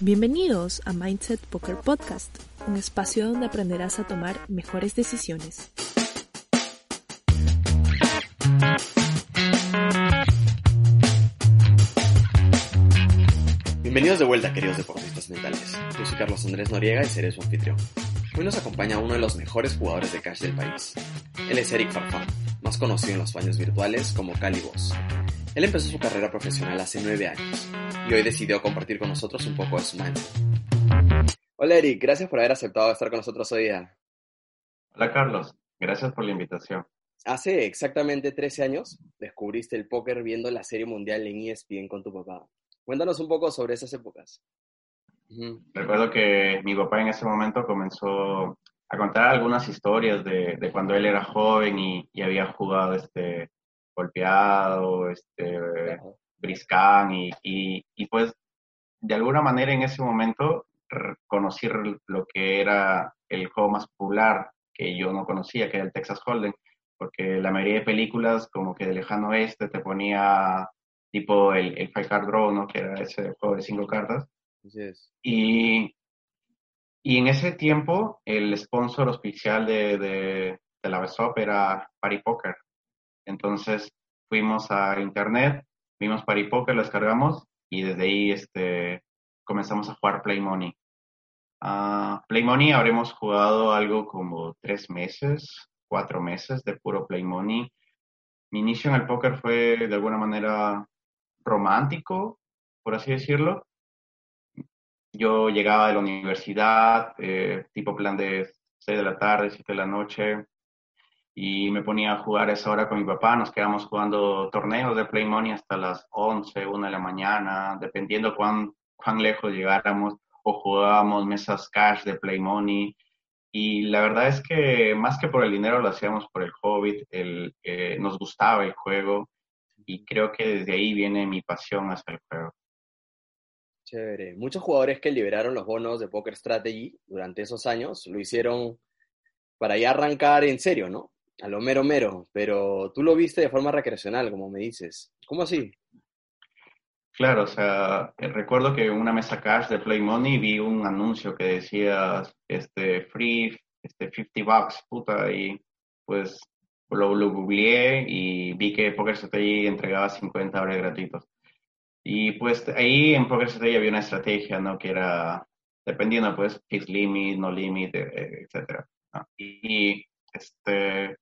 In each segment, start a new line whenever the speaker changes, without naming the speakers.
Bienvenidos a Mindset Poker Podcast, un espacio donde aprenderás a tomar mejores decisiones.
Bienvenidos de vuelta, queridos deportistas mentales. Yo soy Carlos Andrés Noriega y seré su anfitrión. Hoy nos acompaña uno de los mejores jugadores de cash del país. Él es Eric Farfán, más conocido en los baños virtuales como Cali Boss. Él empezó su carrera profesional hace nueve años y hoy decidió compartir con nosotros un poco de su mindset. Hola Eric, gracias por haber aceptado estar con nosotros hoy día.
Hola Carlos, gracias por la invitación.
Hace exactamente 13 años descubriste el póker viendo la Serie Mundial en ESPN con tu papá. Cuéntanos un poco sobre esas épocas.
Recuerdo que mi papá en ese momento comenzó a contar algunas historias de, de cuando él era joven y, y, había jugado este golpeado, este briscán y, y, y, pues de alguna manera en ese momento conocí lo que era el juego más popular que yo no conocía, que era el Texas Hold'em, porque la mayoría de películas como que de lejano oeste te ponía tipo el, el Five Card Draw, ¿no? Que era ese juego de cinco cartas. Y, y en ese tiempo el sponsor oficial de, de, de la BSOP era Party Poker. Entonces fuimos a internet, vimos Party Poker, lo descargamos y desde ahí este, comenzamos a jugar Play Money. Uh, Play Money habremos jugado algo como tres meses, cuatro meses de puro Play Money. Mi inicio en el póker fue de alguna manera romántico, por así decirlo. Yo llegaba de la universidad, eh, tipo plan de 6 de la tarde, 7 de la noche, y me ponía a jugar esa hora con mi papá. Nos quedamos jugando torneos de Play Money hasta las 11, 1 de la mañana, dependiendo cuán, cuán lejos llegáramos, o jugábamos mesas cash de Play Money. Y la verdad es que más que por el dinero lo hacíamos por el Hobbit, el, eh, nos gustaba el juego y creo que desde ahí viene mi pasión hacia el juego.
Chévere. Muchos jugadores que liberaron los bonos de Poker Strategy durante esos años lo hicieron para ya arrancar en serio, ¿no? A lo mero mero, pero tú lo viste de forma recreacional, como me dices. ¿Cómo así?
Claro, o sea, eh, recuerdo que en una mesa cash de Play Money vi un anuncio que decía, este, free, este, 50 bucks, puta, y pues lo, lo googleé y vi que Poker Strategy entregaba 50 dólares gratuitos. Y pues ahí en Poker Strategy había una estrategia, ¿no? Que era, dependiendo, pues, fixed limit, no limit, eh, etcétera. Y, este,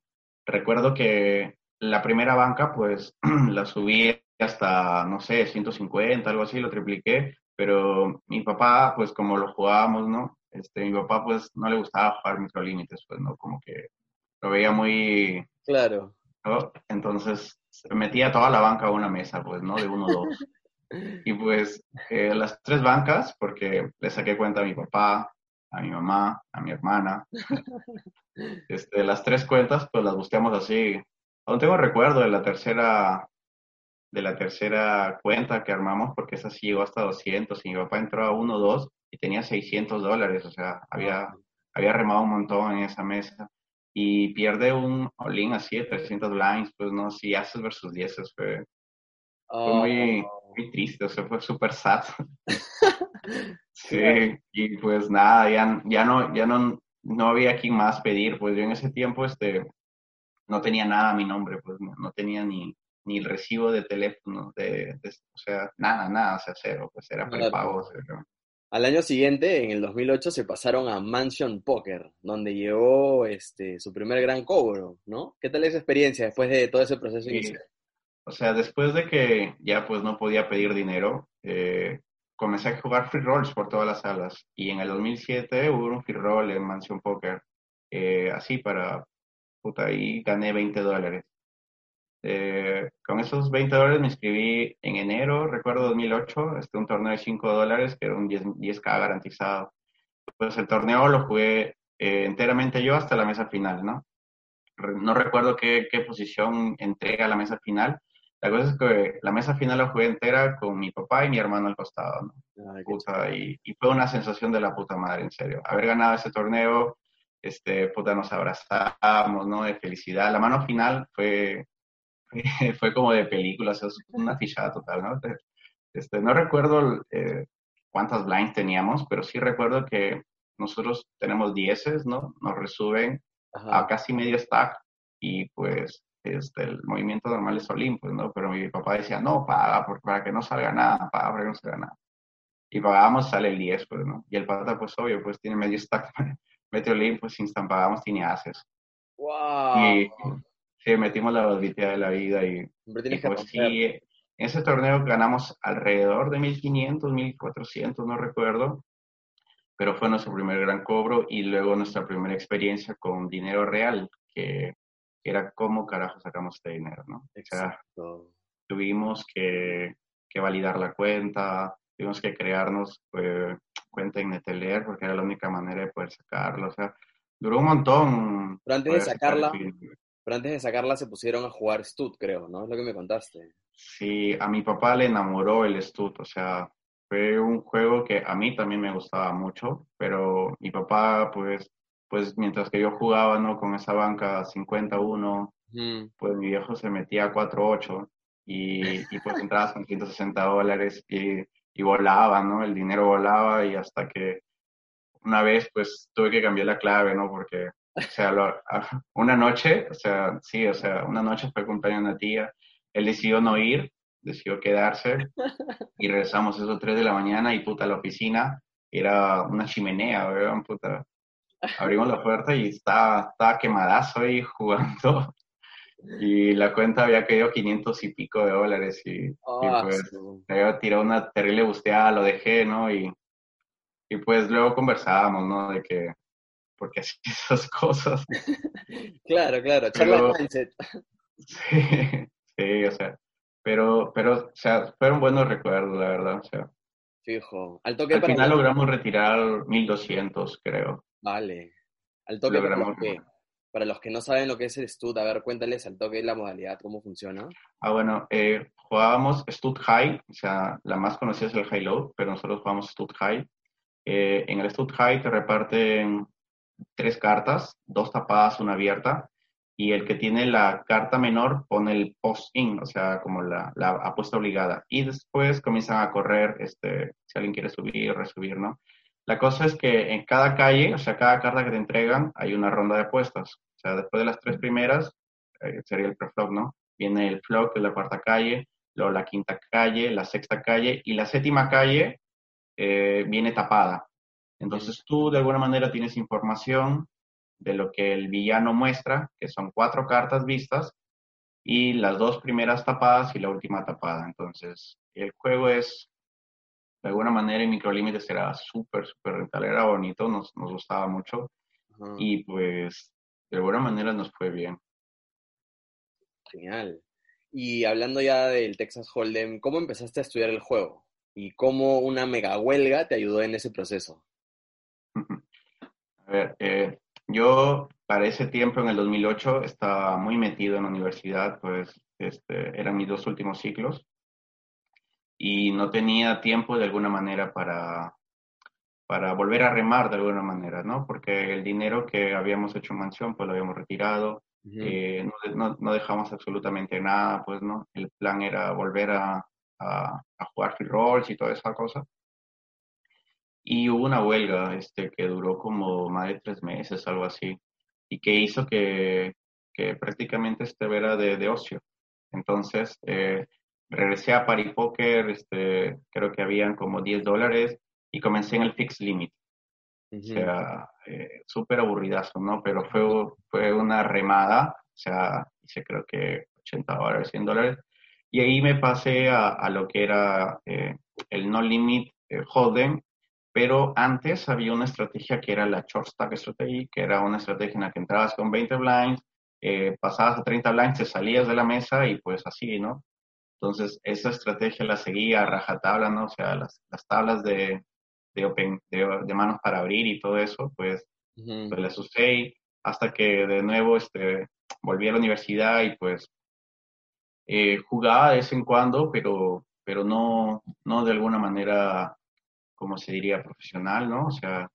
recuerdo que la primera banca, pues, la subí hasta, no sé, 150, algo así, lo tripliqué, pero mi papá, pues, como lo jugábamos, ¿no? Este, mi papá, pues, no le gustaba jugar microlímites, pues, ¿no? Como que lo veía muy...
Claro.
¿no? Entonces, metía toda la banca a una mesa, pues, ¿no? De uno o dos. Y pues eh, las tres bancas, porque le saqué cuenta a mi papá, a mi mamá, a mi hermana, este, las tres cuentas, pues las buscamos así. Aún tengo recuerdo de la tercera de la tercera cuenta que armamos, porque esa sí llegó hasta 200 y mi papá entró a 1 2 y tenía 600 dólares, o sea, había, había remado un montón en esa mesa y pierde un all así de 300 blinds, pues no, si haces versus 10 fue, fue muy,
Oh.
Muy triste, o sea, fue súper sad. sí, y pues nada, ya, ya, no, ya no, no había quien más pedir, pues yo en ese tiempo este, no tenía nada a mi nombre, pues no, no tenía ni, ni el recibo de teléfono, de, de, o sea, nada, nada, o sea, cero, pues era prepago. O sea,
Al año siguiente, en el 2008, se pasaron a Mansion Poker, donde llegó este, su primer gran cobro, ¿no? ¿Qué tal esa experiencia después de todo ese proceso
Sí.
inicial?
O sea, después de que ya pues no podía pedir dinero, eh, comencé a jugar free rolls por todas las salas. Y en el 2007 hubo un free roll en Mansion Poker, eh, así para, puta, ahí gané 20 dólares. Eh, con esos 20 dólares me inscribí en enero, recuerdo 2008, este, un torneo de 5 dólares que era un 10, 10k garantizado. Pues el torneo lo jugué eh, enteramente yo hasta la mesa final, ¿no? No recuerdo qué, qué posición entré a la mesa final. La cosa es que la mesa final la jugué entera con mi papá y mi hermano al costado, ¿no?
Ay,
Puta, y, y fue una sensación de la puta madre, en serio. Haber ganado ese torneo, este, puta, nos abrazamos, ¿no? De felicidad. La mano final fue, fue como de película, o una fichada total, ¿no? Este, no recuerdo eh, cuántas blinds teníamos, pero sí recuerdo que nosotros tenemos dieces, ¿no? Nos resuben a casi medio stack y pues este, el movimiento normal es Olympus, ¿no? Pero mi papá decía, no, paga para que no salga nada, paga para que no salga nada. Y pagábamos, sale el 10, pues, ¿no? Y el pata, pues, obvio, pues, tiene medio stack, mete Olympus, pues, sin pagamos, tiene haces.
¡Wow!
Y sí, metimos la botella de la vida y, y pues sí, en ese torneo ganamos alrededor de 1500, 1400, no recuerdo, pero fue nuestro primer gran cobro y luego nuestra primera experiencia con dinero real, que era cómo carajo sacamos este dinero, ¿no?
Exacto.
tuvimos que, que, validar la cuenta, tuvimos que crearnos eh, cuenta en Neteler porque era la única manera de poder sacarlo, o sea, duró un montón.
Pero antes de sacarla, pero antes de sacarla se pusieron a jugar Stud, creo, ¿no? Es lo que me contaste.
Sí, a mi papá le enamoró el Stud, o sea, fue un juego que a mí también me gustaba mucho, pero mi papá, pues, pues mientras que yo jugaba, ¿no? Con esa banca 51, pues mi viejo se metía a 4-8 y, y pues entrabas con 160 dólares y, y volaba, ¿no? El dinero volaba y hasta que una vez pues tuve que cambiar la clave, ¿no? Porque, o sea, una noche, o sea, sí, o sea, una noche fue cumpleaños de una tía, él decidió no ir, decidió quedarse y regresamos esos 3 de la mañana y puta, la oficina era una chimenea, ¿verdad? Puta, abrimos la puerta y estaba, estaba quemadazo ahí jugando. Y la cuenta había caído 500 y pico de dólares y,
ah,
pues me había tirado una terrible busteada, lo dejé, ¿no? Y, y pues luego conversábamos, ¿no? De que, porque hacía esas cosas.
claro, claro, charla mindset.
Sí, sí, o sea, pero, pero, o sea, fueron buenos recuerdos, la verdad, o sea.
Fijo.
Al, toque Al final logramos retirar 1200, creo.
Vale. Al toque para los, que, para los, que, no saben lo que es el Stud, a ver, cuéntales al toque la modalidad, cómo funciona.
Ah, bueno, eh, jugábamos Stud High, o sea, la más conocida es el High Low, pero nosotros jugamos Stud High. Eh, en el Stud High te reparten tres cartas, dos tapadas, una abierta, y el que tiene la carta menor pone el post-in, o sea, como la, la, apuesta obligada. Y después comienzan a correr, este, si alguien quiere subir, resubir, ¿no? La cosa es que en cada calle, o sea, cada carta que te entregan, hay una ronda de apuestas. O sea, después de las tres primeras, eh, sería el preflop, ¿no? Viene el flop, que es la cuarta calle, luego la quinta calle, la sexta calle, y la séptima calle eh, viene tapada. Entonces tú, de alguna manera, tienes información de lo que el villano muestra, que son cuatro cartas vistas, y las dos primeras tapadas y la última tapada. Entonces, el juego es de alguna manera en Microlímites era súper, súper rentable, era bonito, nos, nos gustaba mucho y pues de alguna manera nos fue bien.
Genial. Y hablando ya del Texas Hold'em, ¿cómo empezaste a estudiar el juego? ¿Y cómo una mega huelga te ayudó en ese proceso?
A ver, eh, yo para ese tiempo, en el 2008, estaba muy metido en la universidad, pues este, eran mis dos últimos ciclos y no tenía tiempo de alguna manera para, para volver a remar de alguna manera, ¿no? Porque el dinero que habíamos hecho en mansión, pues lo habíamos retirado, eh, no, no, dejamos absolutamente nada, pues, ¿no? El plan era volver a, a, jugar free rolls y toda esa cosa. Y hubo una huelga este, que duró como más de tres meses, algo así, y que hizo que, que prácticamente este era de, de ocio. Entonces, eh, regresé a Party Poker, este, creo que habían como 10 dólares y comencé en el fixed limit. O sea, eh, súper aburridazo, ¿no? Pero fue, fue una remada, o sea, hice creo que 80 dólares, 100 dólares. Y ahí me pasé a, a lo que era eh, el no limit eh, hold'em, pero antes había una estrategia que era la short stack strategy, que era una estrategia en la que entrabas con 20 blinds, pasabas a 30 blinds, te salías de la mesa y pues así, ¿no? Entonces, esa estrategia la seguía a rajatabla, ¿no? O sea, las, las tablas de, de, open, de, manos para abrir y todo eso, pues, pues las usé hasta que de nuevo este, volví a la universidad y pues eh, jugaba de vez en cuando, pero, pero no, no de alguna manera, como se diría, profesional, ¿no? O sea,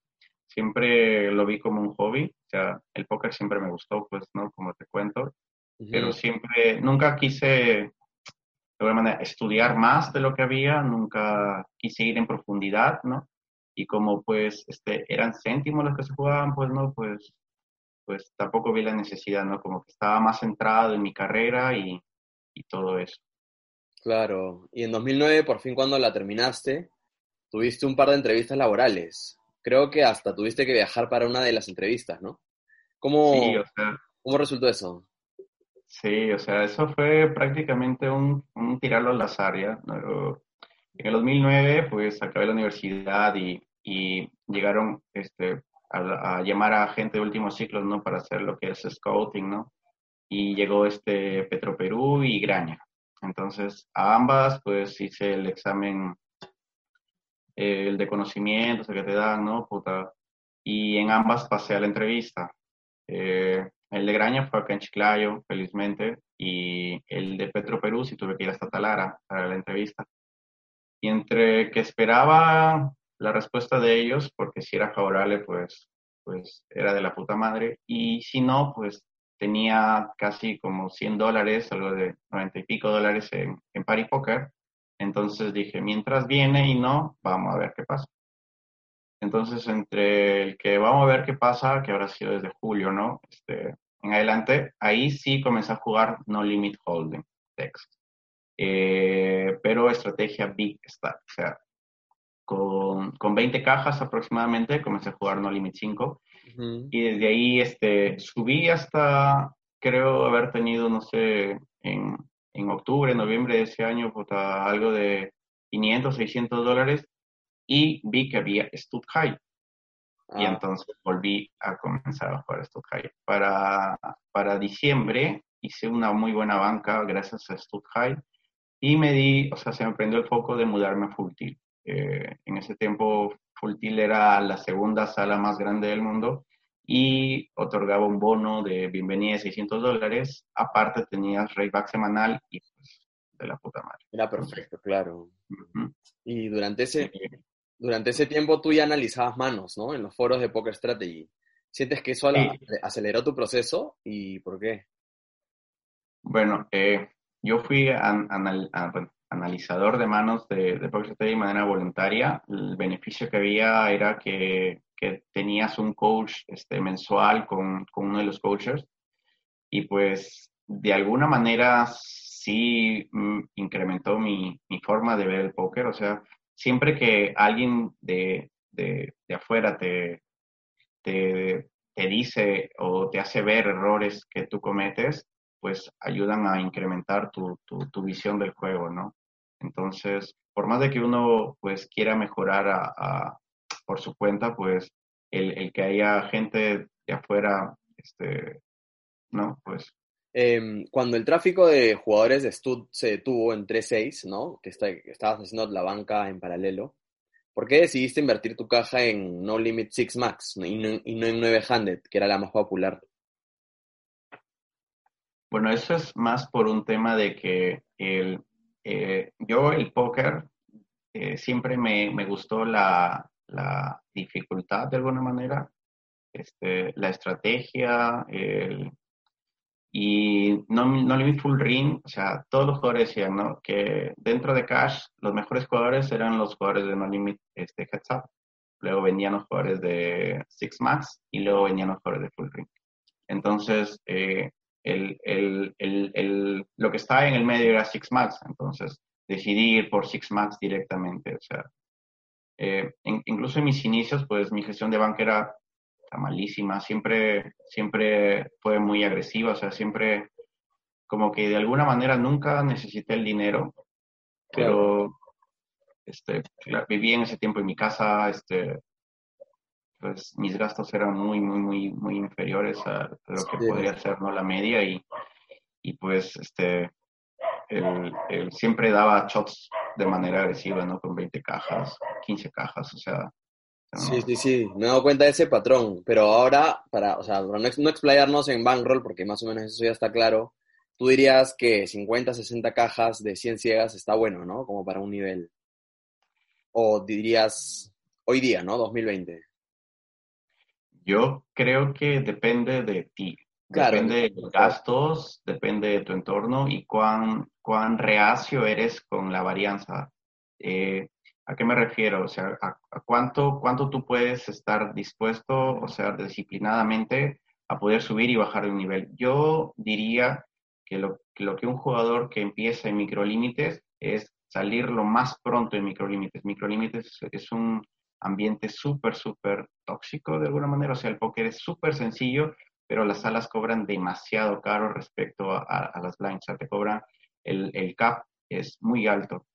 siempre lo vi como un hobby, o sea, el póker siempre me gustó, pues, ¿no? Como te cuento, pero siempre, nunca quise, alguna manera, estudiar más de lo que había, nunca quise ir en profundidad, ¿no? Y como pues este, eran céntimos los que se jugaban, pues no, pues, pues tampoco vi la necesidad, ¿no? Como que estaba más centrado en mi carrera y, y todo eso.
Claro, y en 2009, por fin cuando la terminaste, tuviste un par de entrevistas laborales. Creo que hasta tuviste que viajar para una de las entrevistas, ¿no? ¿Cómo,
sí, o sea,
¿cómo resultó eso?
Sí, o sea, eso fue prácticamente un, un tirarlo al azar, ¿ya? En el 2009, pues, acabé la universidad y, y llegaron este, a, llamar a gente de últimos ciclos, ¿no? Para hacer lo que es scouting, ¿no? Y llegó este Petroperú y Graña. Entonces, a ambas, pues, hice el examen, el de conocimiento, o que te dan, ¿no? Y en ambas pasé a la entrevista. Eh, el de Graña fue acá en Chiclayo, felizmente, y el de Petro Perú sí tuve que ir hasta Talara para la entrevista. Y entre que esperaba la respuesta de ellos, porque si era favorable, pues, pues era de la puta madre, y si no, pues tenía casi como 100 dólares, algo de 90 y pico dólares en, en Party Poker. Entonces dije, mientras viene y no, vamos a ver qué pasa. Entonces, entre el que vamos a ver qué pasa, que habrá sido desde julio, ¿no? Este, en adelante, ahí sí comencé a jugar No Limit Holding, Texas. Eh, pero estrategia Big Stack, o sea, con, con, 20 cajas aproximadamente comencé a jugar No Limit 5 uh -huh. y desde ahí este, subí hasta, creo haber tenido, no sé, en, en octubre, noviembre de ese año, puta, algo de 500, 600 dólares y vi que había High. Ah. Y entonces volví a comenzar a jugar High. Para, para diciembre hice una muy buena banca gracias a High y me di, o sea, se me prendió el foco de mudarme a Full Tilt. Eh, en ese tiempo Full Tilt era la segunda sala más grande del mundo y otorgaba un bono de bienvenida de 600 dólares. Aparte tenías rayback semanal y pues de la puta madre.
Era perfecto, claro. Uh -huh. Y durante ese, durante ese tiempo tú ya analizabas manos, ¿no? En los foros de Poker Strategy. ¿Sientes que eso sí. aceleró tu proceso y por qué?
Bueno, eh, yo fui an, anal, an, bueno, analizador de manos de, de Poker Strategy de manera voluntaria. El beneficio que había era que, que tenías un coach este, mensual con, con uno de los coaches y pues de alguna manera sí mm, incrementó mi, mi forma de ver el póker. O sea, siempre que alguien de, de, de afuera te, te, te, dice o te hace ver errores que tú cometes, pues ayudan a incrementar tu, tu, tu visión del juego, ¿no? Entonces, por más de que uno pues quiera mejorar a, a, por su cuenta, pues el, el, que haya gente de afuera, este, ¿no? Pues
eh, cuando el tráfico de jugadores de Stud se detuvo en 3.6, ¿no? Que, estabas haciendo la banca en paralelo, ¿por qué decidiste invertir tu caja en No Limit 6 Max y no, y no en 900, que era la más popular?
Bueno, eso es más por un tema de que el, eh, yo el póker eh, siempre me, me gustó la, la, dificultad de alguna manera, este, la estrategia, el, y no, no Limit Full Ring, o sea, todos los jugadores decían, ¿no? Que dentro de Cash, los mejores jugadores eran los jugadores de No Limit este, Heads Up. Luego venían los jugadores de Six Max y luego venían los jugadores de Full Ring. Entonces, eh, el, el, el, lo que estaba en el medio era Six Max. Entonces, decidí ir por Six Max directamente. O sea, eh, incluso en mis inicios, pues mi gestión de banca era está malísima, siempre, siempre fue muy agresiva, o sea, siempre como que de alguna manera nunca necesité el dinero, pero este, viví en ese tiempo en mi casa, este, pues mis gastos eran muy, muy, muy, muy inferiores a lo que sí. podría ser ¿no? la media y, y pues este, el, siempre daba shots de manera agresiva, ¿no? Con 20 cajas, 15 cajas, o sea,
Sí, sí, sí, me he dado cuenta de ese patrón, pero ahora, para, o sea, para no, no explayarnos en bankroll, porque más o menos eso ya está claro, tú dirías que 50, 60 cajas de 100 ciegas está bueno, ¿no? Como para un nivel. O dirías, hoy día, ¿no? 2020.
Yo creo que depende de ti. Depende de los gastos, depende de tu entorno y cuán, cuán reacio eres con la varianza. Eh, ¿A qué me refiero? O sea, a, cuánto, cuánto tú puedes estar dispuesto, o sea, disciplinadamente a poder subir y bajar de un nivel. Yo diría que lo, que lo que un jugador que empieza en microlímites es salir lo más pronto en microlímites. Microlímites es un ambiente súper, súper tóxico de alguna manera. O sea, el póker es súper sencillo, pero las salas cobran demasiado caro respecto a, las blinds. O sea, te cobran el, el cap es muy alto,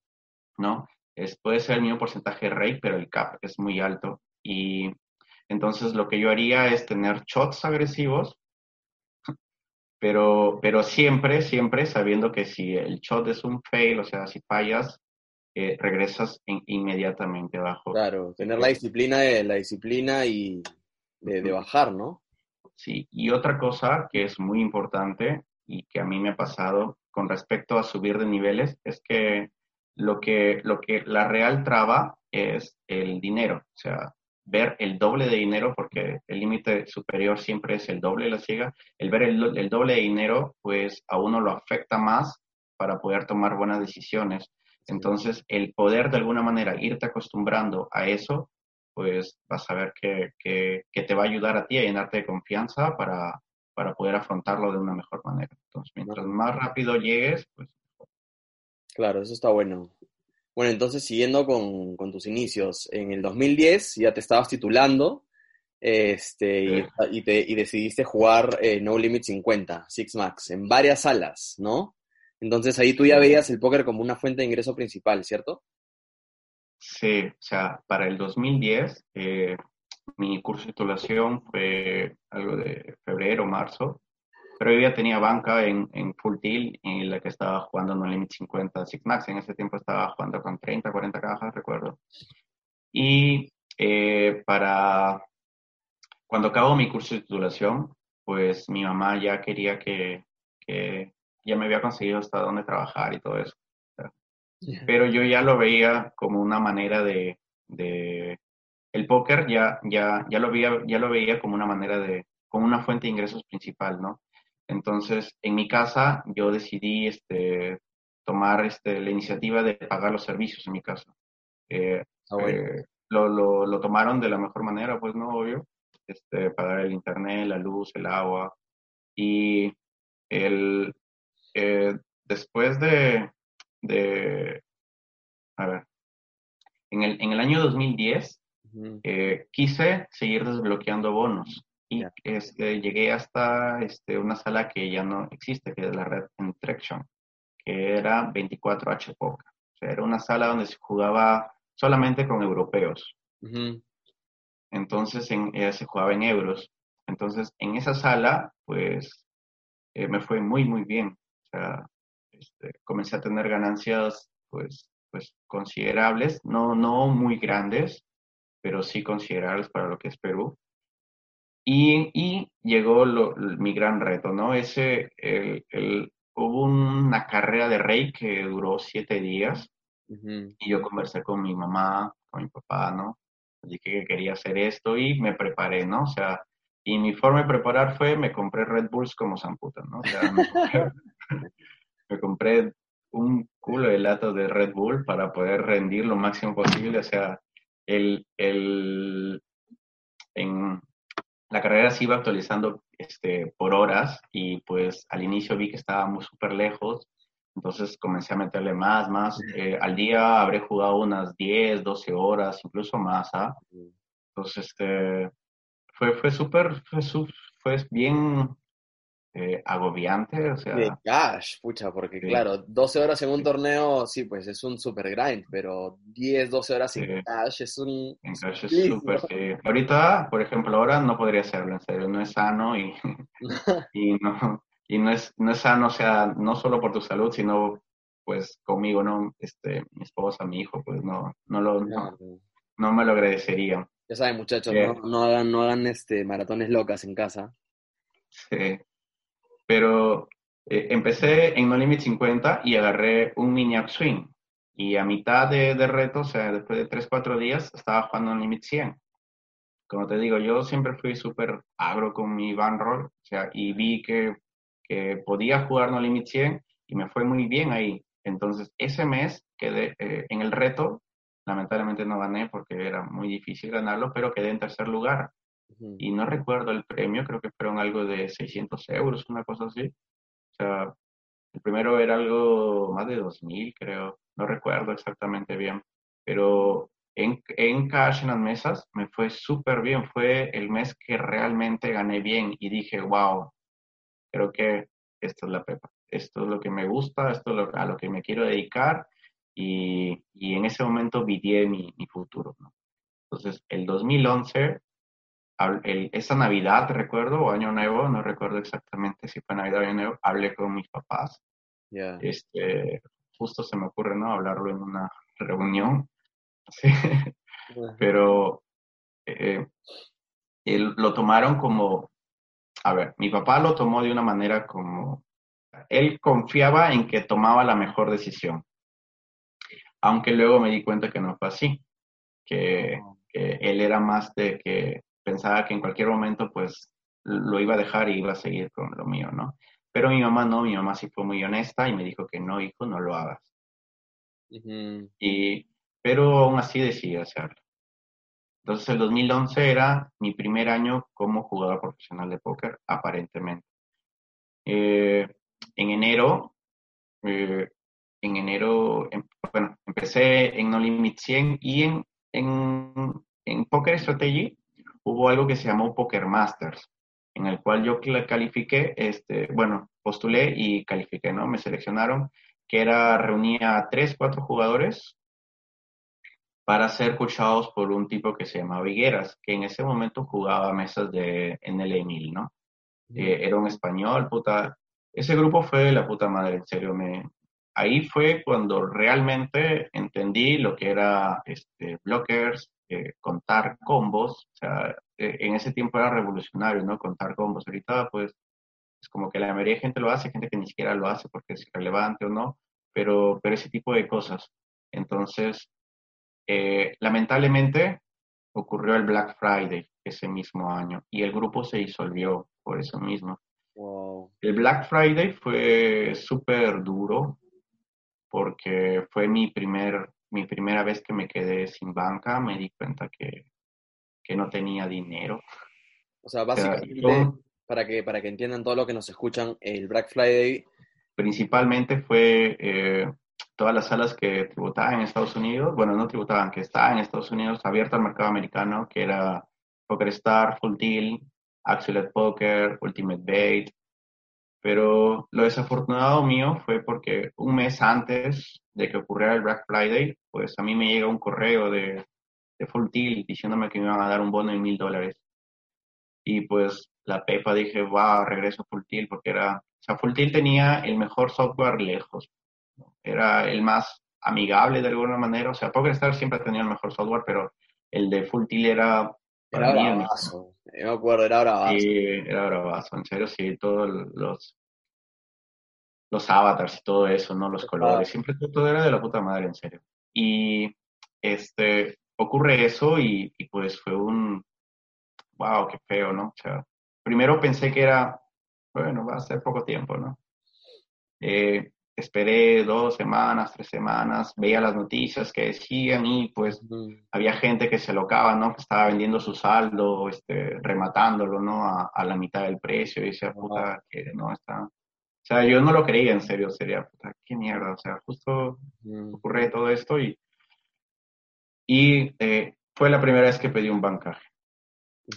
¿no? Es, puede ser el mismo porcentaje de rate, pero el cap es muy alto. Y entonces lo que yo haría es tener shots agresivos, pero, pero siempre, siempre sabiendo que si el shot es un fail, o sea, si fallas, eh, regresas inmediatamente abajo.
Claro, tener la disciplina de la disciplina y de, bajar, ¿no?
Sí, y otra cosa que es muy importante y que a mí me ha pasado con respecto a subir de niveles es que lo que, lo que la real traba es el dinero, o sea, ver el doble de dinero, porque el límite superior siempre es el doble de la ciega, el ver el, el, doble de dinero, pues a uno lo afecta más para poder tomar buenas decisiones. Entonces, el poder de alguna manera irte acostumbrando a eso, pues vas a ver que, que, que te va a ayudar a ti a llenarte de confianza para, para poder afrontarlo de una mejor manera. Entonces, mientras más rápido llegues, pues
Claro, eso está bueno. Bueno, entonces siguiendo con, tus inicios, en el 2010 ya te estabas titulando este, y, te, y decidiste jugar eh, No Limit 50, Six Max, en varias salas, ¿no? Entonces ahí tú ya veías el póker como una fuente de ingreso principal, ¿cierto?
Sí, o sea, para el 2010 eh, mi curso de titulación fue algo de febrero, marzo, pero yo ya tenía banca en, en Full Deal en la que estaba jugando No Limit 50 Six Max. En ese tiempo estaba jugando con 30, 40 cajas, recuerdo. Y eh, para cuando acabo mi curso de titulación, pues mi mamá ya quería que, que ya me había conseguido hasta dónde trabajar y todo eso. Pero yo ya lo veía como una manera de, de el póker ya, ya, ya, lo veía, ya lo veía como una manera de, como una fuente de ingresos principal, ¿no? Entonces, en mi casa, yo decidí este, tomar este, la iniciativa de pagar los servicios en mi casa. Eh, ah, eh, lo, lo, lo, tomaron de la mejor manera, pues no, obvio. Este, pagar el internet, la luz, el agua. Y el, eh, después de, de, a ver, en el, en el año 2010, quise seguir desbloqueando bonos y este, llegué hasta este, una sala que ya no existe, que es la red Interaction, que era 24H Poker. O sea, era una sala donde se jugaba solamente con europeos. Entonces en, eh, se jugaba en euros. Entonces en esa sala, pues eh, me fue muy, muy bien. O sea, este, comencé a tener ganancias, pues, pues considerables, no, no muy grandes, pero sí considerables para lo que es Perú. Y, y llegó mi gran reto, ¿no? Ese, el, el, hubo una carrera de rey que duró siete días y yo conversé con mi mamá, con mi papá, ¿no? Dije que quería hacer esto y me preparé, ¿no? O sea, y mi forma de preparar fue, me compré Red Bulls como zamputa, ¿no? O sea, me compré, un culo de latas de Red Bull para poder rendir lo máximo posible, o sea, el, el, en, la carrera se iba actualizando este, por horas y pues al inicio vi que estábamos súper lejos, entonces comencé a meterle más, más. Eh, al día habré jugado unas 10, 12 horas, incluso más. ¿ah? Entonces, este, fue, fue súper, fue, fue bien eh, agobiante, o sea...
De cash, pucha, porque claro, 12 horas en un torneo, sí, pues es un super grind, pero 10, 12 horas en cash es un...
En cash es súper, sí. Ahorita, por ejemplo, ahora no podría hacerlo, en serio, no es sano y, y, no, y no, es, no es sano, o sea, no solo por tu salud, sino pues conmigo, ¿no? Este, mi esposa, mi hijo, pues no, no, lo, no, me lo agradecería.
Ya saben, muchachos, no, no, hagan, no hagan este, maratones locas en casa.
Sí. Pero eh, empecé en No Limit 50 y agarré un mini upswing. Y a mitad de, de reto, o sea, después de 3, 4 días, estaba jugando No Limit 100. como te digo, yo siempre fui súper agro con mi roll, o sea, y vi que, que podía jugar No Limit 100 y me fue muy bien ahí. Entonces, ese mes quedé eh, en el reto, lamentablemente no gané porque era muy difícil ganarlo, pero quedé en tercer lugar. Y no recuerdo el premio, creo que fueron algo de 600 euros, una cosa así. O sea, el primero era algo más de 2.000, creo, no recuerdo exactamente bien. Pero en, en cash en las mesas me fue súper bien, fue el mes que realmente gané bien y dije, wow, creo que esta es la pepa esto es lo que me gusta, esto es a lo que me quiero dedicar y, y en ese momento viví mi, mi futuro. ¿no? Entonces, el 2011, el, esa Navidad, recuerdo, o Año Nuevo, no recuerdo exactamente si fue Navidad o Año Nuevo, hablé con mis papás. Este, justo se me ocurre, ¿no? Hablarlo en una reunión. Sí. Pero eh, lo tomaron como, a ver, mi papá lo tomó de una manera como él confiaba en que tomaba la mejor decisión. Aunque luego me di cuenta que no fue así, que, él era más de que pensaba que en cualquier momento pues lo iba a dejar y iba a seguir con lo mío, ¿no? Pero mi mamá no, mi mamá sí fue muy honesta y me dijo que no, hijo, no lo hagas. y, pero aún así decidí hacerlo. Entonces el 2011 era mi primer año como jugador profesional de póker, aparentemente. Eh, en enero, eh, en enero, em, bueno, empecé en No Limit 100 y en, en, en Poker Strategy hubo algo que se llamó Poker Masters, en el cual yo califiqué, este, bueno, postulé y califiqué, ¿no? Me seleccionaron, que era, reunía a tres, cuatro jugadores para ser coachados por un tipo que se llamaba Vigueras, que en ese momento jugaba mesas de NL1000, ¿no? Eh, era un español, puta, ese grupo fue de la puta madre, en serio. Me, ahí fue cuando realmente entendí lo que era este, blockers, eh, contar combos. O sea, eh, en ese tiempo era revolucionario, ¿no? Contar combos. Ahorita, pues, es como que la mayoría de gente lo hace, gente que ni siquiera lo hace porque es relevante o no, pero, pero ese tipo de cosas. Entonces, eh, lamentablemente, ocurrió el Black Friday ese mismo año y el grupo se disolvió por eso mismo. El Black Friday fue súper duro porque fue mi, primer, mi primera vez que me quedé sin banca. Me di cuenta que, que no tenía dinero.
O sea, básicamente, para, que, para que entiendan todo lo que nos escuchan, el Black Friday...
Principalmente fue eh, todas las salas que tributaban en Estados Unidos, bueno, no tributaban, que estaban en Estados Unidos, abierta al mercado americano, que era PokerStar, Full Deal, Axelet Poker, Ultimate Bait. Pero lo desafortunado mío fue porque un mes antes de que ocurriera el Black Friday, pues a mí me llega un correo de, de diciéndome que me iban a dar un bono de mil dólares. Y pues la Pepa dije, va, regreso a Full Tilt porque era, o sea, Full Tilt tenía el mejor software lejos. Era el más amigable de alguna manera. O sea, PokerStar siempre ha tenido el mejor software, pero el de Full Tilt era
era bravazo. me acuerdo, era bravazo.
Sí, era bravazo. En serio, sí, todos los, los avatars y todo eso, ¿no? Los colores. Siempre todo era de la puta madre, en serio. Y este, ocurre eso y, y pues fue un, wow, qué feo, ¿no? O sea, primero pensé que era, bueno, va a ser poco tiempo, ¿no? Eh, esperé dos semanas, tres semanas, veía las noticias que decían y pues había gente que se locaba, ¿no? Que estaba vendiendo su saldo, este, rematándolo, ¿no? A, la mitad del precio y decía, puta, que no está... O sea, yo no lo creía en serio, sería, puta, qué mierda, o sea, justo ocurre todo esto y... Y eh, fue la primera vez que pedí un bancaje.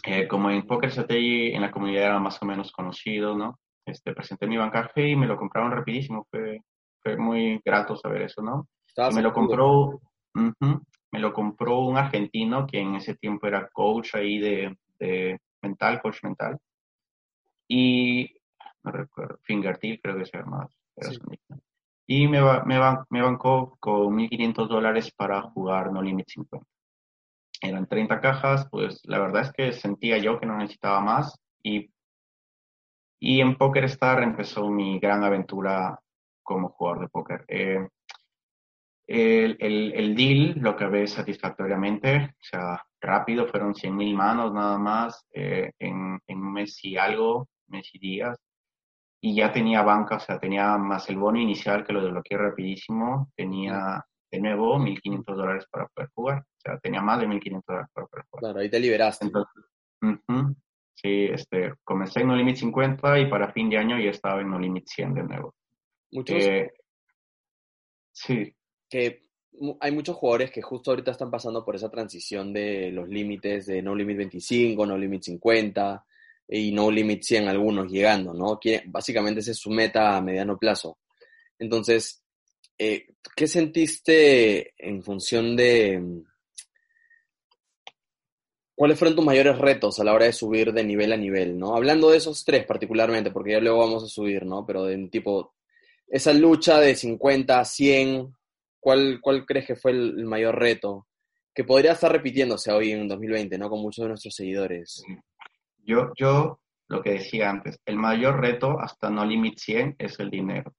Eh, como en Poker Strategy en la comunidad era más o menos conocido, ¿no? Este, presenté mi bancaje y me lo compraron rapidísimo. Fue, fue muy grato saber eso, ¿no? me lo compró, me lo compró un argentino que en ese tiempo era coach ahí de, de mental, coach mental. Y no recuerdo, Fingertip creo que se llama. Y me, me, me bancó con 1.500 dólares para jugar No Limit 50. Eran 30 cajas, pues la verdad es que sentía yo que no necesitaba más y y en Poker Star empezó mi gran aventura como jugador de póker. Eh, el, el, deal lo acabé satisfactoriamente, o sea, rápido, fueron 100 mil manos nada más eh, en, en, un mes y algo, mes y días. Y ya tenía banca, o sea, tenía más el bono inicial que lo desbloqueé rapidísimo, tenía de nuevo 1.500 dólares para poder jugar, o sea, tenía más de 1.500 dólares para poder jugar.
Claro, ahí te liberaste.
Entonces, sí, este, comencé en No Limit 50 y para fin de año ya estaba en No Limit 100 de nuevo.
Muchos, eh, sí. Que hay muchos jugadores que justo ahorita están pasando por esa transición de los límites de No Limit 25, No Limit 50 y No Limit 100 algunos llegando, ¿no? Que básicamente esa es su meta a mediano plazo. Entonces, eh, ¿qué sentiste en función de... ¿Cuáles fueron tus mayores retos a la hora de subir de nivel a nivel, ¿no? Hablando de esos tres particularmente, porque ya luego vamos a subir, ¿no? Pero de tipo, esa lucha de 50 a 100, ¿cuál, cuál crees que fue el, mayor reto? Que podría estar repitiéndose hoy en 2020, ¿no? Con muchos de nuestros seguidores.
Yo, yo, lo que decía antes, el mayor reto hasta no limit 100 es el dinero.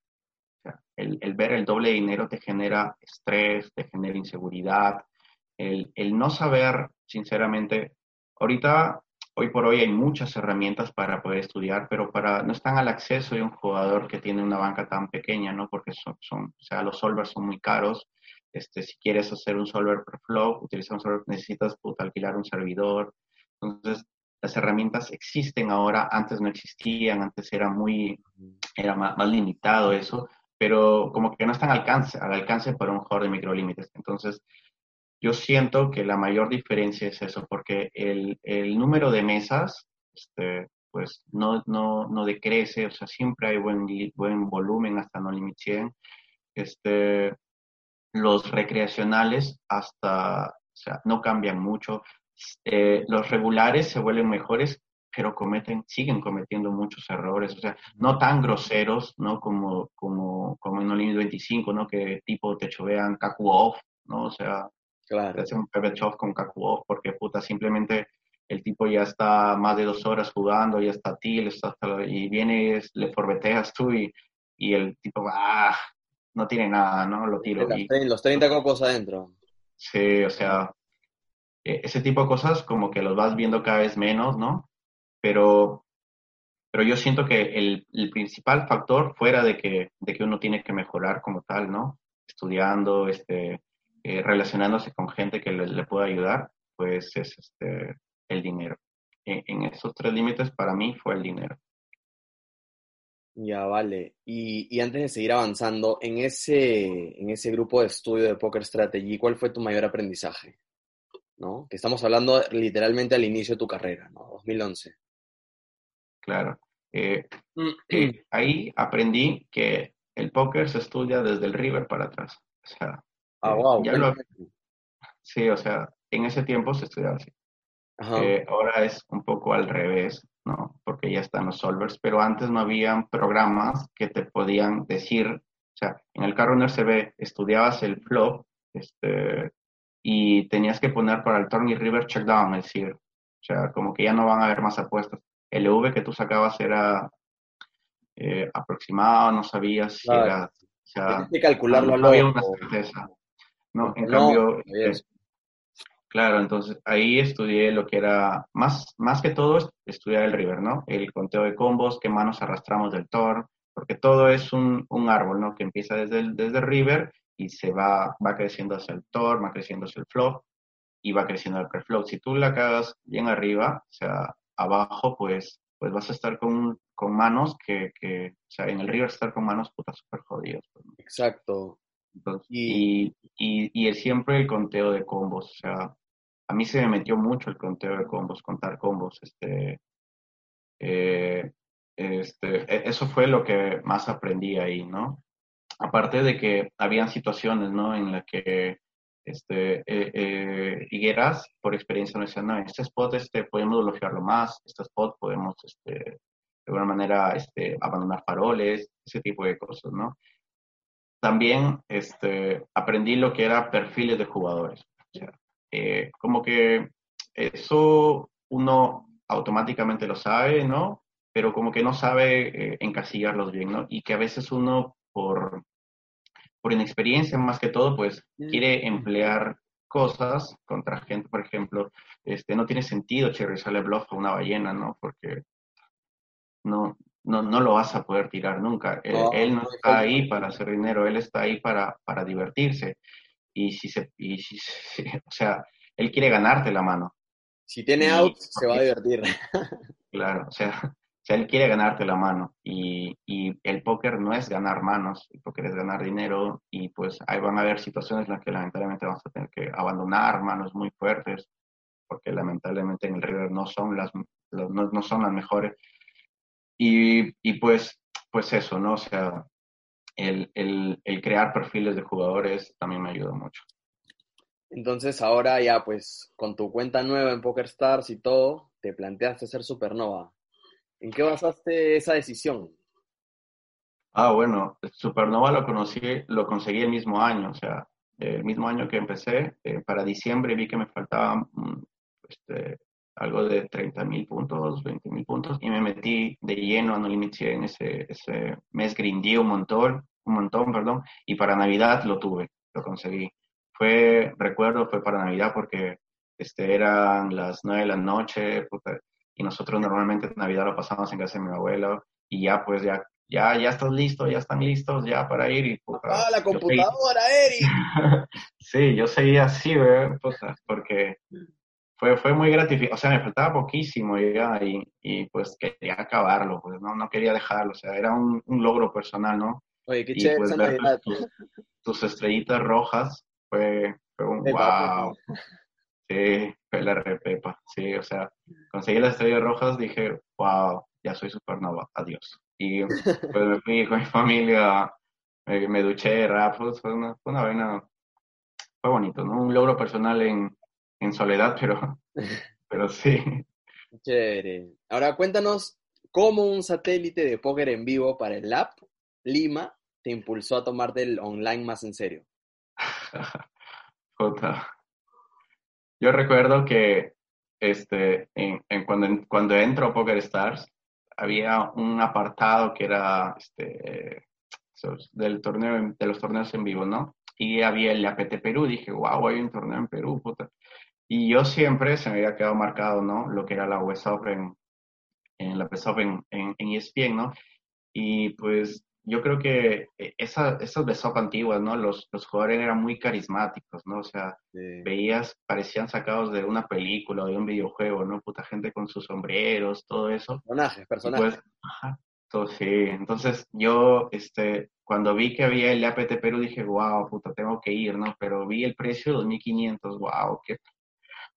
el, el, ver el doble de dinero te genera estrés, te genera inseguridad. El, no saber, sinceramente, ahorita hoy por hoy hay muchas herramientas para poder estudiar, pero para, no están al acceso de un jugador que tiene una banca tan pequeña, ¿no? Porque son, son o sea, los solvers son muy caros. Este, si quieres hacer un solver per flow, utilizar un solver, necesitas alquilar un servidor. Entonces, las herramientas existen ahora, antes no existían, antes era muy, era más, más limitado eso, pero como que no están al alcance, al alcance para un jugador de microlímites. Entonces, yo siento que la mayor diferencia es eso, porque el, el número de mesas, este, pues no, no, no decrece, o sea, siempre hay buen, buen volumen hasta no limit 100. Este, los recreacionales hasta, o sea, no cambian mucho. Eh, los regulares se vuelven mejores, pero cometen, siguen cometiendo muchos errores, o sea, no tan groseros, ¿no? Como, como, como en No Limit 25, ¿no? Que tipo te chovean kaku off, ¿no? O sea, Claro. Hace un shot con Kakuo porque puta, simplemente el tipo ya está más de dos horas jugando, ya está til, está y vienes, le forbeteas tú y, y el tipo, ah, no tiene nada, ¿no? Lo tiro.
Y, los 30 copos adentro.
Sí, o sea, e, ese tipo de cosas como que los vas viendo cada vez menos, ¿no? Pero, pero yo siento que el, el principal factor, fuera de que, de que uno tiene que mejorar como tal, ¿no? Estudiando, este, eh, relacionándose con gente que le, pueda ayudar, pues es este, el dinero. En, en, esos tres límites para mí fue el dinero.
Ya, vale. Y, y, antes de seguir avanzando, en ese, en ese grupo de estudio de Poker Strategy, ¿cuál fue tu mayor aprendizaje? ¿No? Que estamos hablando literalmente al inicio de tu carrera, ¿no? 2011.
Claro. Eh, mm. eh, ahí aprendí que el póker se estudia desde el river para atrás. O sea,
Ah, wow.
sí, o sea, en ese tiempo se estudiaba así. Eh, ahora es un poco al revés, ¿no? Porque ya están los solvers, pero antes no habían programas que te podían decir, o sea, en el carro CB estudiabas el flop, este, y tenías que poner para el turn y river checkdown, es decir, o sea, como que ya no van a haber más apuestas. El EV que tú sacabas era eh, aproximado, no sabías si era... O
sea, que calcularlo
no había una certeza. ¿No? En cambio, eh, claro, entonces ahí estudié lo que era, más, más que todo, estudiar el river, ¿no? El conteo de combos, qué manos arrastramos del tor, porque todo es un, un árbol, ¿no? Que empieza desde el, desde river y se va, va creciendo hacia el tor, va creciendo hacia el flop y va creciendo el preflop. Si tú la cagas bien arriba, o sea, abajo, pues, pues vas a estar con, con manos que, que, o sea, en el river estar con manos putas súper jodidas. Pues, Y, y, y siempre el conteo de combos, o sea, a mí se me metió mucho el conteo de combos, contar combos, este, eh, este, e, eso fue lo que más aprendí ahí, ¿no? Aparte de que habían situaciones, ¿no? En las que, este, eh, eh, Higueras, por experiencia, me decían, no, este spot, este, podemos bloquearlo más, este spot podemos, este, de alguna manera, este, abandonar faroles, ese tipo de cosas, ¿no? También este, aprendí lo que era perfiles de jugadores. Eh, como que eso uno automáticamente lo sabe, ¿no? Pero como que no sabe eh, encasillarlos bien, ¿no? Y que a veces uno por, por inexperiencia más que todo, pues mm. quiere emplear cosas contra gente, por ejemplo, este, no tiene sentido cherrizarle bluff a una ballena, ¿no? Porque no, no, no lo vas a poder tirar nunca. Él, no, está ahí para hacer dinero, él está ahí para, para divertirse. Y si se, y si, o sea, él quiere ganarte la mano.
Si tiene out, se va a divertir.
Claro, o sea, o sea, él quiere ganarte la mano y, y, el póker no es ganar manos, el póker es ganar dinero y pues ahí van a haber situaciones en las que lamentablemente vamos a tener que abandonar manos muy fuertes porque lamentablemente en el river no son las, no, no son las mejores. Y, y, pues, pues eso, ¿no? O sea, el, el, el crear perfiles de jugadores también me ayuda mucho.
Entonces ahora ya pues con tu cuenta nueva en PokerStars y todo, te planteaste ser supernova. ¿En qué basaste esa decisión?
Ah, bueno, Supernova lo conocí, lo conseguí el mismo año, o sea, el mismo año que empecé, eh, para diciembre vi que me faltaban mm, este, algo de 30 mil puntos, 20 mil puntos, y me metí de lleno a No Limit en ese, ese mes, grindé un montón, un montón, perdón, y para Navidad lo tuve, lo conseguí. Fue, recuerdo, fue para Navidad porque este, eran las 9 de la noche, y nosotros normalmente Navidad lo pasamos en casa de mi abuelo y ya pues ya ya ya estás listo, ya están listos ya para ir y
ah la computadora, Eric.
sí, yo seguía así, porque fue fue muy gratificante, o sea, me faltaba poquísimo ya y, y pues quería acabarlo, pues no no quería dejarlo, o sea, era un, un logro personal, ¿no?
Oye, qué chévere pues, ver
tus, tus, estrellitas rojas fue, fue un wow. Sí, fue la repepa, sí, o sea, conseguí las estrellas rojas, dije, wow, ya soy supernova, adiós. Y pues me fui con mi familia, me, duché, rap, fue una, fue una vena, fue bonito, ¿no? Un logro personal en, en soledad, pero, pero sí.
Chévere. Ahora cuéntanos cómo un satélite de póker en vivo para el Lab Lima te impulsó a tomarte el online más en serio.
Jota. Yo recuerdo que este, en, cuando, cuando entro a Poker Stars, había un apartado que era este, del torneo, de los torneos en vivo, ¿no? Y había el APT Perú, dije, wow, hay un torneo en Perú, puta. Y yo siempre se me había quedado marcado, ¿no? Lo que era la US Open, en la US Open en, en ESPN, ¿no? Y pues yo creo que eh, esa, esas besop antiguas, ¿no? Los, los jugadores eran muy carismáticos, ¿no? O sea, veías, parecían sacados de una película o de un videojuego, ¿no? Puta gente con sus sombreros, todo eso.
Personajes, personajes.
Pues, ajá, todo, sí. Entonces, yo, este, cuando vi que había el APT Perú, dije, wow, puta, tengo que ir, ¿no? Pero vi el precio, 2.500, wow, qué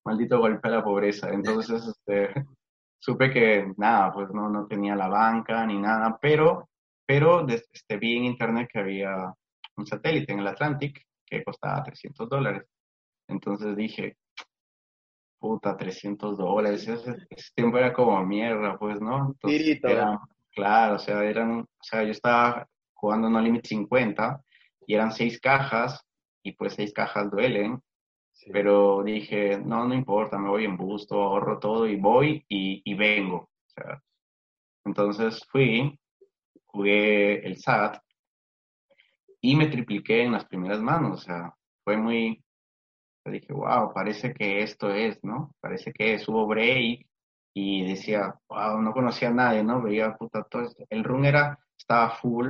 maldito golpe a la pobreza. Entonces, este, supe que, nada, pues no, no tenía la banca ni nada, pero pero este, vi en internet que había un satélite en el Atlantic que costaba 300 dólares. Entonces dije, puta, 300 dólares, ese, tiempo era como mierda, pues, ¿no?
Entonces,
claro, o sea, eran, o sea, yo estaba jugando No Limit 50 y eran seis cajas y pues seis cajas duelen, pero dije, no, no importa, me voy en busto, ahorro todo y voy y, y vengo. O sea, entonces fui jugué el SAT y me tripliqué en las primeras manos, o sea, fue muy, dije, wow, parece que esto es, ¿no? Parece que es, hubo break y decía, wow, no conocía a nadie, ¿no? Veía, puta, todo esto. El run era, estaba full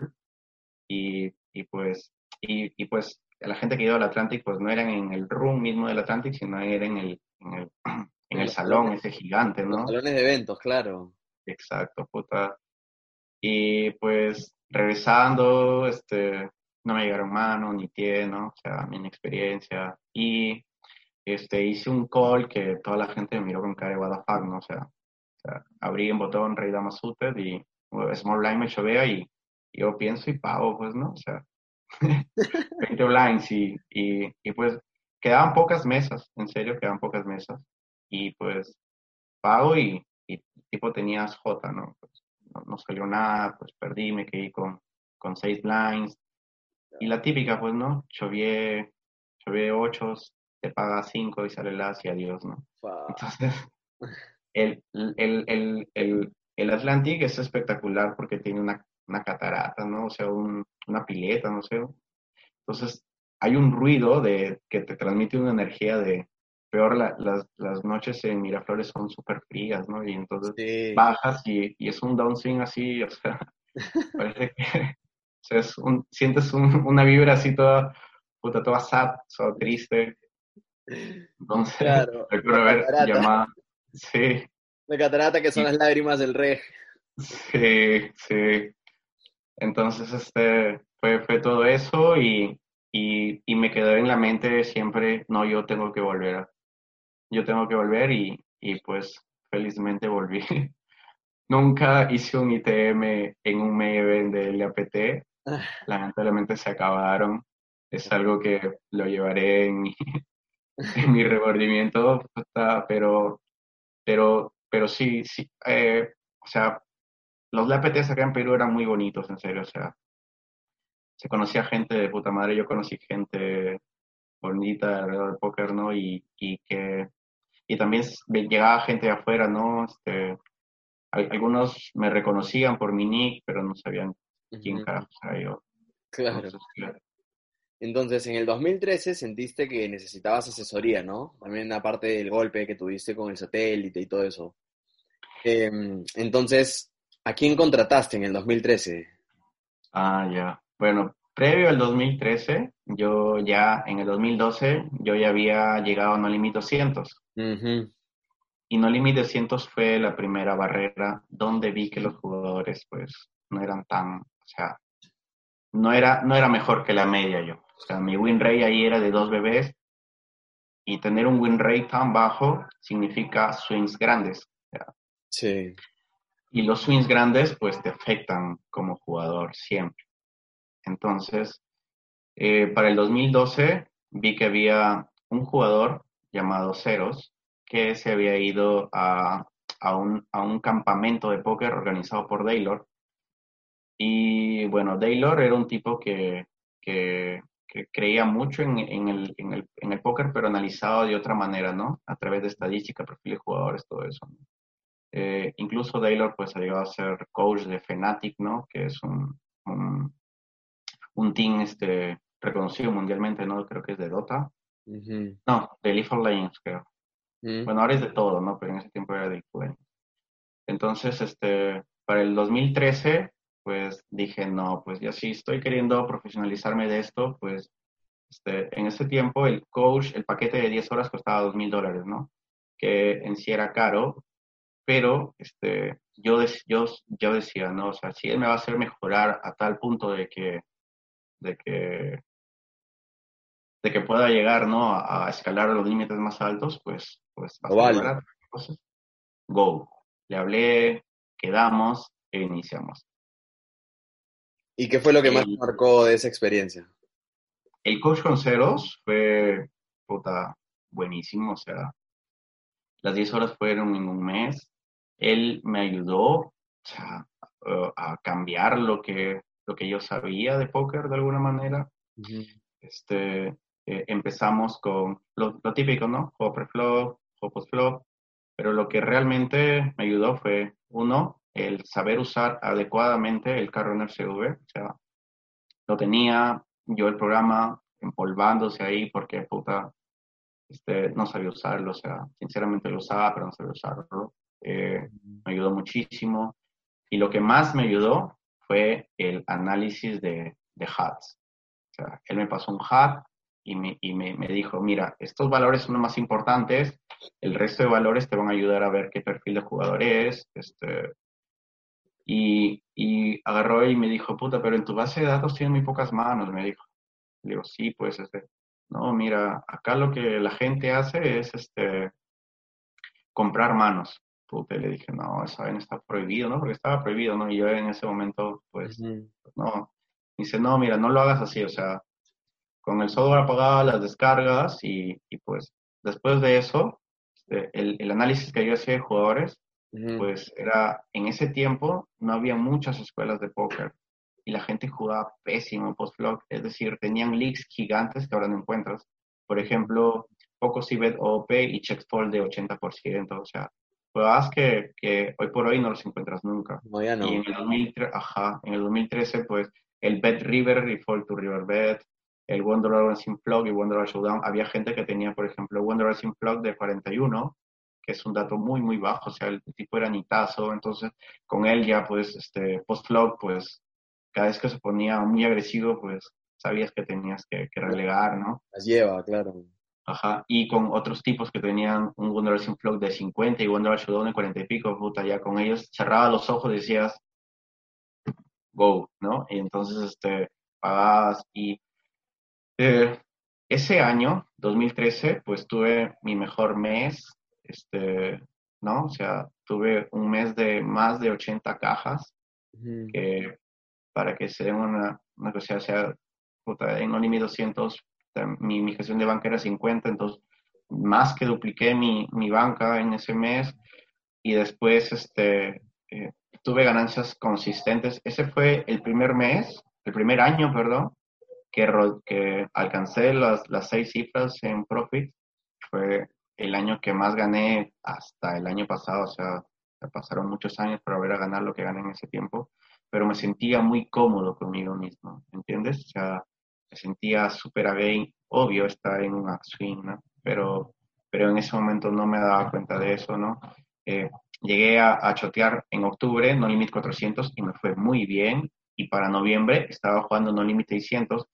y, y pues, y, y, pues la gente que iba al Atlantic, pues no eran en el room mismo del Atlantic, sino era en el, en el, en el salón ese gigante, ¿no?
salones de eventos, claro.
Exacto, puta. Y pues regresando, este, no me llegaron mano ni pie, ¿no? O sea, mi inexperiencia. Y este, hice un call que toda la gente me miró con cara de what ¿no? O sea, o sea abrí en botón Rey Dama Suited y Small Blind me chovea y, yo pienso y pago, pues, ¿no? O sea, 20 blinds y, y, y, pues quedaban pocas mesas, en serio, quedaban pocas mesas. Y pues pago y, y tipo tenías J, ¿no? Pues, no, salió nada, pues perdí, me quedé con, con seis blinds. Y la típica, pues, ¿no? Chovié, chovié ocho, te paga cinco y sale las y adiós, ¿no? Entonces, el, el, el, el, el Atlantic es espectacular porque tiene una, una catarata, ¿no? O sea, un, una pileta, no sé. Entonces, hay un ruido de que te transmite una energía de peor las, las noches en Miraflores son súper frías, ¿no? Y entonces bajas y, y, es un downswing así, o sea, parece que es un, sientes una vibra así toda, puta, toda sad, toda triste. Entonces, claro, recuerdo haber llamado, sí.
La catarata que son las lágrimas del rey.
Sí, sí. Entonces, este, fue, fue todo eso y, y, y, me quedó en la mente siempre, no, yo tengo que volver, yo tengo que volver y, y pues felizmente volví. Nunca hice un ITM en un event de LAPT, ah. lamentablemente se acabaron, es algo que lo llevaré en mi, mi remordimiento, pero, pero, pero sí, sí, eh, o sea, los LAPTs acá en Perú eran muy bonitos, en serio, o sea, se conocía gente de puta madre, yo conocí gente bonita alrededor del póker, ¿no? Y, y que, y también llegaba gente de afuera, ¿no? Este, algunos me reconocían por mi nick, pero no sabían quién carajo era yo.
Claro. Entonces, en el 2013 sentiste que necesitabas asesoría, ¿no? También aparte del golpe que tuviste con el satélite y todo eso. Em, entonces, ¿a quién contrataste en el 2013?
Ah, ya. Bueno, previo al 2013, yo ya en el 2012, yo ya había llegado a No Limit 200. Y No Limit 200 fue la primera barrera donde vi que los jugadores, pues, no eran tan, o sea, no era, no era mejor que la media yo. O sea, mi win rate ahí era de dos bebés y tener un win rate tan bajo significa swings grandes.
sí.
Y los swings grandes pues te afectan como jugador siempre. Entonces, eh, para el 2012 vi que había un jugador llamado Ceros que se había ido a, a, un, a un campamento de póker organizado por Daylor. Y bueno, Daylor era un tipo que, que que creía mucho en, en, el, en, el, en, el, póker, pero analizado de otra manera, ¿no? A través de estadística, perfiles de jugadores, todo eso. Eh, incluso Taylor pues ha llegado a ser coach de Fnatic, ¿no? Que es un, un, un, team este, reconocido mundialmente, ¿no? Creo que es de Dota. No, de League of Legends, creo. Bueno, ahora es de todo, ¿no? Pero en ese tiempo era de League Entonces, este, para el 2013 pues dije, no, pues ya sí estoy queriendo profesionalizarme de esto, pues este, en ese tiempo el coach, el paquete de 10 horas costaba 2 mil dólares, ¿no? Que en sí era caro, pero este, yo, yo, yo decía, no, o sea, si él me va a hacer mejorar a tal punto de que, de que, de que pueda llegar, ¿no? A, escalar a los límites más altos, pues, pues
vale.
go. Le hablé, quedamos e iniciamos.
¿Y qué fue lo que más marcó de esa experiencia?
El coach con ceros fue puta, buenísimo, o sea, las 10 horas fueron en un mes. Él me ayudó a cambiar lo que, lo que yo sabía de póker de alguna manera. este, eh, empezamos con lo, típico, ¿no? Juego pre-flop, juego post-flop, pero lo que realmente me ayudó fue, uno, el saber usar adecuadamente el carro CV, o sea, lo tenía yo el programa empolvándose ahí porque puta, este, no sabía usarlo, o sea, sinceramente lo usaba, pero no sabía usarlo. Eh, me ayudó muchísimo. Y lo que más me ayudó fue el análisis de, de hats. O sea, él me pasó un hat y, me, y me, me, dijo, mira, estos valores son los más importantes, el resto de valores te van a ayudar a ver qué perfil de jugador es, este, y, y, agarró y me dijo, puta, pero en tu base de datos tienes muy pocas manos, me dijo. Le digo, sí, pues, este, no, mira, acá lo que la gente hace es, este, comprar manos. Puta, le dije, no, vaina está prohibido, ¿no? Porque estaba prohibido, ¿no? Y yo en ese momento, pues, no. dice, no, mira, no lo hagas así, o sea, con el software apagado las descargas y, y pues, después de eso, este, el, el análisis que yo hacía de jugadores, pues era, en ese tiempo no había muchas escuelas de póker y la gente jugaba pésimo post-flop, es decir, tenían leaks gigantes que ahora no encuentras. Por ejemplo, Poco Cibet OP y Checkfold de 80%, o sea, jugadas que, que hoy por hoy no los encuentras nunca.
No, ya no.
Y en el, 2013, ajá, en el 2013, pues el Bet River y Fall to River Bet, el Wonder Racing Flock y Wonder Showdown, había gente que tenía, por ejemplo, Wonder Racing Flock de 41, que es un dato muy, muy bajo, o sea, el tipo era nitazo, entonces con él ya, pues, este, post-flock, pues, cada vez que se ponía muy agresivo, pues, sabías que tenías que, relegar, ¿no?
Las lleva, claro.
Ajá, y con otros tipos que tenían un Wonder Racing Flock de 50 y Wonder Showdown de 40 y pico, puta, ya con ellos cerraba los ojos y decías, go, ¿no? Y entonces, este, pagabas y eh, ese año, 2013, pues tuve mi mejor mes, este, ¿no? O sea, tuve un mes de más de 80 cajas, que para que se den una, una cosa, o sea, puta, en Onimi 200, mi, mi, gestión de banca era 50, entonces más que dupliqué mi, mi banca en ese mes y después este, eh, tuve ganancias consistentes. Ese fue el primer mes, el primer año, perdón, que, que alcancé las, las seis cifras en profit. Fue el año que más gané hasta el año pasado, o sea, pasaron muchos años para volver a ganar lo que gané en ese tiempo, pero me sentía muy cómodo conmigo mismo, ¿entiendes? O sea, me sentía súper bien, obvio estar en un upswing, ¿no? Pero, pero en ese momento no me daba cuenta de eso, ¿no? Eh, llegué a, a, chotear en octubre No Limit 400 y me fue muy bien, y para noviembre estaba jugando No Limit 600,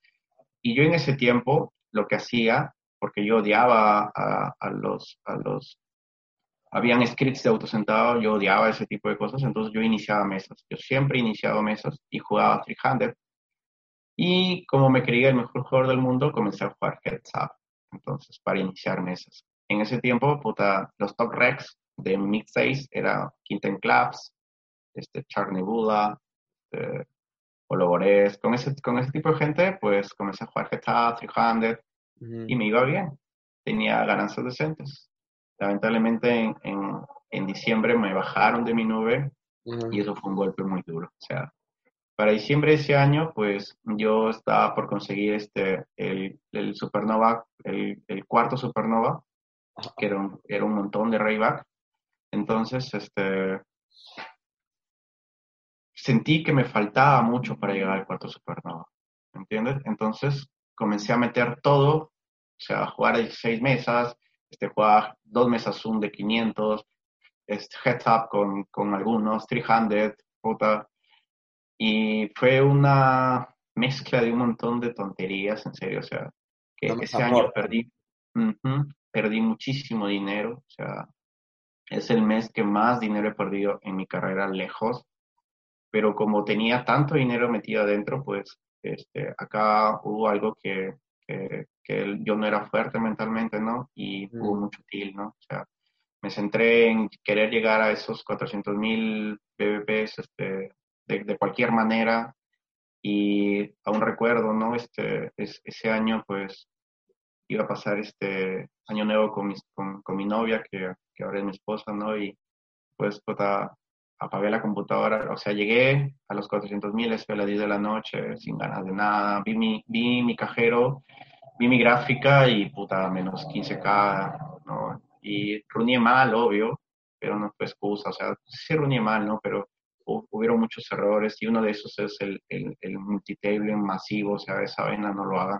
y yo en ese tiempo lo que hacía, porque yo odiaba a, los, a los, habían scripts de autosentado, yo odiaba ese tipo de cosas, entonces yo iniciaba mesas. Yo siempre iniciaba mesas y jugaba 300. Y como me creía el mejor jugador del mundo, comencé a jugar Heads Up. Entonces, para iniciar mesas. En ese tiempo, puta, los top recs de Mix 6 era Quinten Claps, este, Charnebula, este, Olobores, con ese, con ese tipo de gente, pues comencé a jugar GTA, 300 y me iba bien. Tenía ganancias decentes. Lamentablemente en, en, en diciembre me bajaron de mi nube y eso fue un golpe muy duro. O sea, para diciembre de ese año, pues yo estaba por conseguir este, el, el Supernova, el, el, cuarto Supernova, que era un, era un montón de Rayback. Entonces, este, sentí que me faltaba mucho para llegar al cuarto supernova, ¿entiendes? Entonces comencé a meter todo, o sea, a jugar 16 mesas, este, jugar dos mesas Zoom de 500, este, heads up con, con algunos, 300, puta, y fue una mezcla de un montón de tonterías, en serio, o sea, que ese año perdí, perdí muchísimo dinero, o sea, es el mes que más dinero he perdido en mi carrera lejos, pero como tenía tanto dinero metido adentro, pues este, acá hubo algo que, que, yo no era fuerte mentalmente, ¿no? Y hubo mucho til, ¿no? O sea, me centré en querer llegar a esos 400 mil BBPs este, de, de, cualquier manera y aún recuerdo, ¿no? Este, ese año, pues, iba a pasar este año nuevo con, con, con mi novia, que, que, ahora es mi esposa, ¿no? Y pues, puta, apagué la computadora, o sea, llegué a los 400 mil, a las 10 de la noche, sin ganas de nada, vi mi, vi mi cajero, vi mi gráfica y puta, menos 15k, ¿no? Y ruñé mal, obvio, pero no fue excusa, o sea, sí ruñé mal, ¿no? Pero hubieron muchos errores y uno de esos es el, el, el multitabling masivo, o sea, esa vaina no lo hagan.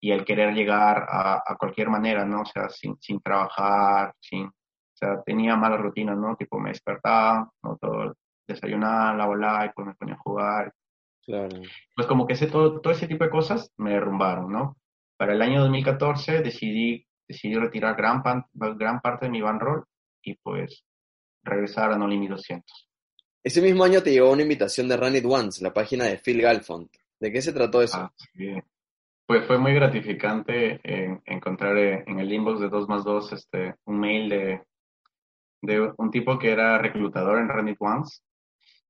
Y el querer llegar a, a cualquier manera, ¿no? O sea, sin, sin trabajar, sin, sea, tenía malas rutinas, ¿no? Tipo, me despertaba, ¿no? Todo, desayunaba, la bola y pues me ponía a jugar. Claro. Pues como que ese, todo, todo ese tipo de cosas me derrumbaron, ¿no? Para el año 2014 decidí, decidí retirar gran, pan, gran parte de mi roll y pues regresar a No Limit 200.
Ese mismo año te llegó una invitación de Run It Once, la página de Phil Galfond. ¿De qué se trató eso? Ah,
sí. Pues fue muy gratificante encontrar en el inbox de 2 más 2 este, un mail de, de un tipo que era reclutador en Reddit Once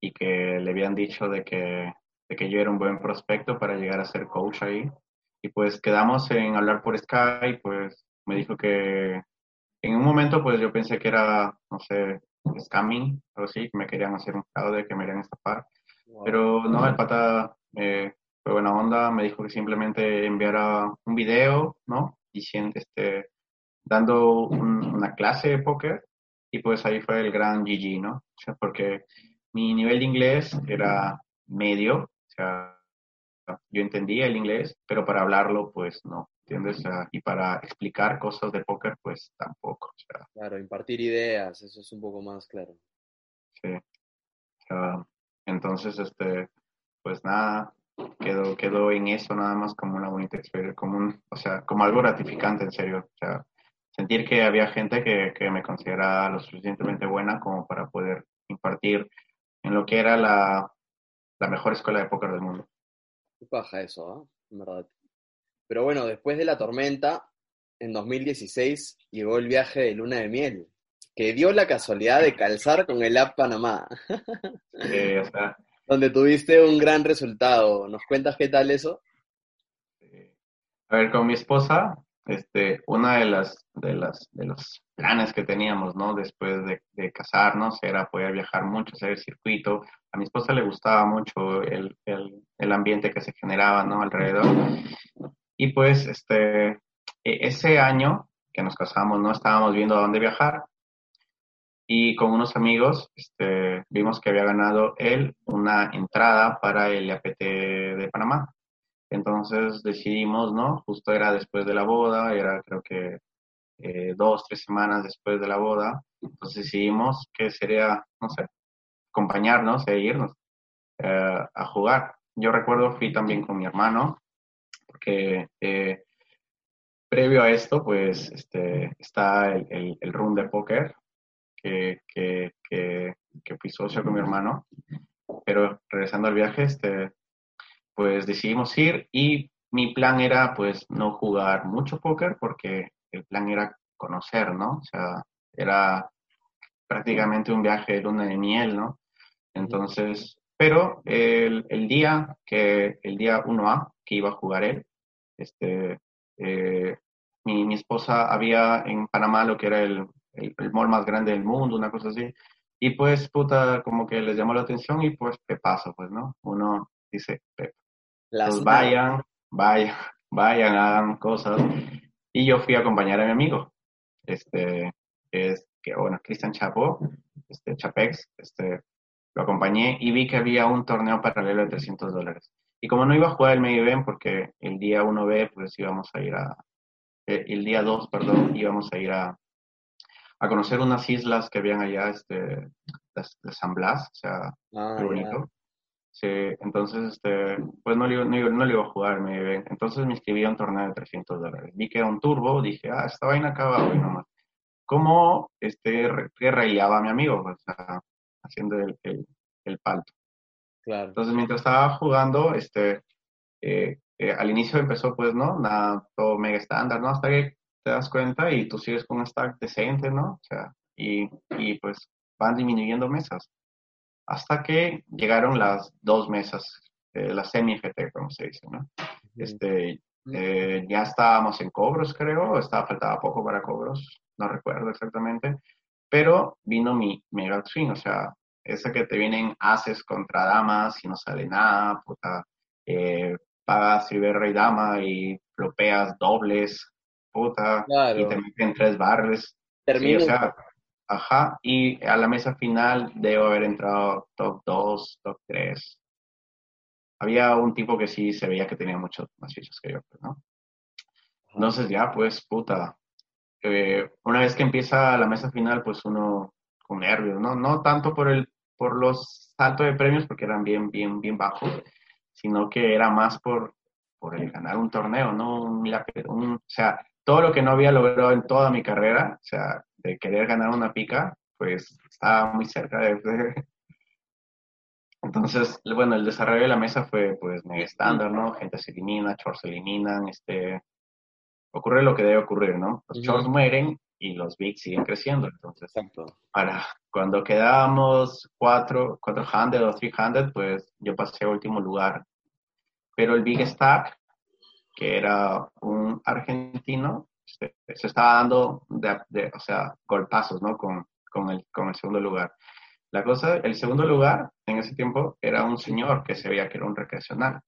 y que le habían dicho de que, de que yo era un buen prospecto para llegar a ser coach ahí. Y pues quedamos en hablar por Skype, pues me dijo que en un momento pues yo pensé que era, no sé, scamming, algo así, que me querían hacer un fraude, que me querían estafar. Pero no, el pata eh, fue buena onda, me dijo que simplemente enviara un video, ¿no? Diciendo, este, dando una clase de póker y pues ahí fue el gran GG, ¿no? O sea, porque mi nivel de inglés era medio, o sea, yo entendía el inglés, pero para hablarlo, pues no, ¿entiendes? y para explicar cosas de póker, pues tampoco.
claro, impartir ideas, eso es un poco más claro.
Sí. entonces, este, pues nada, quedó, quedó en eso nada más como una bonita experiencia, como un, o sea, como algo gratificante, en serio. O sea, sentir que había gente que, que me consideraba lo suficientemente buena como para poder impartir en lo que era la, la mejor escuela de póker del mundo.
Qué paja eso, ¿ah? En verdad. Pero bueno, después de la tormenta, en 2016 llegó el viaje de luna de miel, que dio la casualidad de calzar con el App Panamá.
Sí, o sea,
donde tuviste un gran resultado. ¿Nos cuentas qué tal eso?
A ver, con mi esposa, este, una de las, de las, de los planes que teníamos, ¿no? Después de, casarnos era poder viajar mucho, hacer circuito. A mi esposa le gustaba mucho el, el, ambiente que se generaba, ¿no? Alrededor. Y pues, este, e, ese año que nos casamos, ¿no? Estábamos viendo a dónde viajar y con unos amigos este, vimos que había ganado él una entrada para el APT de Panamá. Entonces decidimos, ¿no? Justo era después de la boda, era creo que eh, dos, tres semanas después de la boda. Entonces decidimos que sería, no sé, acompañarnos e irnos eh, a jugar. Yo recuerdo, fui también con mi hermano, porque eh, previo a esto, pues este, está el, el, room de póker, que, que, que, fui socio con mi hermano. Pero regresando al viaje, este, pues decidimos ir y mi plan era pues no jugar mucho póker porque el plan era conocer, ¿no? O sea, era prácticamente un viaje de luna de miel, ¿no? Entonces, pero el, el día que, el día 1A que iba a jugar él, este, eh, mi, mi, esposa había en Panamá lo que era el, el, mall más grande del mundo, una cosa así. Y pues, puta, como que les llamó la atención y pues, ¿qué pasa? Pues, ¿no? Uno dice, pues vayan, vayan, vayan, hagan cosas. Y yo fui a acompañar a mi amigo, este, es, que, bueno, Cristian Chapo, este, Chapex, este, lo acompañé y vi que había un torneo paralelo de 300 dólares. Y como no iba a jugar el medio event porque el día 1B, pues íbamos a ir a, eh, el día 2, perdón, íbamos a ir a, a conocer unas islas que habían allá este, de, San Blas, o sea, ah, bonito. Sí, entonces, este, pues no le, no, no le iba a jugar, me, entonces me inscribí a un torneo de 300 dólares. Vi que era un turbo, dije, ah, esta vaina acaba hoy nomás. ¿Cómo este, que reíaba mi amigo? O sea, haciendo el, el, el palto.
Claro.
Entonces, mientras estaba jugando, este, eh, eh, al inicio empezó, pues, ¿no? Nada, todo mega estándar, ¿no? Hasta que te das cuenta y tú sigues con un stack decente, ¿no? O sea, y, y pues van disminuyendo mesas. Hasta que llegaron las dos mesas, eh, la semi-FT, como se dice, ¿no? Este, eh, ya estábamos en cobros, creo, estaba faltaba poco para cobros, no recuerdo exactamente, pero vino mi Mega Twin, o sea, esa que te vienen haces contra damas y no sale nada, puta, eh, pagas River Rey Dama y flopeas dobles, puta, y te meten tres barres.
Termina.
o sea, ajá, y a la mesa final debo haber entrado top 2, top 3. Había un tipo que sí se veía que tenía muchos más fichas que yo, pues, ¿no? Entonces ya, pues, puta. Eh, una vez que empieza la mesa final, pues uno con nervios, ¿no? No tanto por el por los saltos de premios, porque eran bien, bien, bien bajos, sino que era más por, por el ganar un torneo, ¿no? Un, un, o sea, todo lo que no había logrado en toda mi carrera, o sea, de querer ganar una pica, pues estaba muy cerca de... Entonces, bueno, el desarrollo de la mesa fue pues mega estándar, ¿no? Gente se elimina, shorts se eliminan, este... Ocurre lo que debe ocurrir, ¿no? Los shorts mueren y los bigs siguen creciendo. Entonces, para cuando quedábamos cuatro, 400 o 300, pues yo pasé a último lugar. Pero el big stack que era un argentino, se, estaba dando, de, o sea, golpazos, ¿no? Con, con, el, con el segundo lugar. La cosa, el segundo lugar en ese tiempo era un señor que se veía que era un recreacional.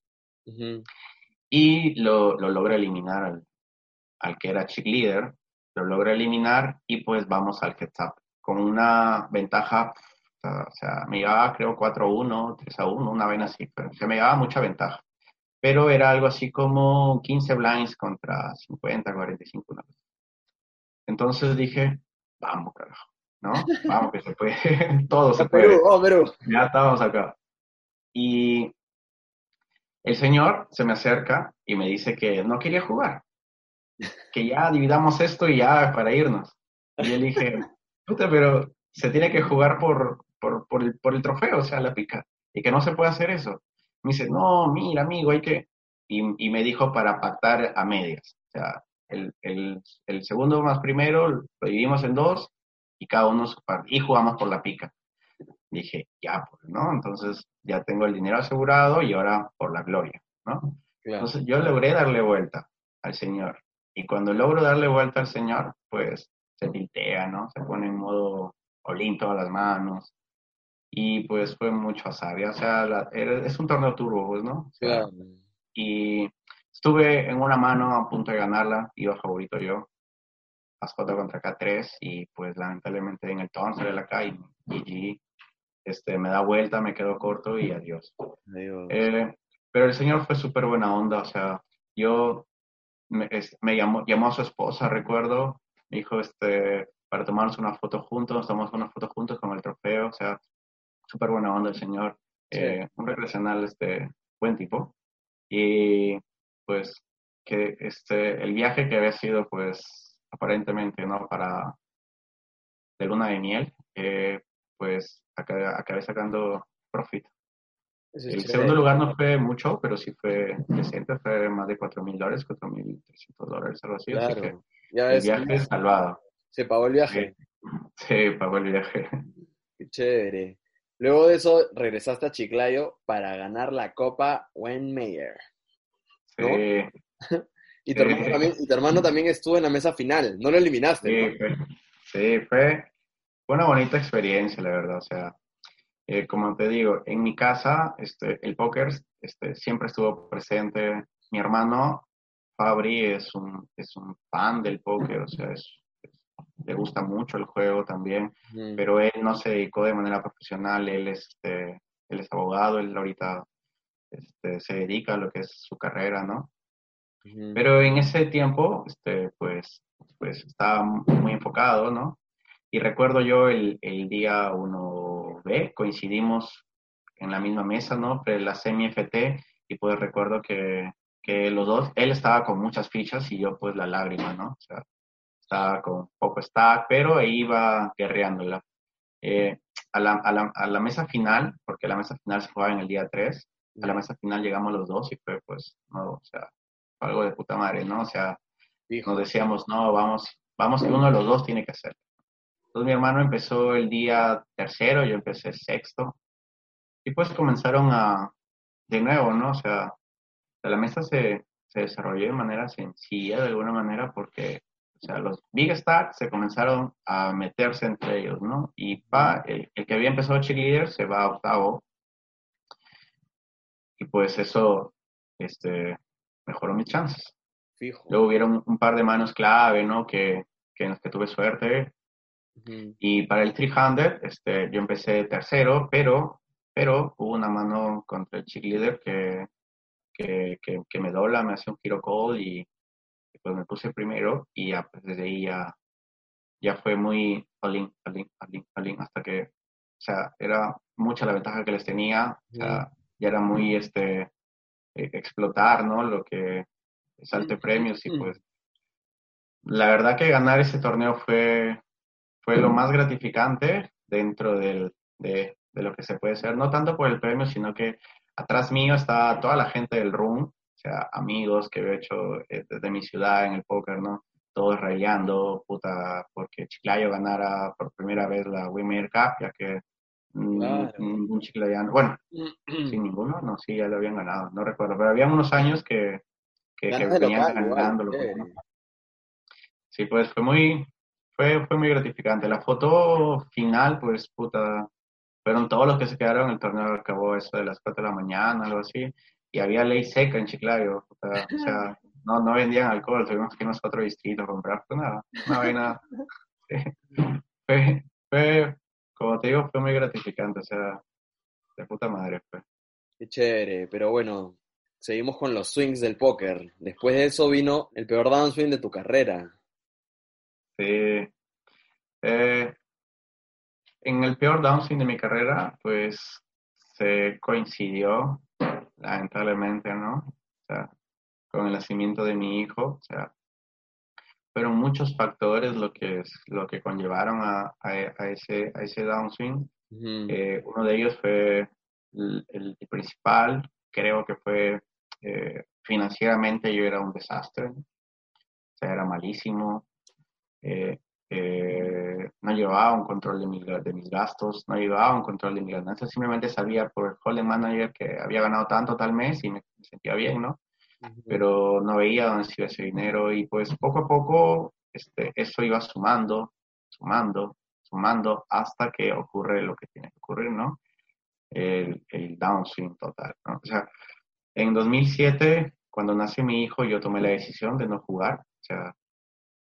Y lo, lo, logra eliminar al, al que era chick leader, lo logra eliminar y pues vamos al heads up con una ventaja, o sea, me llevaba creo 4-1, 3-1, una vaina así, pero se me llevaba mucha ventaja. Pero era algo así como 15 blinds contra 50, 45, una vez. Entonces dije, vamos, carajo, ¿no? Vamos, que se puede, todo se puede.
Oh,
ya estábamos acá. Y el señor se me acerca y me dice que no quería jugar, que ya dividamos esto y ya para irnos. Y le dije, puta, pero se tiene que jugar por, por, por, el, por el trofeo, o sea, la pica, y que no se puede hacer eso. Me dice, no, mira, amigo, hay que... Y, y me dijo para pactar a medias. O sea, el, el, el, segundo más primero lo dividimos en dos y cada uno y jugamos por la pica. Dije, ya, pues, ¿no? Entonces ya tengo el dinero asegurado y ahora por la gloria, ¿no? Entonces yo logré darle vuelta al señor. Y cuando logro darle vuelta al señor, pues se tiltea, ¿no? Se pone en modo olín todas las manos. Y pues fue mucho a sabia. O sea, es un torneo turbo, pues, ¿no? Y estuve en una mano a punto de ganarla, iba favorito yo. Ascota contra K3 y pues lamentablemente en el turn sale la K y GG este, me da vuelta, me quedo corto y adiós. Eh, pero el señor fue súper buena onda, o sea, yo me, me, llamó, llamó a su esposa, recuerdo, me dijo, este, para tomarnos una foto juntos, nos tomamos una foto juntos con el trofeo, o sea, súper buena onda el señor, eh, un recreacional, este, buen tipo. Y pues que este, el viaje que había sido pues aparentemente, ¿no? Para de luna de miel, eh, pues acabé, sacando profit. el segundo lugar no fue mucho, pero sí fue decente, fue más de 4 mil dólares, 4 mil 300 dólares, algo así. Así que ya el viaje es salvado.
Se pagó el viaje.
Sí, pagó el viaje.
Qué chévere. Luego de eso regresaste a Chiclayo para ganar la Copa Wayne Mayer. Sí. y, tu hermano también, y tu hermano también estuvo en la mesa final, no lo eliminaste.
Sí, fue, sí, fue, fue una bonita experiencia, la verdad. O sea, eh, como te digo, en mi casa este, el póker este, siempre estuvo presente. Mi hermano Fabri es un, es un fan del póker, o sea, le gusta mucho el juego también, pero él no se dedicó de manera profesional, él, este, él es abogado, él ahorita este, se dedica a lo que es su carrera, ¿no? Pero en ese tiempo, este, pues, pues estaba muy enfocado, ¿no? Y recuerdo yo el, el día 1B, coincidimos en la misma mesa, ¿no? Pero la semi-FT, y pues recuerdo que, que, los dos, él estaba con muchas fichas y yo pues la lágrima, ¿no? O sea, estaba con poco stack, pero iba guerreándola. Eh, a, la, a, la, a, la, mesa final, porque la mesa final se jugaba en el día 3, a la mesa final llegamos los dos y fue pues, no, o sea, algo de puta madre, ¿no? O sea, nos decíamos, no, vamos, vamos que uno de los dos tiene que hacerlo. Entonces mi hermano empezó el día tercero, yo empecé sexto. Y pues comenzaron a, de nuevo, ¿no? O sea, la mesa se, se desarrolló de manera sencilla, de alguna manera, porque, o sea, los Big Stars se comenzaron a meterse entre ellos, ¿no? Y pa, el, que había empezado cheerleader se va a octavo. Y pues eso, este, mejoró mis chances. Fijo. Luego hubieron un par de manos clave, ¿no? Que, que en las que tuve suerte. Y para el 300, este, yo empecé tercero, pero, pero hubo una mano contra el cheerleader que, que, que, me dobla, me hace un giro call y, pues me puse primero y ya, pues desde ahí ya, ya fue muy all-in, all-in, hasta que, o sea, era mucha la ventaja que les tenía, o sea, ya era muy, este, e, explotar, ¿no? Lo que salte premios y pues, la verdad que ganar ese torneo fue, fue lo más gratificante dentro del, de, de, lo que se puede ser, no tanto por el premio, sino que atrás mío estaba toda la gente del room, sea, amigos que he hecho eh, desde mi ciudad en el póker, ¿no? Todos rayando, puta, porque Chiclayo ganara por primera vez la Wimmer Cup, ya que ningún chiclayano, bueno, sin ninguno, no, sí, ya lo habían ganado, no recuerdo, pero había unos años que, que, que venían ganándolo. Sí, pues fue muy, fue, fue muy gratificante. La foto final, pues, puta, fueron todos los que se quedaron, el torneo acabó eso de las 4 de la mañana, algo así, y había ley seca en Chiclayo, o sea, no, no vendían alcohol, tuvimos que irnos a otro distrito a comprar, pues nada, no había nada. Fue, fue, como te digo, fue muy gratificante, o sea, de puta madre fue.
Qué chévere, pero bueno, seguimos con los swings del póker. Después de eso vino el peor downswing de tu carrera.
Sí. Eh, en el peor downswing de mi carrera, pues se coincidió, lamentablemente, ¿no? O sea, con el nacimiento de mi hijo, o sea, fueron muchos factores lo que, lo que conllevaron a, a, ese, a ese downswing. Eh, uno de ellos fue el, principal, creo que fue eh, financieramente yo era un desastre, o sea, era malísimo. Eh, no llevaba un control de, mi, de, mis gastos, no llevaba un control de mis ganancias, simplemente sabía por el holding manager que había ganado tanto tal mes y me, sentía bien, ¿no? Pero no veía dónde se iba ese dinero y pues poco a poco este, eso iba sumando, sumando, sumando hasta que ocurre lo que tiene que ocurrir, ¿no? El, el downswing total, ¿no? O sea, en 2007, cuando nace mi hijo, yo tomé la decisión de no jugar, o sea,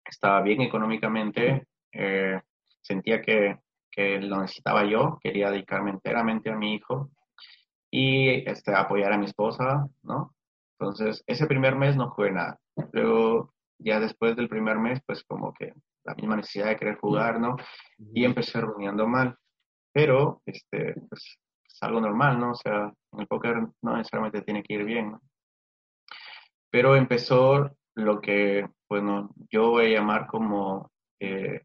estaba bien económicamente, eh, sentía que, que, lo necesitaba yo, quería dedicarme enteramente a mi hijo y este, apoyar a mi esposa, ¿no? Entonces, ese primer mes no jugué nada. Luego, ya después del primer mes, pues como que la misma necesidad de querer jugar, ¿no? Y empecé rumiando mal. Pero, este, pues, es algo normal, ¿no? O sea, en el póker no necesariamente tiene que ir bien, ¿no? Pero empezó lo que, bueno, yo voy a llamar como eh,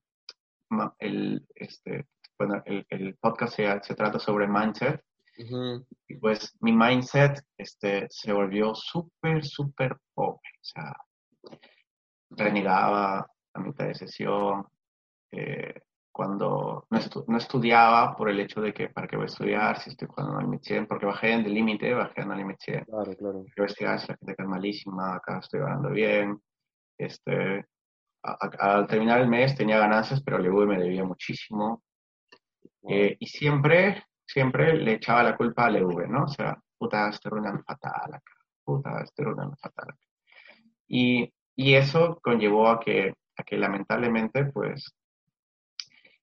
el, este, bueno, el, el podcast se, se, trata sobre mindset. Y pues mi mindset este, se volvió súper, súper pobre. O sea, renegaba a mitad de sesión. Eh, cuando no, estudiaba por el hecho de que para qué voy a estudiar si estoy jugando en el 100, porque bajé en el límite, bajé en el límite.
Claro, claro.
Yo estudiar, la gente que es malísima, acá estoy ganando bien. Este, al terminar el mes tenía ganancias, pero el me debía muchísimo. Eh, y siempre, siempre le echaba la culpa al EV, ¿no? O sea, puta, estoy runando fatal acá, puta, estoy runando fatal Y, y eso conllevó a que, a que lamentablemente, pues,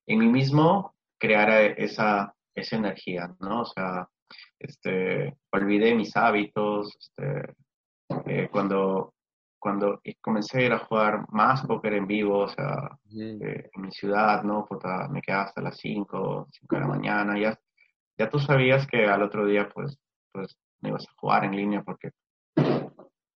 en mí mismo creara esa, esa energía, ¿no? O sea, este, olvidé mis hábitos, este, eh, cuando cuando comencé a ir a jugar más póker en vivo, o sea, eh, en mi ciudad, ¿no? Puta, me quedaba hasta las 5, 5 de la mañana, ya, ya tú sabías que al otro día, pues, pues, me ibas a jugar en línea porque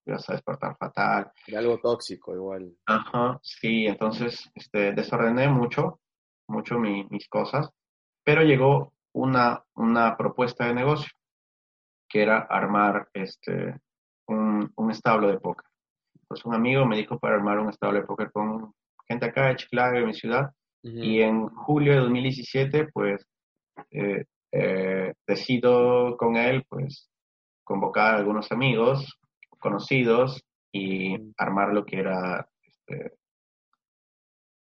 ibas a despertar fatal.
Era algo tóxico igual.
Ajá, sí, entonces, este, desordené mucho, mucho mis cosas, pero llegó una, una propuesta de negocio, que era armar, este, un, un establo de póker. Pues un amigo me dijo para armar un estado de póker con gente acá de Chiclayo, en mi ciudad. Y en julio de 2017, pues, eh, eh, decido con él, pues, convocar a algunos amigos conocidos y armar lo que era este,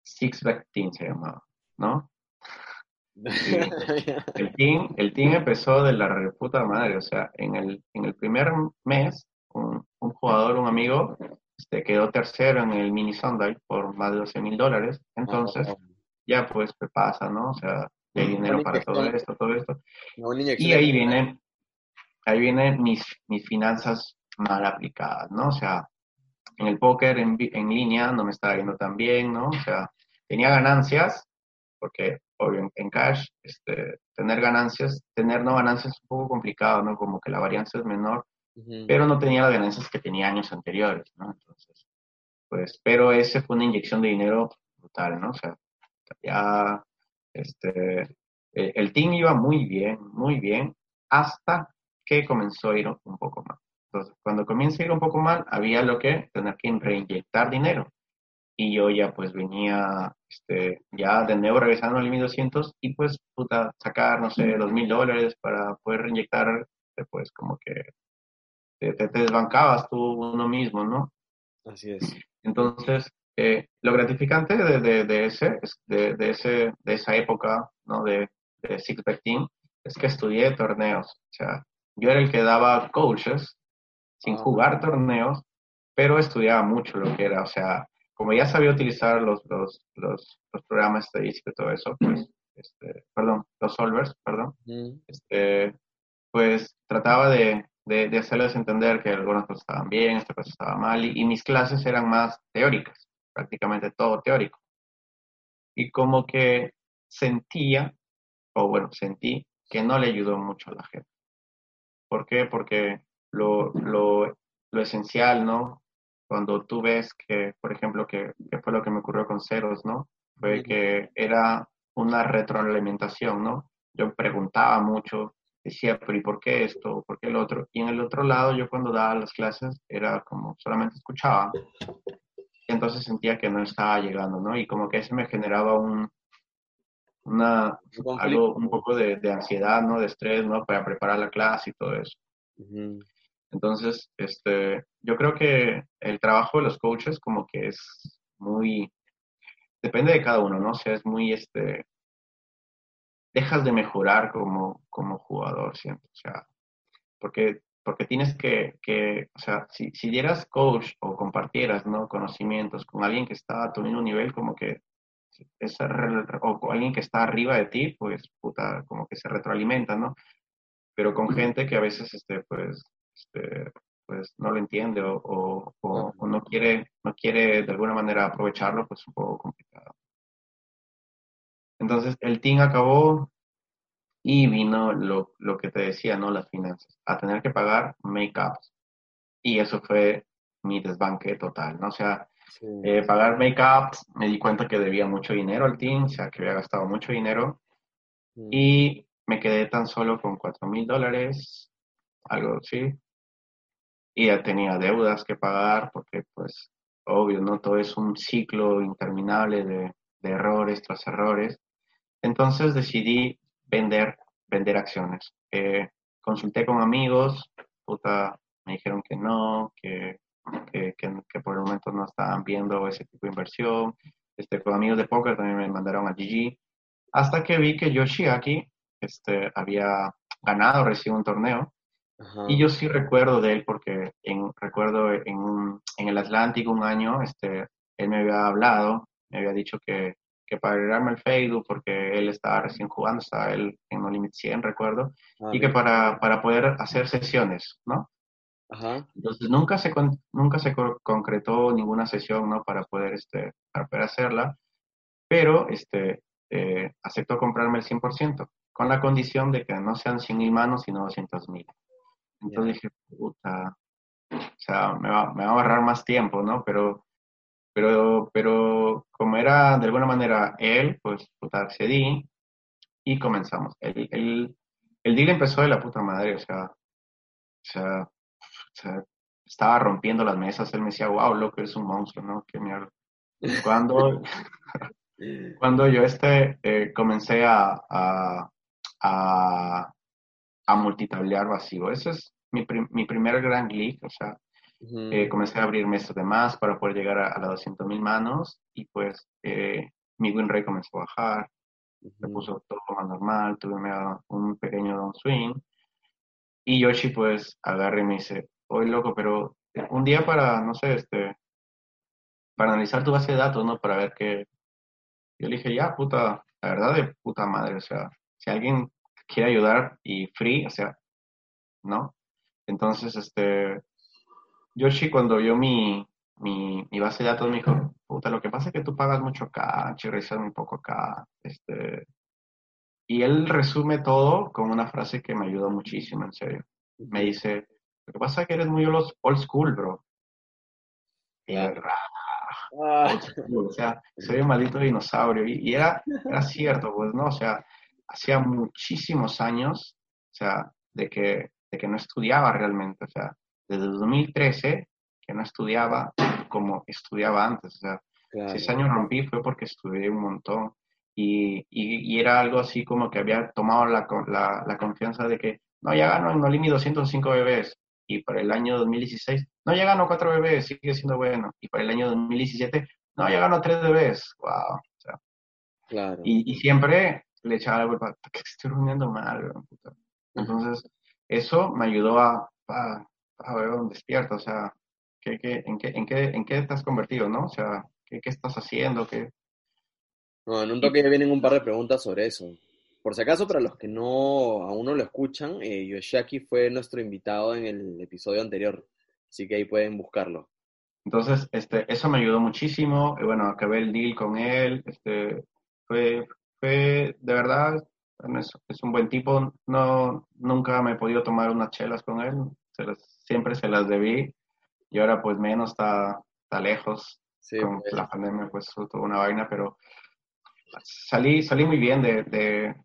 Six Back Team se llamaba, ¿no? el, team, el team empezó de la reputa madre, o sea, en el, en el primer mes, un, un jugador, un amigo, este, quedó tercero en el mini Sunday por más de 12 mil dólares. Entonces, ya pues pasa, ¿no? O sea, hay dinero para todo esto, todo esto. y ahí viene, ahí vienen mis, mis finanzas mal aplicadas, ¿no? O sea, en el póker en, en línea no me estaba yendo tan bien, ¿no? O sea, tenía ganancias, porque obvio en, cash, este, tener ganancias, tener no ganancias es un poco complicado, ¿no? Como que la varianza es menor, pero no tenía las ganancias que tenía años anteriores, ¿no? Entonces, pues, pero ese fue una inyección de dinero brutal, ¿no? O sea, ya, este, eh, el team iba muy bien, muy bien, hasta que comenzó a ir un poco mal. Entonces, cuando comienza a ir un poco mal, había lo que tener que reinyectar dinero. Y yo ya pues venía, este, ya de nuevo regresando al 1200 y pues, puta, sacar, no sé, dos mil dólares para poder reinyectar, pues, como que te, desbancabas tú uno mismo, ¿no?
Así es.
Entonces, eh, lo gratificante de, de, ese, de, de, ese, de esa época, ¿no? De, de Six Team, es que estudié torneos. O sea, yo era el que daba coaches sin jugar torneos, pero estudiaba mucho lo que era. O sea, como ya sabía utilizar los, los, los, los programas estadísticos y todo eso, pues, este, perdón, los solvers, perdón, este, pues trataba de, de, hacerles entender que algunas cosas estaban bien, esta cosa estaba mal, y, mis clases eran más teóricas, prácticamente todo teórico. Y como que sentía, o bueno, sentí que no le ayudó mucho a la gente. ¿Por qué? Porque lo, lo, lo esencial, ¿no? Cuando tú ves que, por ejemplo, que, que, fue lo que me ocurrió con Ceros, ¿no? Fue que era una retroalimentación, ¿no? Yo preguntaba mucho, decía, pero ¿y por qué esto? ¿Por qué el otro? Y en el otro lado, yo cuando daba las clases, era como solamente escuchaba. Y entonces sentía que no estaba llegando, ¿no? Y como que eso me generaba un, una, algo, un poco de, de, ansiedad, ¿no? De estrés, ¿no? Para preparar la clase y todo eso. Entonces, este, yo creo que el trabajo de los coaches como que es muy, depende de cada uno, ¿no? O sea, es muy, este, dejas de mejorar como, como jugador, siento, o sea, porque, porque tienes que, que o sea, si, si dieras coach o compartieras, ¿no? Conocimientos con alguien que está a tu mismo nivel, como que es, o con alguien que está arriba de ti, pues, puta, como que se retroalimenta, ¿no? Pero con gente que a veces, este, pues, este, pues no lo entiende o, o, o, no quiere no quiere de alguna manera aprovecharlo, pues es un poco complicado. Entonces el team acabó y vino lo, lo que te decía, ¿no? Las finanzas, a tener que pagar make-ups. Y eso fue mi desbanque total, ¿no? O sea, eh, pagar make-ups, me di cuenta que debía mucho dinero al team, o sea, que había gastado mucho dinero. Mm. Y me quedé tan solo con cuatro mil dólares, algo así, y tenía deudas que pagar porque pues obvio, ¿no? Todo es un ciclo interminable de, de errores tras errores. Entonces decidí vender, vender acciones. Eh, consulté con amigos, me dijeron que no, que, que, que, por el momento no estaban viendo ese tipo de inversión. Este, con amigos de póker también me mandaron a GG. Hasta que vi que Yoshiaki este, había ganado recién un torneo y yo sí recuerdo de él porque en, recuerdo en, en el Atlántico un año, este, él me había hablado, me había dicho que, que para agregarme el Facebook, porque él estaba recién jugando, estaba él en No Limit 100, recuerdo, ah, y que para, para poder hacer sesiones, ¿no? Ajá. Entonces nunca se, nunca se concretó ninguna sesión, ¿no? Para poder, este, para poder hacerla, pero este, eh, aceptó comprarme el 100%, con la condición de que no sean 100 mil manos, sino 200 mil. Entonces dije, puta, o sea, me va, me va a ahorrar más tiempo, ¿no? Pero, pero, pero como era de alguna manera él, pues puta, accedí y comenzamos. El, el, el deal empezó de la puta madre, o sea, o sea, o sea, estaba rompiendo las mesas, él me decía, wow, loco, es un monstruo, ¿no? Qué mierda. Cuando, cuando yo este, eh, comencé a, a, a, a multitablear vacío. Ese es mi, mi primer gran clic, o sea, eh, comencé a abrir mesas de más para poder llegar a, a las 200.000 manos y pues eh, mi win rate comenzó a bajar, me puso todo más normal, tuve un pequeño downswing y Yoshi pues agarra y me dice, oye loco, pero un día para, no sé, este, para analizar tu base de datos, ¿no? Para ver qué... Yo le dije, ya, puta, la verdad de puta madre, o sea, si alguien quiere ayudar y free, o sea, ¿no? Entonces, este, Yoshi cuando vio mi, mi, mi, base de datos me dijo, puta, lo que pasa es que tú pagas mucho acá, chirrizas muy poco acá, este, y él resume todo con una frase que me ayudó muchísimo, en serio. Me dice, lo que pasa es que eres muy old school, bro. Y ah. o sea, soy un maldito dinosaurio. Y, y, era, era cierto, pues, ¿no? O sea, hacía muchísimos años, o sea, de que, de que no estudiaba realmente, o sea, desde 2013 que no estudiaba como estudiaba antes, o sea, si ese año rompí fue porque estudié un montón y, y, era algo así como que había tomado la, la, la confianza de que, no, ya gano en Olimi 205 bebés y para el año 2016, no, ya gano 4 bebés, sigue siendo bueno, y para el año 2017, no, ya gano 3 bebés, wow, o sea, claro. y, y siempre le echaba la culpa, que estoy durmiendo mal, Entonces, eso me ayudó a, a, a ver dónde despierto, o sea, ¿qué, qué, en, qué, en, qué, ¿en qué te has convertido, no? O sea, ¿qué, qué estás haciendo? ¿Qué...
No, en un toque vienen un par de preguntas sobre eso. Por si acaso, para los que no aún no lo escuchan, eh, Yoshiaki fue nuestro invitado en el episodio anterior, así que ahí pueden buscarlo.
Entonces, este, eso me ayudó muchísimo. Bueno, acabé el deal con él. Este, fue, fue de verdad, es, un buen tipo. No, nunca me he podido tomar unas chelas con él. siempre se las debí. Y ahora, pues, menos está, está lejos. con pues. la pandemia, pues, toda una vaina, pero salí, salí muy bien de, de,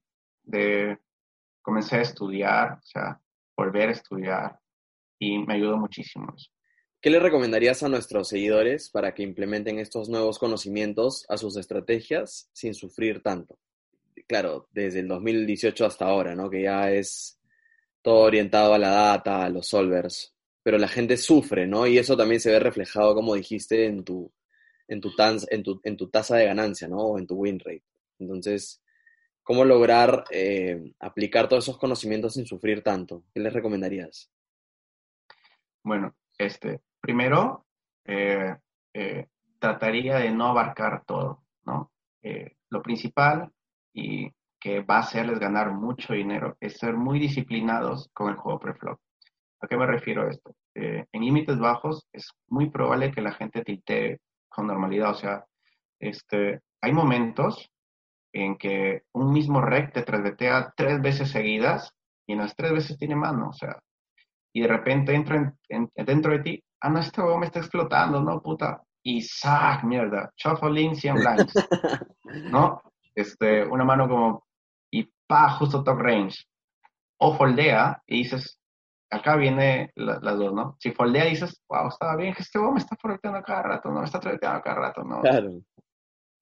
de, comencé a estudiar, o sea, volver a estudiar y me ayudó muchísimo eso.
¿Qué le recomendarías a nuestros seguidores para que implementen estos nuevos conocimientos a sus estrategias sin sufrir tanto? Claro, desde el 2018 hasta ahora, ¿no? Que ya es todo orientado a la data, a los solvers, pero la gente sufre, ¿no? Y eso también se ve reflejado, como dijiste, en tu, en tu, tasa de ganancia, ¿no? O en tu win rate. Entonces, ¿cómo lograr eh, aplicar todos esos conocimientos sin sufrir tanto? ¿Qué les recomendarías?
Bueno, este, primero, eh, eh, trataría de no abarcar todo, ¿no? lo principal y que va a hacerles ganar mucho dinero es ser muy disciplinados con el juego preflop. ¿A qué me refiero a esto? en límites bajos es muy probable que la gente tiltee con normalidad. O sea, este, hay momentos en que un mismo rec te trasvetea tres veces seguidas y en las tres veces tiene mano, o sea, y de repente entra dentro de ti, ah, no, este me está explotando, no, puta, y sac, mierda, shuffling 100 blinds, ¿no? Este, una mano como, y pa, justo top range, o foldea y dices, acá viene las dos, ¿no? Si foldea dices, wow, estaba bien, este me está forreteando cada rato, ¿no? Me está forreteando cada rato, ¿no?
Claro.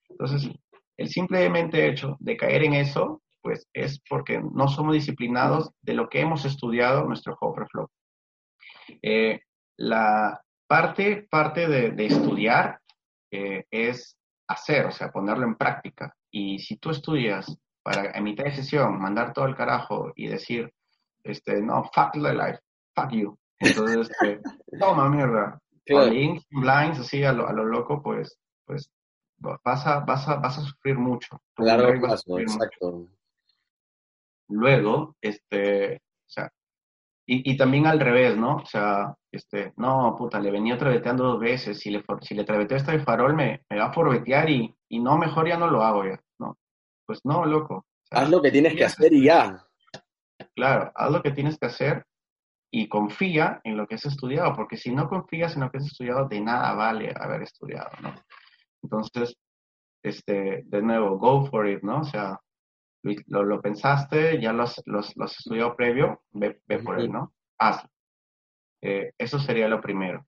Entonces, el simplemente hecho de caer en eso, pues es porque no somos disciplinados de lo que hemos estudiado nuestro juego flow. Eh, la parte, parte de, estudiar eh, es hacer, o sea, ponerlo en práctica. Y si tú estudias para en mitad de sesión mandar todo el carajo y decir, este, no, fuck the life, fuck you. Entonces, este, toma mierda. Claro. Blinds, así a lo, a lo loco, pues, pues vas a, vas a, vas a sufrir mucho.
Claro, exacto.
Luego, este, o sea, y, y, también al revés, ¿no? O sea, este, no, puta, le venía traveteando dos veces, si le, si le traveteo esta de farol me, me va a forbetear y, y no, mejor ya no lo hago ya, ¿no? Pues no, loco.
haz lo que tienes que hacer y ya.
Claro, haz lo que tienes que hacer y confía en lo que has estudiado, porque si no confías en lo que has estudiado, de nada vale haber estudiado, ¿no? Entonces, este, de nuevo, go for it, ¿no? O sea, lo, lo pensaste, ya lo has, los, los estudiado previo, ve, por él, ¿no? Hazlo. Eh, eso sería lo primero.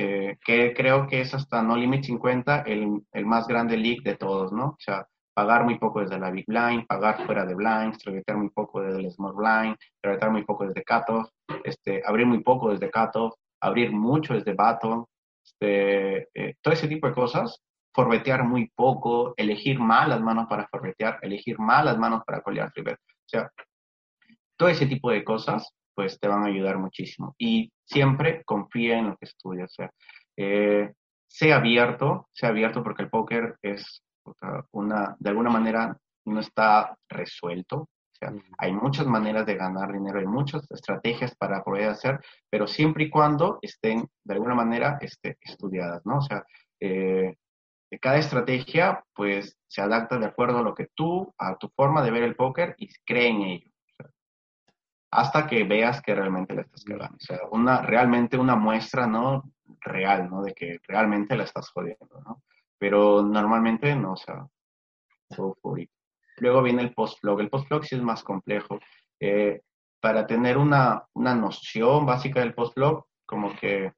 Eh, que creo que es hasta No Limit 50 el, el más grande league de todos, ¿no? O sea, pagar muy poco desde la Big Blind, pagar fuera de blinds, travetar muy poco desde el Small Blind, travetar muy poco desde cutoff, este, abrir muy poco desde cutoff, abrir mucho desde bottom, este, eh, todo ese tipo de cosas, forbetear muy poco, elegir mal las manos para forbetear, elegir mal las manos para colear flipper. O sea, todo ese tipo de cosas, pues te van a ayudar muchísimo. Y siempre confía en lo que estudias. O sea, eh, sea abierto, sea abierto porque el póker es una, de alguna manera no está resuelto. O sea, hay muchas maneras de ganar dinero, hay muchas estrategias para poder hacer, pero siempre y cuando estén de alguna manera este, estudiadas, ¿no? O sea, eh, cada estrategia pues se adapta de acuerdo a lo que tú, a tu forma de ver el póker y cree en ello. hasta que veas que realmente le estás quedando. O sea, una, realmente una muestra, ¿no? Real, ¿no? De que realmente la estás jodiendo, ¿no? pero normalmente no, o sea, Luego viene el post-vlog. El post-vlog sí es más complejo. Eh, para tener una, una, noción básica del post-vlog, como que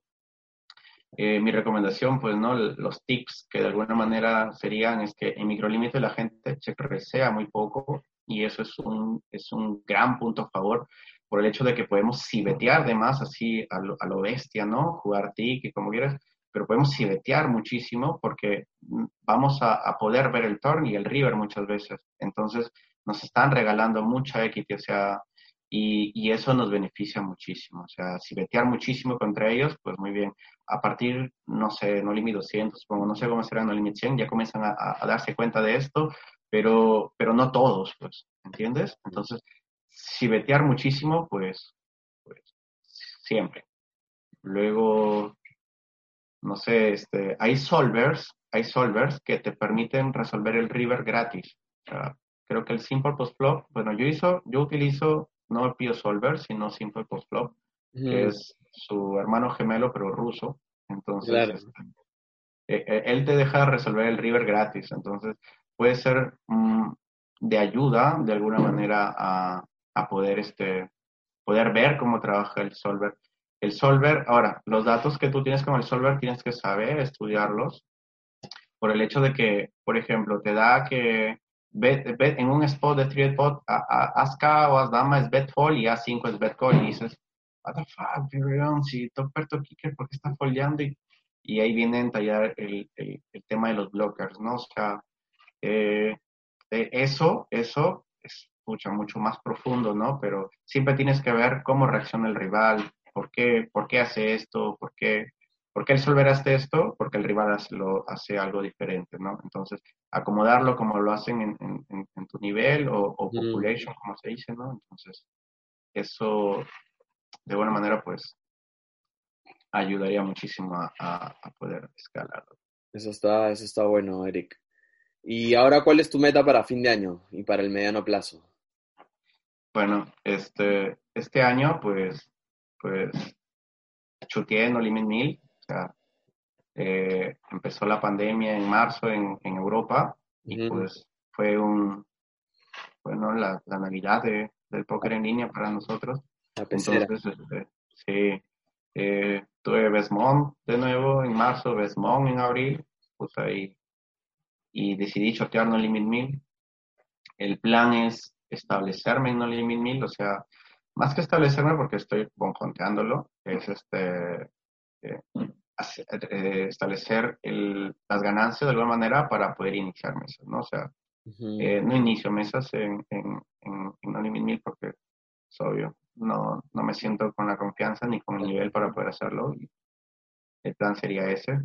eh, mi recomendación, pues, ¿no? Los tips que de alguna manera serían es que en microlímite la gente presea muy poco y eso es un, es un gran punto a favor por el hecho de que podemos cibetear de más así a lo, a lo bestia, ¿no? Jugar tic como quieras, pero podemos cibetear muchísimo porque mm, vamos a, poder ver el turn y el river muchas veces. Entonces nos están regalando mucha equity, o sea, y, y, eso nos beneficia muchísimo. O sea, cibetear muchísimo contra ellos, pues muy bien. A partir, no sé, no limit 200, como no sé cómo será no limit 100, ya comienzan a, darse cuenta de esto, pero, pero no todos, pues, ¿entiendes? Entonces, si vetear muchísimo, pues, pues siempre. Luego, no sé, este, hay solvers, hay solvers que te permiten resolver el river gratis. creo que el Simple Post Flop, bueno, yo hizo, yo utilizo no el Pio Solver, sino Simple que es su hermano gemelo, pero ruso. Entonces, este, eh, eh, él te deja resolver el river gratis. Entonces, puede ser mm, de ayuda de alguna manera a, a, poder, este, poder ver cómo trabaja el solver. El solver, ahora, los datos que tú tienes con el solver tienes que saber estudiarlos por el hecho de que, por ejemplo, te da que en un spot de three pot, K o haz dama es bet fold y A5 es bet call y dices, what the fuck, si Toperto Kicker, ¿por qué está foldeando? Y, y ahí viene a entallar el, el, el, tema de los blockers, ¿no? O sea, eh, eh, eso, eso es mucho, mucho más profundo, ¿no? Pero siempre tienes que ver cómo reacciona el rival, por qué, por qué hace esto, por qué, por qué el solver hace esto, porque el rival hace, lo, hace algo diferente, ¿no? Entonces, acomodarlo como lo hacen en, en, tu nivel o, o population, como se dice, ¿no? Entonces, eso, de buena manera, pues, ayudaría muchísimo a, a, poder escalarlo.
Eso está, eso está bueno, Eric. Y ahora, ¿cuál es tu meta para fin de año y para el mediano plazo?
Bueno, este, este año, pues, pues, chuteé en No Limit 1000, o sea, eh, empezó la pandemia en marzo en, en Europa y pues fue un, bueno, la, la Navidad de, del póker en línea para nosotros. Entonces, este, sí, eh, tuve Besmont de nuevo en marzo, Besmont en abril, pues ahí y decidí chotear No Limit 1000. El plan es establecerme en No Limit 1000, o sea, más que establecerme porque estoy bonconteándolo, es este, eh, eh, establecer el, las ganancias de alguna manera para poder iniciar mesas, ¿no? O sea, eh, no inicio mesas en, en, en, No Limit 1000 porque es obvio, no, no me siento con la confianza ni con el nivel para poder hacerlo. el plan sería ese.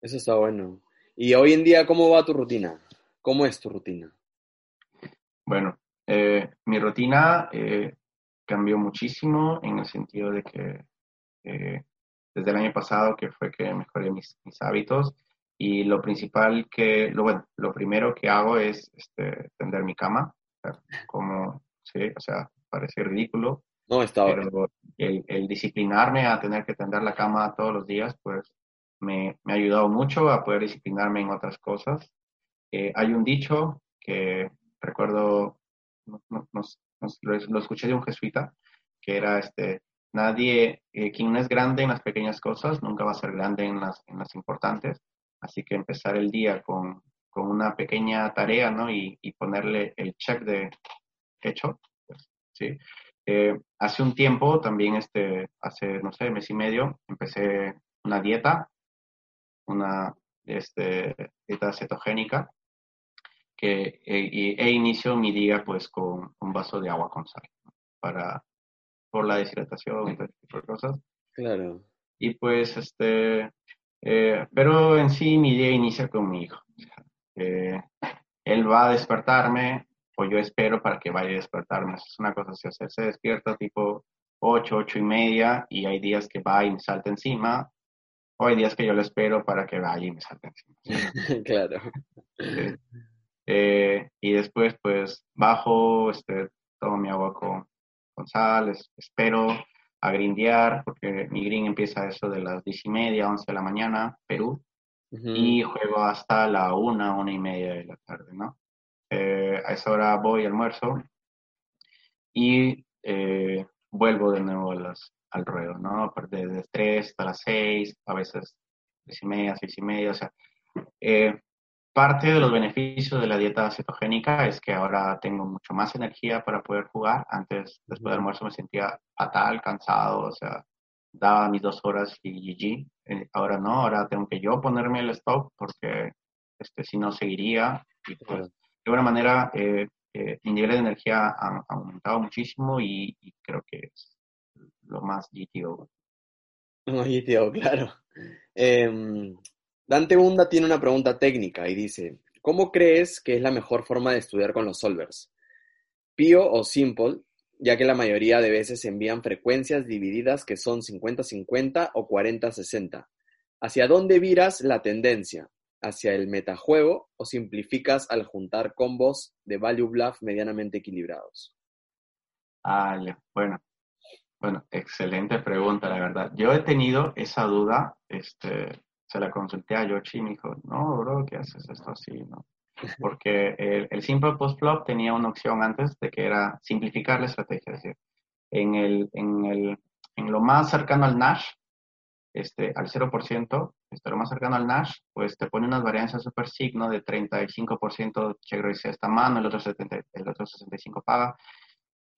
Eso está bueno. Y hoy en día, ¿cómo va tu rutina? ¿Cómo es tu rutina?
Bueno, eh, mi rutina eh, cambió muchísimo en el sentido de que eh, desde el año pasado que fue que mejoré mis, mis, hábitos y lo principal que, lo, bueno, lo primero que hago es este, tender mi cama, como, sí, o sea, parece ridículo,
no, está
pero el, el, disciplinarme a tener que tender la cama todos los días, pues me, me, ha ayudado mucho a poder disciplinarme en otras cosas. Eh, hay un dicho que recuerdo, lo, escuché de un jesuita, que era este, nadie, eh, quien no es grande en las pequeñas cosas, nunca va a ser grande en las, importantes. Así que empezar el día con, con una pequeña tarea, ¿no? Y, y, ponerle el check de hecho, pues, ¿sí? Eh, hace un tiempo, también este, hace, no sé, mes y medio, empecé una dieta una este, dieta cetogénica que, e, e, inicio mi día pues con un vaso de agua con sal para por la deshidratación y todo tipo de cosas.
Claro.
Y pues este, eh, pero en sí mi día inicia con mi hijo. Eh, él va a despertarme o yo espero para que vaya a despertarme. Es una cosa así, se despierta tipo 8, 8 y media y hay días que va y me salta encima Hoy días que yo lo espero para que vaya y me salte
encima. claro.
Eh, y después, pues, bajo, este, tomo mi agua con, sal, espero a grindear, porque mi green empieza eso de las diez y media, once de la mañana, Perú, y juego hasta la una, una y media de la tarde, ¿no? Eh, a esa hora voy, almuerzo, y eh, vuelvo de nuevo a las al ruedo, ¿no? A partir de 3 hasta las 6, a veces 3 y media, 6 y media, o sea, eh, parte de los beneficios de la dieta cetogénica es que ahora tengo mucho más energía para poder jugar. Antes, después del almuerzo, me sentía fatal, cansado, o sea, daba mis dos horas y GG. Eh, ahora no, ahora tengo que yo ponerme el stop porque este, si no seguiría. Y pues, de alguna manera, eh, eh, mi nivel de energía ha, aumentado muchísimo y, y creo que es lo más GTO.
Lo más GTO, claro. Em, Dante Bunda tiene una pregunta técnica y dice, ¿cómo crees que es la mejor forma de estudiar con los solvers? ¿Pio o simple? Ya que la mayoría de veces envían frecuencias divididas que son 50-50 o 40-60. ¿Hacia dónde viras la tendencia? ¿Hacia el metajuego o simplificas al juntar combos de value bluff medianamente equilibrados?
Ah, bueno, bueno, excelente pregunta, la verdad. Yo he tenido esa duda, este, se la consulté a Yoshi y me dijo, no, bro, ¿qué haces esto así? ¿no? Porque el, el simple post-flop tenía una opción antes de que era simplificar la estrategia, es decir, en, el, en, el, en lo más cercano al Nash, este, al 0%, este, lo más cercano al Nash, pues te pone unas varianzas super signo de 35% check raise esta mano, el otro, 70, el otro 65 paga.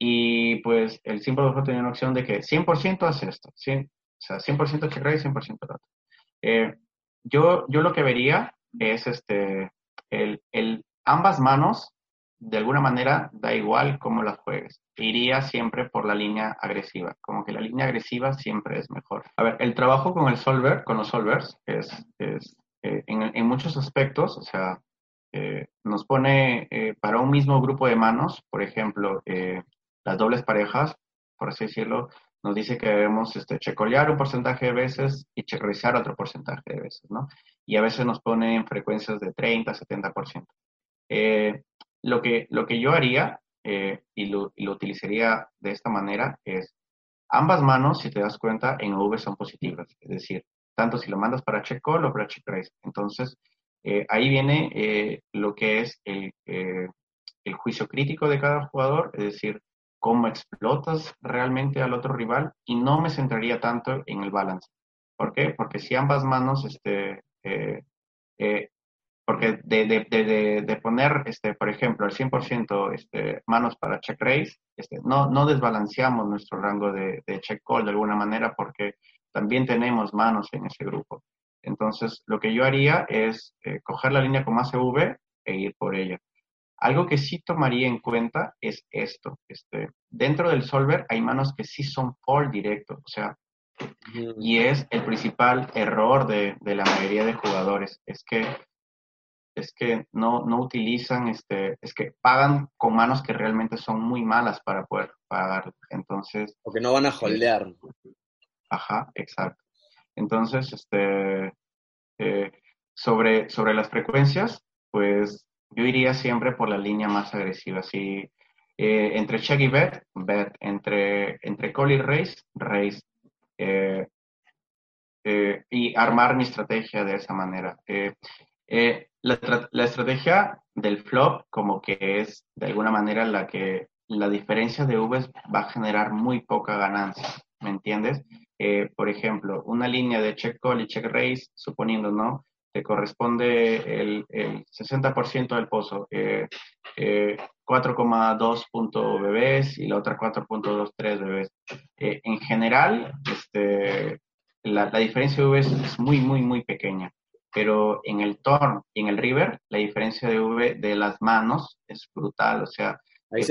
Y pues el simple post-flop tenía una opción de que 100% hace esto, 100, o sea, 100% check raise, 100% otro. Eh, yo, yo lo que vería es este, el, ambas manos, de alguna manera, da igual cómo las juegues. Iría siempre por la línea agresiva, como que la línea agresiva siempre es mejor. A ver, el trabajo con el solver, con los solvers, es, es eh, en, muchos aspectos, o sea, eh, nos pone para un mismo grupo de manos, por ejemplo, las dobles parejas, por así decirlo, nos dice que debemos este, un porcentaje de veces y checorizar otro porcentaje de veces, ¿no? Y a veces nos pone en frecuencias de 30, 70%. Eh, lo, que, lo que yo haría, eh, y, lo, lo, utilizaría de esta manera, es ambas manos, si te das cuenta, en V son positivas. Es decir, tanto si lo mandas para check call o para check. Entonces, eh, ahí viene eh, lo que es el, el juicio crítico de cada jugador, es decir, cómo explotas realmente al otro rival y no me centraría tanto en el balance. ¿Por qué? Porque si ambas manos, este, eh, eh, porque de, de, de, poner, este, por ejemplo, el 100% este, manos para check raise, este, no, no desbalanceamos nuestro rango de, check call de alguna manera porque también tenemos manos en ese grupo. Entonces, lo que yo haría es eh, coger la línea con más EV e ir por ella. Algo que sí tomaría en cuenta es esto. Este, dentro del solver hay manos que sí son fall directo, o sea, y es el principal error de, de, la mayoría de jugadores, es que es que no, no utilizan, este, es que pagan con manos que realmente son muy malas para poder pagar. Entonces.
Porque no van a holdear.
Ajá, exacto. Entonces, este, eh, sobre, sobre las frecuencias, pues yo iría siempre por la línea más agresiva. Si eh, entre check y bet, bet, entre, entre call y raise, raise. Eh, eh, y armar mi estrategia de esa manera. Eh, eh, la, la, estrategia del flop como que es de alguna manera la que la diferencia de Vs va a generar muy poca ganancia, ¿me entiendes? por ejemplo, una línea de check call y check raise, suponiendo, ¿no? Te corresponde el, el 60% del pozo, eh, eh, 4,2 punto bebés y la otra 4.23 bebés. Eh, en general, este, la, la, diferencia de V es muy, muy, muy pequeña, pero en el turn y en el river, la diferencia de V de las manos es brutal, o sea,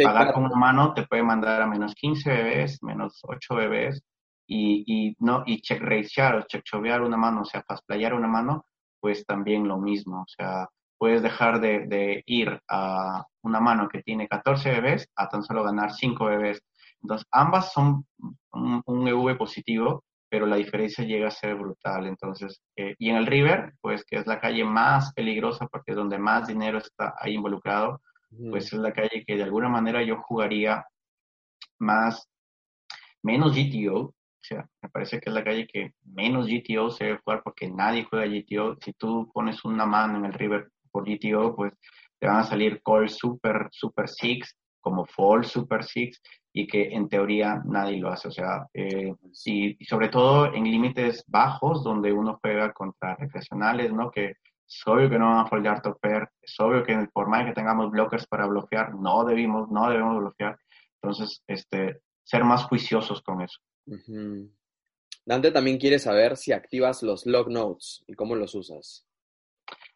pagar con una mano te puede mandar a menos 15 bebés, menos 8 bebés, y, y, no, y check racear o check chovear una mano, o sea, pasplayar una mano, pues también lo mismo. O sea, puedes dejar de, de, ir a una mano que tiene 14 bebés a tan solo ganar 5 bebés. Entonces, ambas son un, un EV positivo, pero la diferencia llega a ser brutal. Entonces, eh, y en el River, pues que es la calle más peligrosa porque es donde más dinero está ahí involucrado, mm. pues es la calle que de alguna manera yo jugaría más, menos GTO, me parece que es la calle que menos GTO se debe jugar porque nadie juega GTO. Si tú pones una mano en el river por GTO, pues te van a salir call super, super six, como fall super six, y que en teoría nadie lo hace. O sea, eh, y, sobre todo en límites bajos, donde uno juega contra recreacionales, ¿no? Que es obvio que no van a foldear topper, es obvio que por más que tengamos blockers para bloquear, no debimos, no debemos bloquear. Entonces, este, ser más juiciosos con eso.
Dante también quiere saber si activas los log notes y cómo los usas.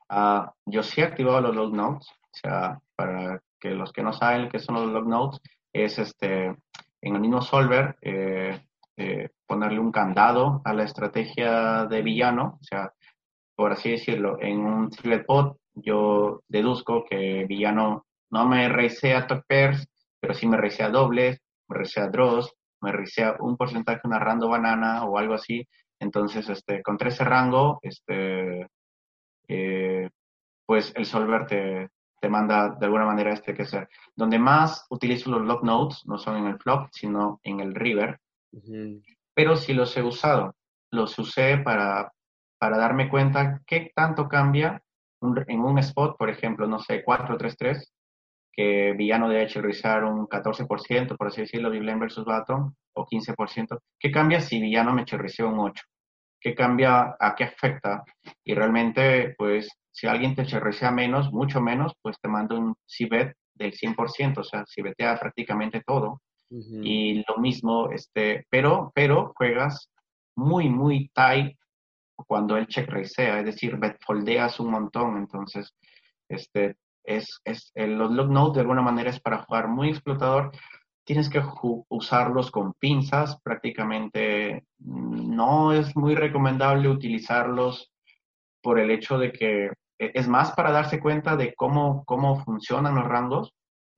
Uh, yo sí he activado los log notes, o sea, para que los que no saben qué son los log notes, es este, en el mismo solver, eh, eh, ponerle un candado a la estrategia de villano, o sea, por así decirlo, en un secret pod yo deduzco que Villano no me reisea top pairs, pero sí me reisea dobles, me reisea draws, me reisea un porcentaje una rando banana o algo así. Entonces, este, contra ese rango, este, eh, pues el solver te, te manda de alguna manera este que sea. Donde más utilizo los log nodes no son en el flop, sino en el river. Pero sí los he usado. Los usé para, para darme cuenta qué tanto cambia en un spot, por ejemplo, no sé, 4-3-3, que Villano de rizar un 14%, por así decirlo, Big versus Baton, o 15%. ¿Qué cambia si Villano me chirrició un 8? ¿Qué cambia? ¿A qué afecta? Y realmente, pues, si alguien te chirricea menos, mucho menos, pues te manda un CBET del 100%, o sea, CBEtea prácticamente todo. Y lo mismo, este, pero, pero juegas muy, muy tight cuando el check es decir, foldeas un montón, entonces, este, es, es los log nodes de alguna manera es para jugar muy explotador, tienes que usarlos con pinzas, prácticamente no es muy recomendable utilizarlos por el hecho de que e, es más para darse cuenta de cómo, cómo funcionan los rangos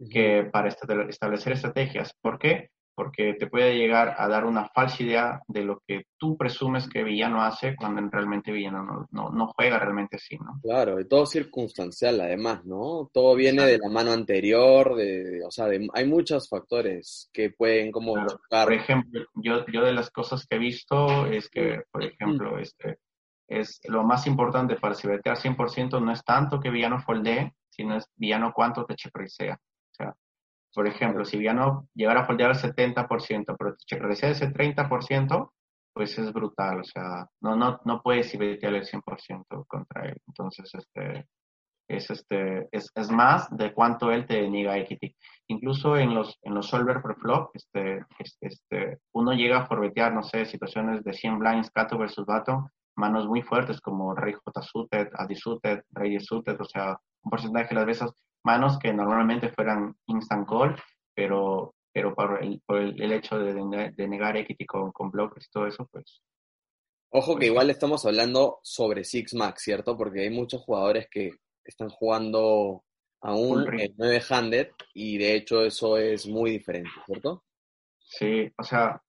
que para establecer estrategias. ¿Por qué? Porque te puede llegar a dar una falsa idea de lo que tú presumes que Villano hace cuando realmente Villano no, no, juega realmente así, ¿no?
Claro, y todo circunstancial además, ¿no? Todo viene de la mano anterior, de, o sea, hay muchos factores que pueden como
Por ejemplo, yo, yo de las cosas que he visto es que, por ejemplo, este, es lo más importante para cibetear 100% no es tanto que Villano foldee, sino es Villano cuánto te chepricea. Por ejemplo, si Villano llegara a foldear el 70%, pero te ese 30%, pues es brutal. O sea, no, no, no puedes cibetear el 100% contra él. Entonces, este, es, este, es, es, más de cuánto él te niega equity. Incluso en los, en los solver per flop, este, este, uno llega a forbetear, no sé, situaciones de 100 blinds, Cato versus Bato, manos muy fuertes como Rey J suited, Adi suited, Rey suited, o sea, un porcentaje de las veces manos que normalmente fueran instant call, pero, pero por, el, por el, hecho de, de, negar equity con, con bloques y todo eso, pues...
Ojo que pues igual estamos hablando sobre Six Max, ¿cierto? Porque hay muchos jugadores que están jugando aún en 9-handed y de hecho eso es muy diferente, ¿cierto?
Sí, o sea,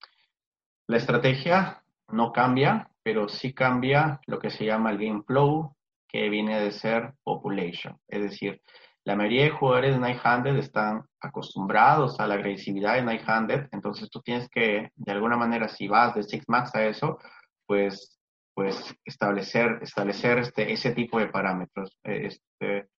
la estrategia no cambia, pero sí cambia lo que se llama el game flow, que viene de ser population. Es decir, la mayoría de jugadores de Night-Handed están acostumbrados a la agresividad de Night-Handed, entonces tú tienes que, de alguna manera, si vas de Six Max a eso, pues, pues establecer, establecer este, ese tipo de parámetros. Este,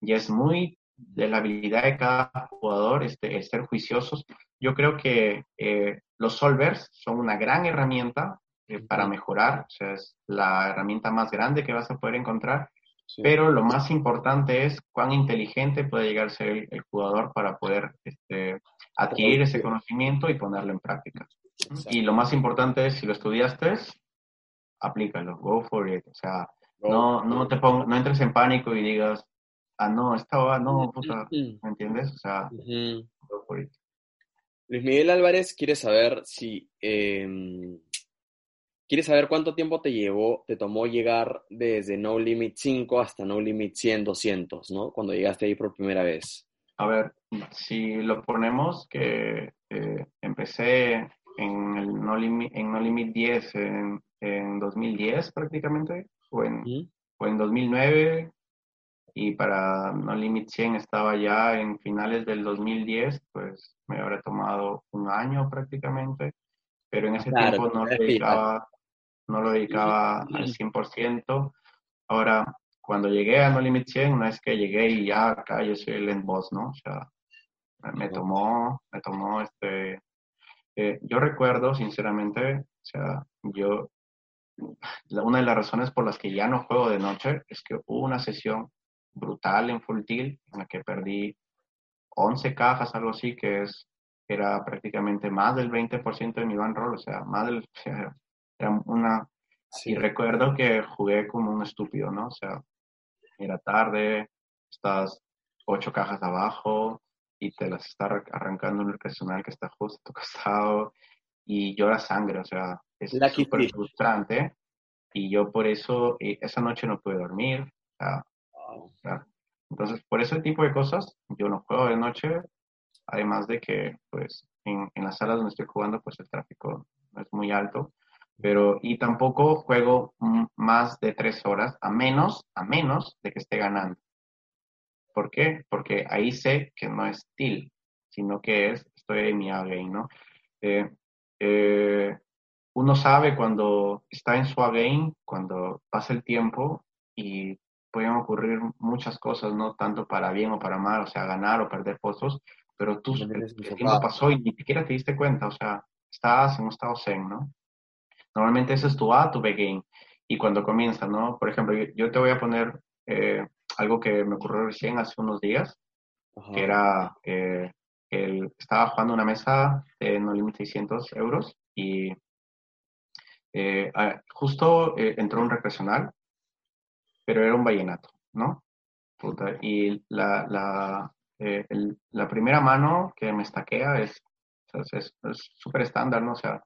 y es muy de la habilidad de cada jugador este, ser juiciosos. Yo creo que eh, los solvers son una gran herramienta eh, para mejorar, o sea, es la herramienta más grande que vas a poder encontrar, pero lo más importante es cuán inteligente puede llegar a ser el, jugador para poder este, adquirir ese conocimiento y ponerlo en práctica. Y lo más importante es, si lo estudiaste, aplícalo, go for it. O sea, no, no, te pongas, no entres en pánico y digas, ah, no, estaba, no, puta, ¿me entiendes? O sea, go for it.
Luis Miguel Álvarez quiere saber si em, ¿Quieres saber cuánto tiempo te llevó, te tomó llegar desde No Limit 5 hasta No Limit 100, 200, ¿no? Cuando llegaste ahí por primera vez.
A ver, si lo ponemos que eh, empecé en el No Limit, en no Limit 10 en, en 2010 prácticamente, o en, o en 2009, y para No Limit 100 estaba ya en finales del 2010, pues me habrá tomado un año prácticamente, pero en ese tiempo no dedicaba, no lo dedicaba al 100%. Ahora, cuando llegué a No Limit 100, no es que llegué y ya acá yo soy el end boss, ¿no? O sea, me tomó, me tomó este... Eh, yo recuerdo, sinceramente, o sea, yo, una de las razones por las que ya no juego de noche es que hubo una sesión brutal en Full Tilt en la que perdí 11 cajas, algo así, que es era prácticamente más del 20% de mi van roll, o sea, más del, era una... Y recuerdo que jugué como un estúpido, ¿no? O sea, era tarde, estás ocho cajas abajo y te las está arrancando un personal que está justo a tu costado y llora sangre, o sea, es súper frustrante. Y yo por eso, esa noche no pude dormir, o sea, Entonces, por ese tipo de cosas, yo no juego de noche, además de que, pues, en, en las salas donde estoy jugando, pues el tráfico no es muy alto, pero, y tampoco juego más de tres horas, a menos, a menos de que esté ganando. ¿Por qué? Porque ahí sé que no es till, sino que es, estoy en mi A-game, ¿no? Eh, eh, uno sabe cuando está en su A-game, cuando pasa el tiempo y pueden ocurrir muchas cosas, no tanto para bien o para mal, o sea, ganar o perder puestos, pero tú, el, tiempo pasó y ni siquiera te diste cuenta, o sea, estás en un estado zen, ¿no? Normalmente ese es tu A, tu B game. Y cuando comienza, ¿no? Por ejemplo, yo, te voy a poner eh, algo que me ocurrió recién hace unos días, que era, eh, el, estaba jugando una mesa de No Limit 600 euros y eh, justo entró un recreacional, pero era un vallenato, ¿no? y la, la, la primera mano que me estaquea es súper es, estándar, ¿no? O sea,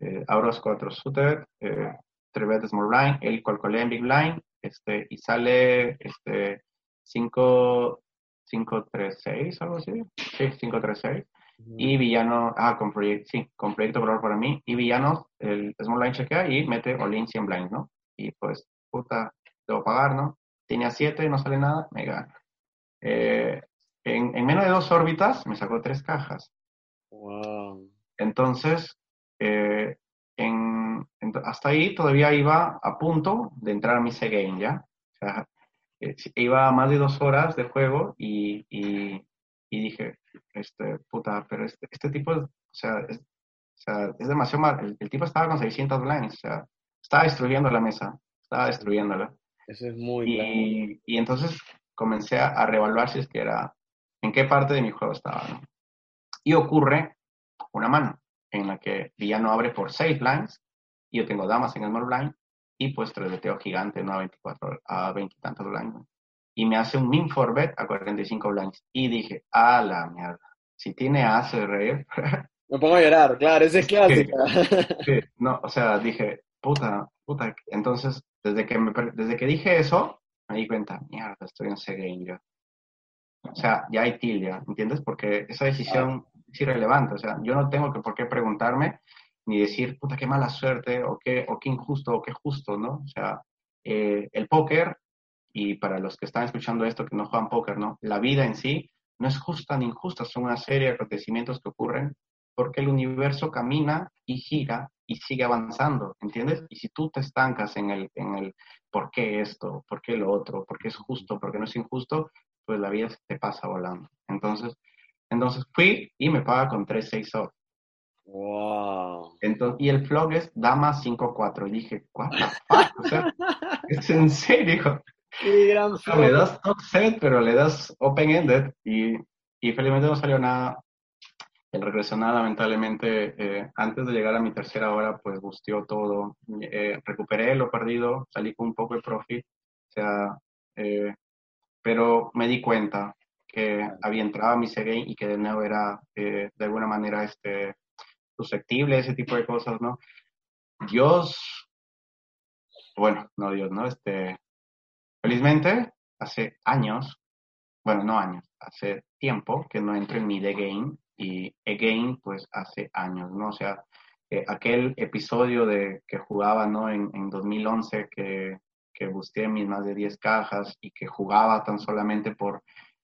eh, Auros 4 suited, eh, 3 small blind, el calculé en big blind, este, y sale este 5, 5, 3, 6, algo así. Sí, 5, 3, 6. Y villano, ah, con proyecto, sí, con proyecto valor para mí. Y villanos, el small blind chequea y mete all-in 100 blind, ¿no? Y pues, puta, debo pagar, ¿no? Tenía 7, no sale nada, me gana. Eh, en, en, menos de dos órbitas me sacó tres cajas. Wow. Entonces, eh, en, hasta ahí todavía iba a punto de entrar a mi C-Game, ¿ya? O sea, eh, iba a más de dos horas de juego y, y, dije, este, puta, pero este, este tipo, o sea, es, o sea, es demasiado mal. El, tipo estaba con 600 blinds, o sea, estaba destruyendo la mesa, estaba destruyéndola.
Eso es muy
y, y entonces comencé a, a reevaluar si es que era, en qué parte de mi juego estaba, ¿no? Y ocurre una mano en la que villano abre por 6 blinds y yo tengo damas en el small blind y pues treleteo gigante, ¿no? A 24, a 20 y tantos blinds. Y me hace un min for bet a 45 blinds. Y dije, a la mierda, si tiene as de reír.
me pongo a llorar, claro, ese es clásico.
Sí, no, o sea, dije, puta, puta. Entonces, desde que, me, desde que dije eso, me di cuenta, mierda, estoy en ese game yo. O sea, ya hay til, ya, ¿entiendes? Porque esa decisión es irrelevante. O sea, yo no tengo que por qué preguntarme ni decir, puta, qué mala suerte, o qué, o qué injusto, o qué justo, ¿no? O sea, eh, el póker, y para los que están escuchando esto que no juegan póker, ¿no? La vida en sí no es justa ni injusta, son una serie de acontecimientos que ocurren porque el universo camina y gira y sigue avanzando, ¿entiendes? Y si tú te estancas en el, en el por qué esto, por qué lo otro, por qué es justo, por qué no es injusto, pues la vida se te pasa volando. Entonces, entonces fui y me paga con 3 6 off.
Wow.
Entonces, y el flog es dama 5-4. Y dije, ¿what the fuck? O sea, es en serio.
Qué gran
le das top set, pero le das open-ended. Y, y felizmente no salió nada. El regresional, lamentablemente, eh, antes de llegar a mi tercera hora, pues busteó todo. Eh, recuperé lo perdido, salí con un poco de profit. O sea, eh, pero me di cuenta que había entrado a mi game y que de nuevo era eh, de alguna manera este, susceptible a ese tipo de cosas, ¿no? Dios, bueno, no Dios, ¿no? Este, felizmente, hace años, bueno, no años, hace tiempo que no entro en mi The Game y Again, pues hace años, ¿no? O sea, eh, aquel episodio de que jugaba, ¿no? En, en 2011 que, que busqué mis más de 10 cajas y que jugaba tan solamente por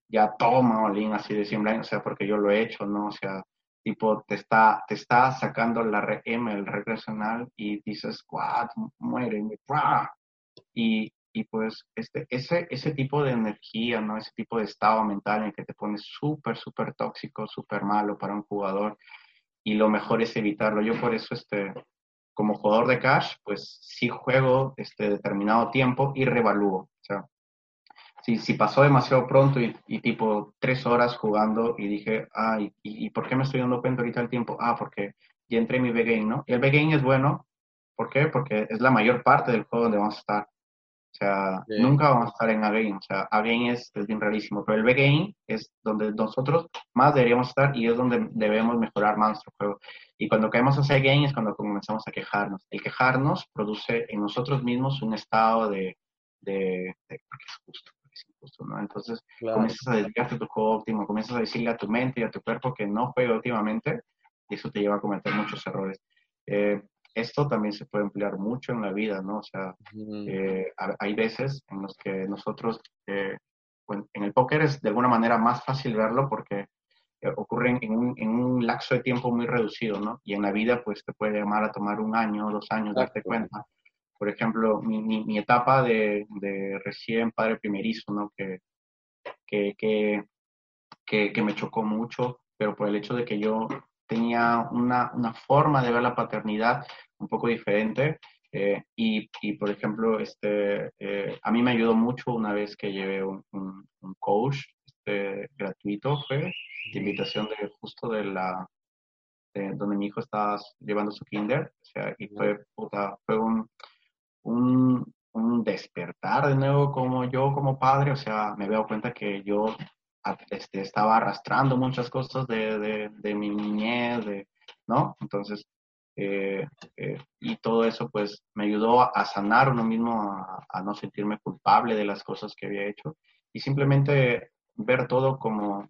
ya toma Olin así de 100 o sea, porque yo lo he hecho, ¿no? O sea, tipo, te está, te está sacando la RM, el regresional, y dices, what, muere, y, y pues este, ese, ese tipo de energía, ¿no? Ese tipo de estado mental en que te pones súper, súper tóxico, súper malo para un jugador, y lo mejor es evitarlo. Yo por eso, este, como jugador de cash, pues sí juego este determinado tiempo y revalúo. O sea, si, si pasó demasiado pronto y, tipo tres horas jugando y dije, ah, ¿y, por qué me estoy dando cuenta ahorita el tiempo? Ah, porque ya entré en mi B-Game, ¿no? Y el B-Game es bueno, ¿por qué? Porque es la mayor parte del juego donde vamos a estar. O sea, nunca vamos a estar en A-Game. O sea, A-Game es, es, bien rarísimo, pero el B-Game es donde nosotros más deberíamos estar y es donde debemos mejorar más nuestro juego. Y cuando caemos a ese game es cuando comenzamos a quejarnos. El quejarnos produce en nosotros mismos un estado de, de, de porque es justo, es injusto, ¿no? Entonces comienzas a dedicarte a tu juego óptimo, comienzas a decirle a tu mente y a tu cuerpo que no juega últimamente y eso te lleva a cometer muchos errores. Eh, esto también se puede emplear mucho en la vida, ¿no? O sea, eh, hay veces en los que nosotros, eh, en el póker es de alguna manera más fácil verlo porque ocurren en un, en un, lapso de tiempo muy reducido, ¿no? Y en la vida, pues te puede llamar a tomar un año, dos años, darte cuenta. Por ejemplo, mi, mi, etapa de, de, recién padre primerizo, ¿no? Que, que, que, que, me chocó mucho, pero por el hecho de que yo tenía una, una forma de ver la paternidad un poco diferente. Eh, y, y, por ejemplo, este, eh, a mí me ayudó mucho una vez que llevé un, un, un coach este, gratuito, fue de invitación de justo de la donde mi hijo estaba llevando su kinder, o sea, y fue, fue un, un, un, despertar de nuevo como yo como padre, o sea, me veo cuenta que yo este, estaba arrastrando muchas cosas de, de, de mi niñez, de, ¿no? Entonces, eh, eh, y todo eso pues me ayudó a, sanar uno mismo, a, a, no sentirme culpable de las cosas que había hecho y simplemente ver todo como,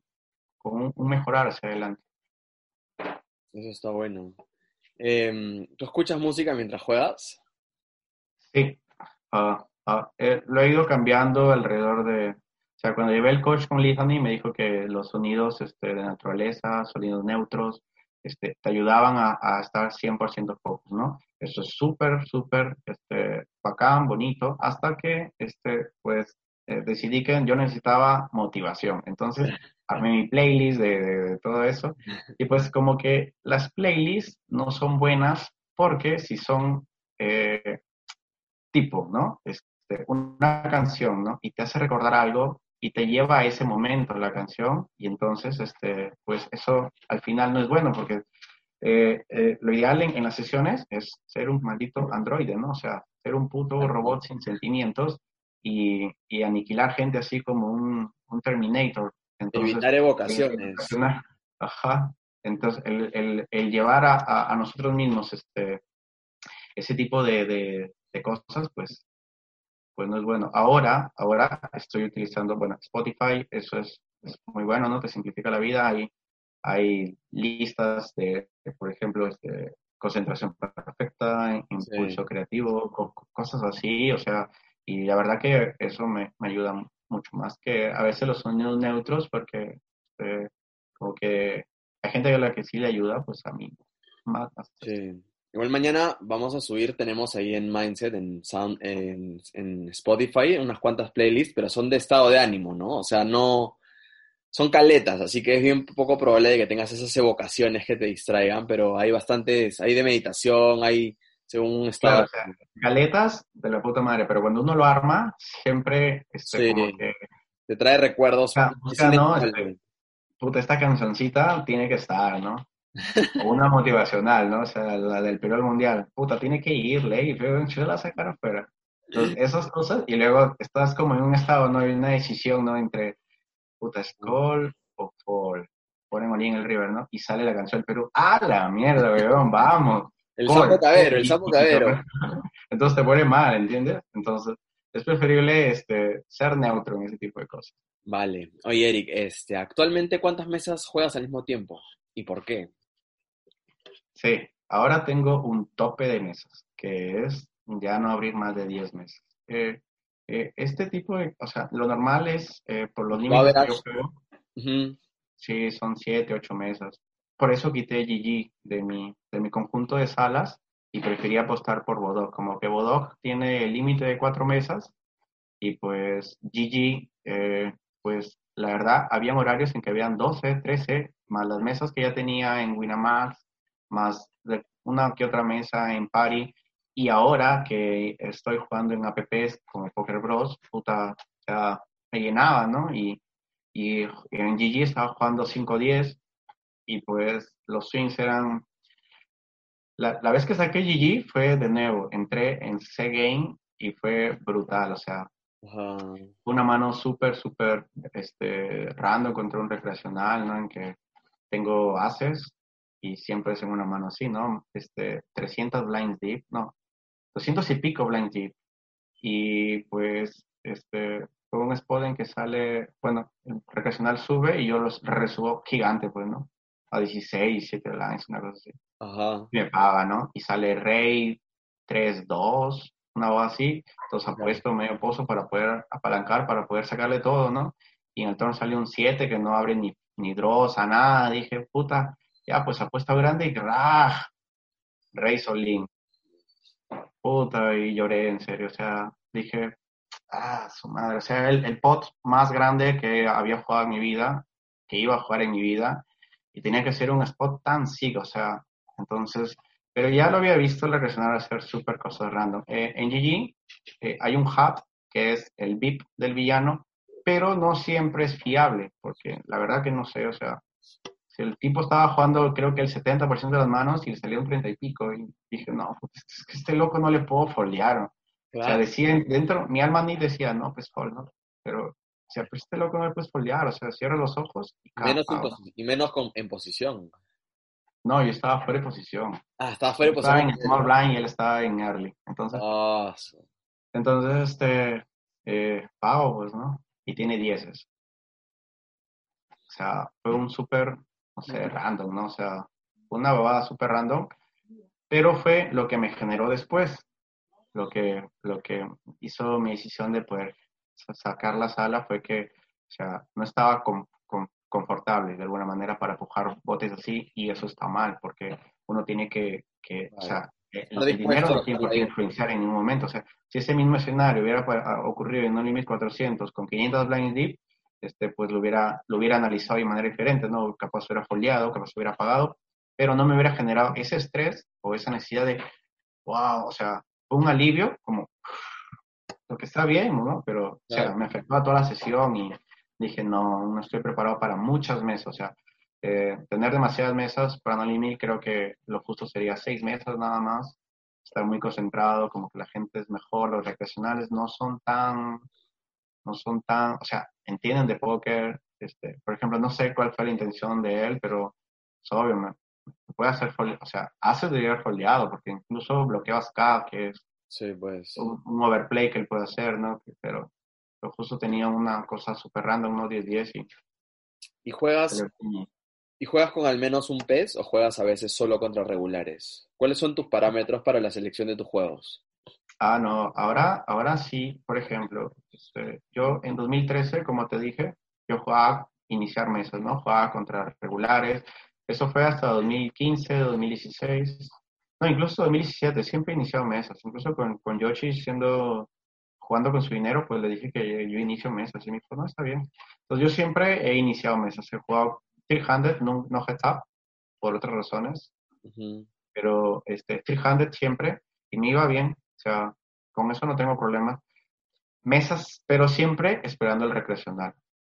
como un, mejorar hacia adelante.
Eso está bueno. Em, ¿Tú escuchas música mientras juegas?
Sí, ah, eh, lo he ido cambiando alrededor de, sea, cuando llevé el coach con Listening me dijo que los sonidos este, de naturaleza, sonidos neutros, este, te ayudaban a, a estar 100% focus, ¿no? Eso es súper, súper este, bacán, bonito, hasta que, este, pues, eh, decidí que yo necesitaba motivación. Entonces, armé mi playlist de, todo eso. Y pues como que las playlists no son buenas porque si son eh, tipo, ¿no? Este, una canción, ¿no? Y te hace recordar algo y te lleva a ese momento la canción y entonces, este, pues eso al final no es bueno porque eh, lo ideal en, en, las sesiones es ser un maldito androide, ¿no? O sea, ser un puto robot sin sentimientos y, y aniquilar gente así como un, un Terminator.
Entonces, Evitar evocaciones.
ajá. Entonces, el, el, el llevar a, a, nosotros mismos este, ese tipo de, de, de, cosas, pues, pues no es bueno. Ahora, ahora estoy utilizando, bueno, Spotify, eso es, es muy bueno, ¿no? Te simplifica la vida. Hay, hay listas de, por ejemplo, este, concentración perfecta, impulso sí. creativo, cosas así, o sea, y la verdad que eso me, me, ayuda mucho más que a veces los sonidos neutros, porque eh, como que hay gente a la que sí le ayuda, pues a mí más. más
sí. Igual mañana vamos a subir, tenemos ahí en Mindset, en, Sound, en, en, Spotify, unas cuantas playlists, pero son de estado de ánimo, ¿no? O sea, no, son caletas, así que es bien poco probable de que tengas esas evocaciones que te distraigan, pero hay bastantes, hay de meditación, hay según estado.
Claro, galetas de la puta madre, pero cuando uno lo arma, siempre este, sí, como que...
te trae recuerdos.
O sea, no, este, puta, esta cancioncita tiene que estar, ¿no? Una motivacional, ¿no? O sea, la del Perú Mundial. Puta, tiene que ir, ley, pero yo la sacar afuera. Entonces, esas cosas, y luego estás como en un estado, ¿no? Hay una decisión, ¿no? Entre, puta, Skull o Fall. Ponen allí en el River, ¿no? Y sale la canción del Perú. ¡Ah, la mierda, weón! ¡Vamos!
El sapo cabero, el sapo cabero.
Entonces te pone mal, ¿entiendes? Entonces es preferible este, ser neutro en ese tipo de cosas.
Vale. Oye, Eric, este, ¿actualmente cuántas mesas juegas al mismo tiempo? ¿Y por qué?
Sí, ahora tengo un tope de mesas, que es ya no abrir más de 10 mesas. Eh, eh, este tipo de, o sea, lo normal es eh, por los límites que yo juego. Uh -huh. Sí, son 7, 8 mesas por eso quité GG de mi, de mi conjunto de salas y prefería apostar por Bodog. Como que Bodog tiene el límite de cuatro mesas y pues GG, pues la verdad, habían horarios en que habían 12, 13, más las mesas que ya tenía en Winamax, más una que otra mesa en Pari. Y ahora que estoy jugando en apps como Poker Bros, puta, ya me llenaba, ¿no? Y, y en GG estaba jugando 5-10 y pues los swings eran... La, la, vez que saqué GG fue de nuevo, entré en C-Game y fue brutal, o sea, uh una mano súper, súper este, random contra un recreacional, ¿no? En que tengo haces y siempre es en una mano así, ¿no? Este, 300 blinds deep, no, 200 y pico blinds deep. Y pues, este, fue un spot en que sale, bueno, el recreacional sube y yo los resubo gigante, pues, ¿no? A 16, 7 lines, una cosa así.
Ajá.
Y me paga, ¿no? Y sale rey 3, 2, una voz así. Entonces apuesto medio pozo para poder apalancar, para poder sacarle todo, ¿no? Y en el turno salió un 7 que no abre ni, ni draws a nada. Dije, puta, ya, pues apuesta grande y ¡rah! Rey Solín. Puta, y lloré en serio. O sea, dije, ah, su madre. O sea, el, pot más grande que había jugado en mi vida, que iba a jugar en mi vida, y tenía que ser un spot tan sick, o sea, entonces, pero ya lo había visto el regresionar a hacer súper cosas random. Eh, en GG eh, hay un hub que es el VIP del villano, pero no siempre es fiable, porque la verdad que no sé, o sea, el tipo estaba jugando creo que el 70% de las manos y le salió un 30 y pico, y dije, no, pues es que este loco no le puedo foliar. O sea, decía dentro, mi alma ni decía, no, pues fol, ¿no? Pero, o sea, pues este loco no le puedes foliar, o sea, cierra los ojos y
Menos y menos con, en posición.
No, yo estaba fuera de posición.
Ah, estaba fuera de posición.
Estaba en small blind y él estaba en early. Entonces,
oh,
entonces este, eh, pago, pues, ¿no? Y tiene dieces. O sea, fue un súper, no sé, random, ¿no? O sea, una bobada súper random, pero fue lo que me generó después, lo que, lo que hizo mi decisión de poder sacar la sala fue que, o sea, no estaba con, con, confortable de alguna manera para pujar botes así y eso está mal porque uno tiene que, que o sea, el, dinero no tiene que influenciar en ningún momento. O sea, si ese mismo escenario hubiera ocurrido en un Limit 400 con 500 blind deep, este, pues lo hubiera, lo hubiera analizado de manera diferente, ¿no? Capaz hubiera foliado, capaz hubiera pagado, pero no me hubiera generado ese estrés o esa necesidad de, wow, o sea, fue un alivio, como, lo que está bien, ¿no? Pero, o sea, me afectó a toda la sesión y dije, no, no estoy preparado para muchas mesas, o sea, eh, tener demasiadas mesas para no limit creo que lo justo sería seis mesas nada más, estar muy concentrado, como que la gente es mejor, los recreacionales no son tan, no son tan, o sea, entienden de póker, este, por ejemplo, no sé cuál fue la intención de él, pero es obvio, me, puede hacer, o sea, hace de haber foldeado, porque incluso bloqueas K, que es
sí, pues.
un, un, overplay que él puede hacer, ¿no? Pero justo tenía una cosa súper random, unos 10-10 y...
¿Y juegas, ¿Y juegas con al menos un pez o juegas a veces solo contra regulares? ¿Cuáles son tus parámetros para la selección de tus juegos?
Ah, no, ahora, ahora sí, por ejemplo, este, yo en 2013, como te dije, yo jugaba iniciar mesas, ¿no? Jugaba contra regulares, eso fue hasta 2015, 2016, no, incluso 2017, siempre he iniciado mesas, incluso con, con Yoshi siendo jugando con su dinero, pues le dije que yo inicio mesas y me dijo, no, está bien. Entonces yo siempre he iniciado mesas, he jugado 300, no, no heads up, por otras razones, pero este, 300 siempre y me iba bien, o sea, con eso no tengo problema. Mesas, pero siempre esperando el recreacional.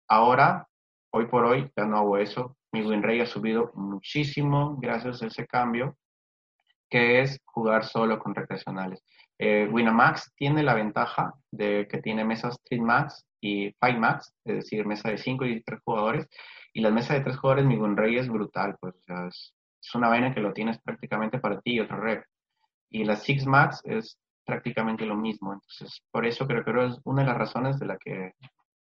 Ahora, hoy por hoy, ya no hago eso. Mi win rate ha subido muchísimo gracias a ese cambio, que es jugar solo con recreacionales. Eh, Winamax tiene la ventaja de que tiene mesas 3 Max y 5 Max, es decir, mesa de 5 y 3 jugadores. Y la mesa de 3 jugadores, mi rey es brutal, pues es, una vaina que lo tienes prácticamente para ti y otro rep. Y la 6 Max es prácticamente lo mismo. Entonces, por eso creo que es una de las razones de la que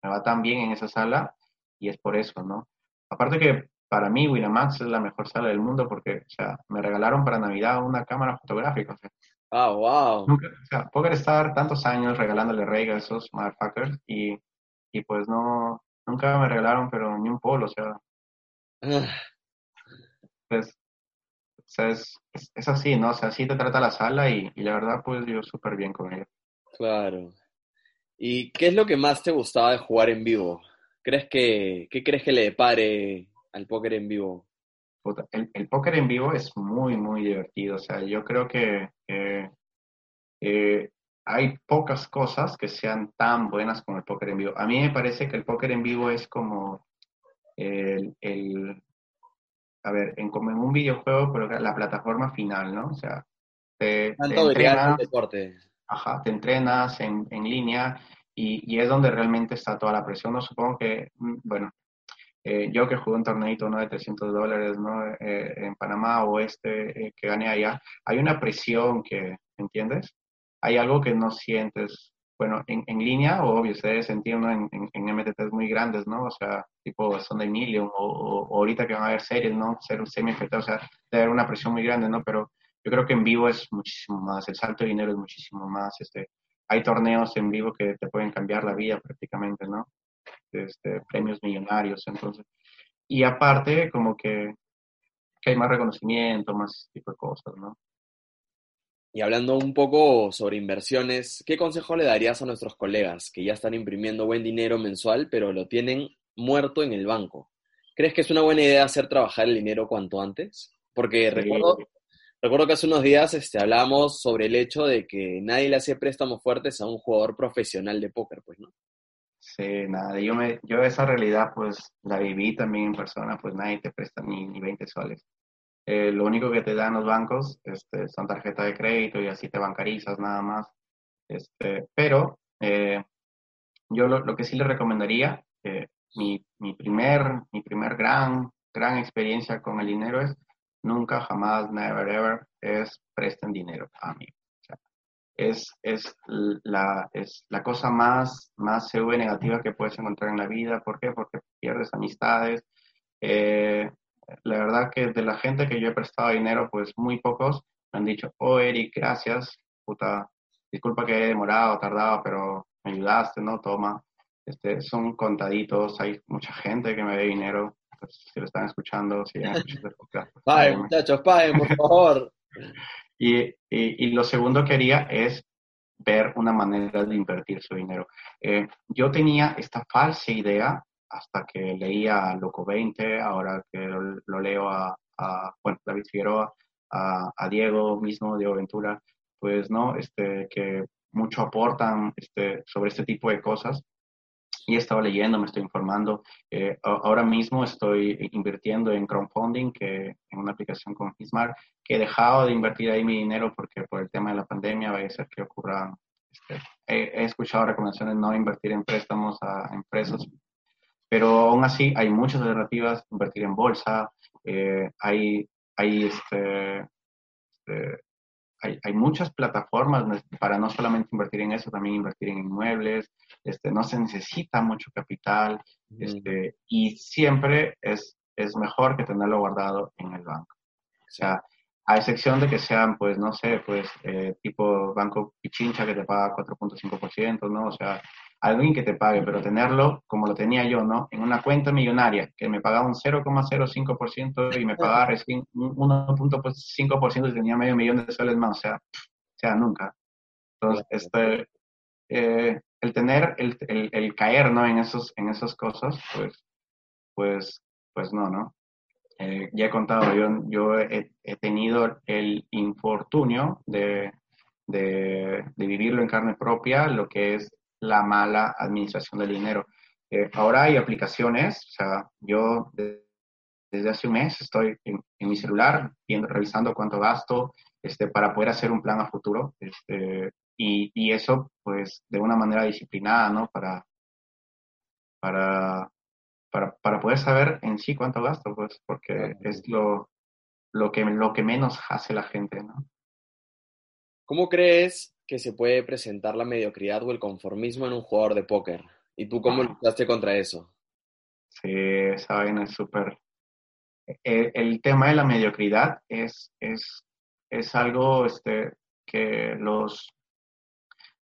me va tan bien en esa sala y es por eso, ¿no? Aparte que para mí Winamax es la mejor sala del mundo porque, o sea, me regalaron para Navidad una cámara fotográfica, o sea,
Ah, wow.
Nunca, o sea, poder estar tantos años regalándole rey a esos motherfuckers y, y pues no, nunca me regalaron, pero ni un polo, o sea. Ah. Pues, sea, es, es, así, ¿no? O sea, así te trata la sala y, y la verdad, pues yo súper bien con ella.
Claro. ¿Y qué es lo que más te gustaba de jugar en vivo? ¿Crees que, ¿Qué crees que le depare al póker en vivo?
el, el, póker en vivo es muy, muy divertido. O sea, yo creo que eh, hay pocas cosas que sean tan buenas como el póker en vivo. A mí me parece que el póker en vivo es como el, el a ver, en, como en un videojuego, pero la plataforma final, ¿no? O sea, te, te entrenas,
deporte.
Ajá, te entrenas en, en línea y, y, es donde realmente está toda la presión. No supongo que, mm, bueno, eh, yo que jugué un torneito ¿no? de 300 dólares ¿no? Eh, en Panamá o este eh, que gané allá, hay una presión que, ¿entiendes? Hay algo que no sientes bueno, en, en línea, obvio, debe sentir en, en, MTTs muy grandes, ¿no? O sea, tipo son de o, ahorita que van a haber series, ¿no? Ser un semi o sea, debe haber una presión muy grande, ¿no? Pero yo creo que en vivo es muchísimo más, el salto de dinero es muchísimo más, este, hay torneos en vivo que te pueden cambiar la vida prácticamente, ¿no? Este, premios millonarios, entonces. Y aparte, como que hay más reconocimiento, más tipo de cosas, ¿no?
Y hablando un poco sobre inversiones, ¿qué consejo le darías a nuestros colegas que ya están imprimiendo buen dinero mensual, pero lo tienen muerto en el banco? ¿Crees que es una buena idea hacer trabajar el dinero cuanto antes? Porque recuerdo, recuerdo que hace unos días este, hablábamos sobre el hecho de que nadie le hace préstamos fuertes a un jugador profesional de póker, pues, ¿no?
Sí, nada, yo, me, yo esa realidad pues la viví también en persona, pues nadie te presta ni, ni 20 soles. Eh, lo único que te dan los bancos este, son tarjetas de crédito y así te bancarizas nada más. Este, pero eh, yo lo, lo, que sí le recomendaría, eh, mi, mi, primer, mi primer gran, gran experiencia con el dinero es nunca, jamás, never, ever, es presten dinero a mí. es, es, la, es la cosa más, más CV negativa que puedes encontrar en la vida. ¿Por qué? Porque pierdes amistades, eh, la verdad que de la gente que yo he prestado dinero, pues muy pocos me han dicho, oh Eric, gracias, puta, disculpa que he demorado, tardado, pero me ayudaste, ¿no? Toma. Este, son contaditos, hay mucha gente que me dé dinero, pues, si lo están escuchando, si ya
pues, Paguen, muchachos, paguen, por favor.
y, y, lo segundo que haría es ver una manera de invertir su dinero. Eh, yo tenía esta falsa idea hasta que leía Loco 20, ahora que lo, leo a, bueno, David Figueroa, a, Diego mismo, Diego Ventura, pues, ¿no? Este, que mucho aportan este, sobre este tipo de cosas. Y he estado leyendo, me estoy informando. Eh, ahora mismo estoy invirtiendo en crowdfunding, que en una aplicación con Hismar, que he dejado de invertir ahí mi dinero porque por el tema de la pandemia va a ser que ocurra. Este, he, he, escuchado recomendaciones no invertir en préstamos a empresas pero aún así hay muchas alternativas, invertir en bolsa, eh, hay, hay, este, este, hay, hay, muchas plataformas para no solamente invertir en eso, también invertir en inmuebles, este, no se necesita mucho capital este, y siempre es, es mejor que tenerlo guardado en el banco. O sea, a excepción de que sean, pues, no sé, pues, eh, tipo banco Pichincha que te paga 4.5%, ¿no? O sea, alguien que te pague, pero tenerlo como lo tenía yo, ¿no? En una cuenta millonaria que me pagaba un 0,05% y me pagaba recién un 1.5% y tenía medio millón de soles más, o sea, o sea, nunca. Entonces, este, eh, el tener, el, el, el, caer, ¿no? En, esos, en esas cosas, pues, pues, pues no, ¿no? Eh, ya he contado, yo, yo he, he tenido el infortunio de, de, de, vivirlo en carne propia, lo que es la mala administración del dinero. Eh, ahora hay aplicaciones, o sea, yo desde hace un mes estoy en, mi celular viendo, revisando cuánto gasto este, para poder hacer un plan a futuro este, y, y, eso pues de una manera disciplinada, ¿no? Para, para, para, para poder saber en sí cuánto gasto, pues porque es lo, lo, que, lo que menos hace la gente, ¿no?
¿Cómo crees que se puede presentar la mediocridad o el conformismo en un jugador de póker. ¿Y tú cómo luchaste contra eso?
Sí, esa vaina es súper... El, tema de la mediocridad es, es, es algo este, que los,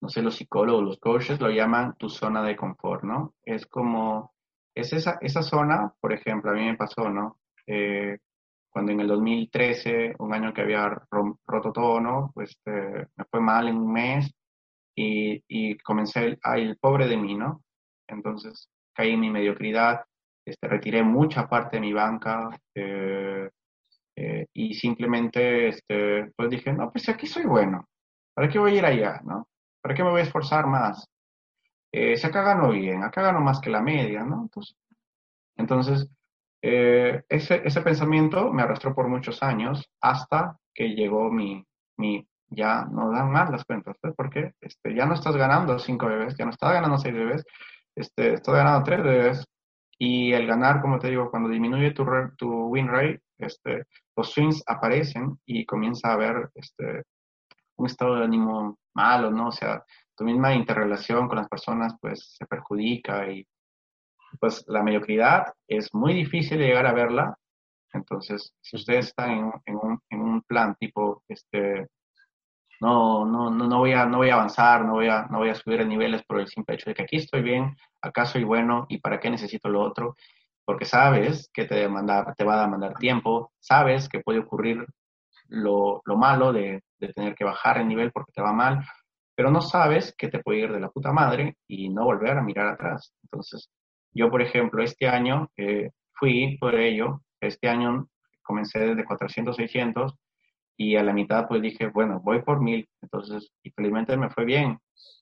no sé, los psicólogos, los coaches lo llaman tu zona de confort, ¿no? Es como, es esa, esa zona, por ejemplo, a mí me pasó, ¿no? Eh, cuando en el 2013, un año que había roto todo, ¿no? Pues este, me fue mal en un mes y, y comencé a ir pobre de mí, ¿no? Entonces caí en mi mediocridad, este, retiré mucha parte de mi banca eh, eh, y simplemente este, pues dije, no, pues aquí soy bueno, ¿para qué voy a ir allá, no? ¿Para qué me voy a esforzar más? Eh, si acá gano bien, acá gano más que la media, ¿no? Entonces, entonces eh, ese, ese, pensamiento me arrastró por muchos años hasta que llegó mi, mi ya no dan más las cuentas, ¿ves? porque este, ya no estás ganando cinco bebés, ya no estás ganando seis bebés, este, estás ganando tres bebés y el ganar, como te digo, cuando disminuye tu, tu win rate, este, los swings aparecen y comienza a haber este, un estado de ánimo malo, ¿no? O sea, tu misma interrelación con las personas pues se perjudica y pues la mediocridad es muy difícil de llegar a verla. Entonces, si ustedes están en, en, un, en un, plan tipo, este, no, no, no, no, voy a, no voy a avanzar, no voy a, no voy a subir el niveles por el simple hecho de que aquí estoy bien, acá soy bueno y para qué necesito lo otro, porque sabes que te, demanda, te va a demandar tiempo, sabes que puede ocurrir lo, lo malo de, de tener que bajar el nivel porque te va mal, pero no sabes que te puede ir de la puta madre y no volver a mirar atrás. Entonces, yo, por ejemplo, este año eh, fui por ello, este año comencé desde 400, 600 y a la mitad pues dije, bueno, voy por 1000. Entonces, y felizmente me fue bien,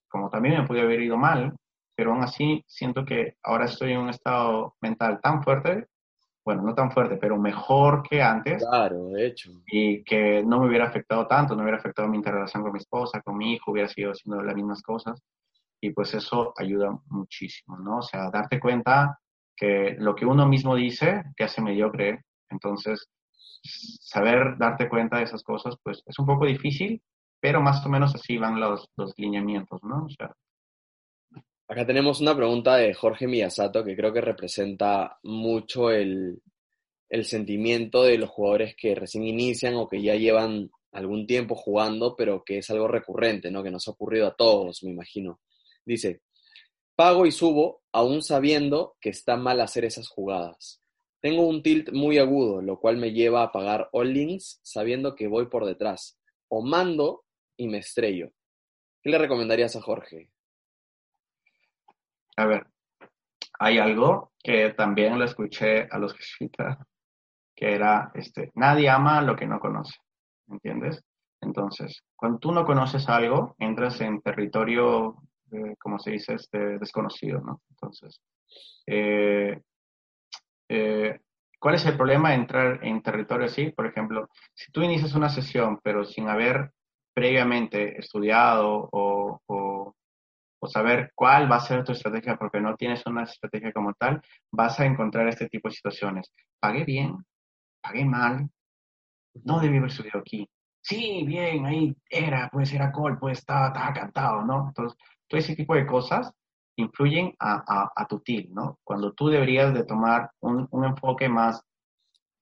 como también me pude haber ido mal, pero aún así siento que ahora estoy en un estado mental tan fuerte, bueno, no tan fuerte, pero mejor que antes.
Claro, de hecho.
Y que no me hubiera afectado tanto, no hubiera afectado mi interrelación con mi esposa, con mi hijo, hubiera sido haciendo las mismas cosas y pues eso ayuda muchísimo, ¿no? O sea, darte cuenta que lo que uno mismo dice te hace mediocre, entonces saber darte cuenta de esas cosas, pues es un poco difícil, pero más o menos así van los, los lineamientos, ¿no?
Acá tenemos una pregunta de Jorge Miyasato que creo que representa mucho el, el sentimiento de los jugadores que recién inician o que ya llevan algún tiempo jugando, pero que es algo recurrente, ¿no? Que nos ha ocurrido a todos, me imagino. Dice, pago y subo aún sabiendo que está mal hacer esas jugadas. Tengo un tilt muy agudo, lo cual me lleva a pagar all links sabiendo que voy por detrás. O mando y me estrello. ¿Qué le recomendarías a Jorge?
A ver, hay algo que también lo escuché a los jesuitas, que era, este, nadie ama lo que no conoce, ¿entiendes? Entonces, cuando tú no conoces algo, entras en territorio como se dice, este, desconocido, ¿no? Entonces, eh, eh, ¿cuál es el problema de entrar en territorio así? Por ejemplo, si tú inicias una sesión, pero sin haber previamente estudiado o, o, o, saber cuál va a ser tu estrategia, porque no tienes una estrategia como tal, vas a encontrar este tipo de situaciones. Pagué bien, pagué mal, no debí haber estudiado aquí. Sí, bien, ahí era, pues era call, pues estaba, estaba cantado, ¿no? Entonces, todo ese tipo de cosas influyen a, a, tu team, ¿no? Cuando tú deberías de tomar un, un, enfoque más,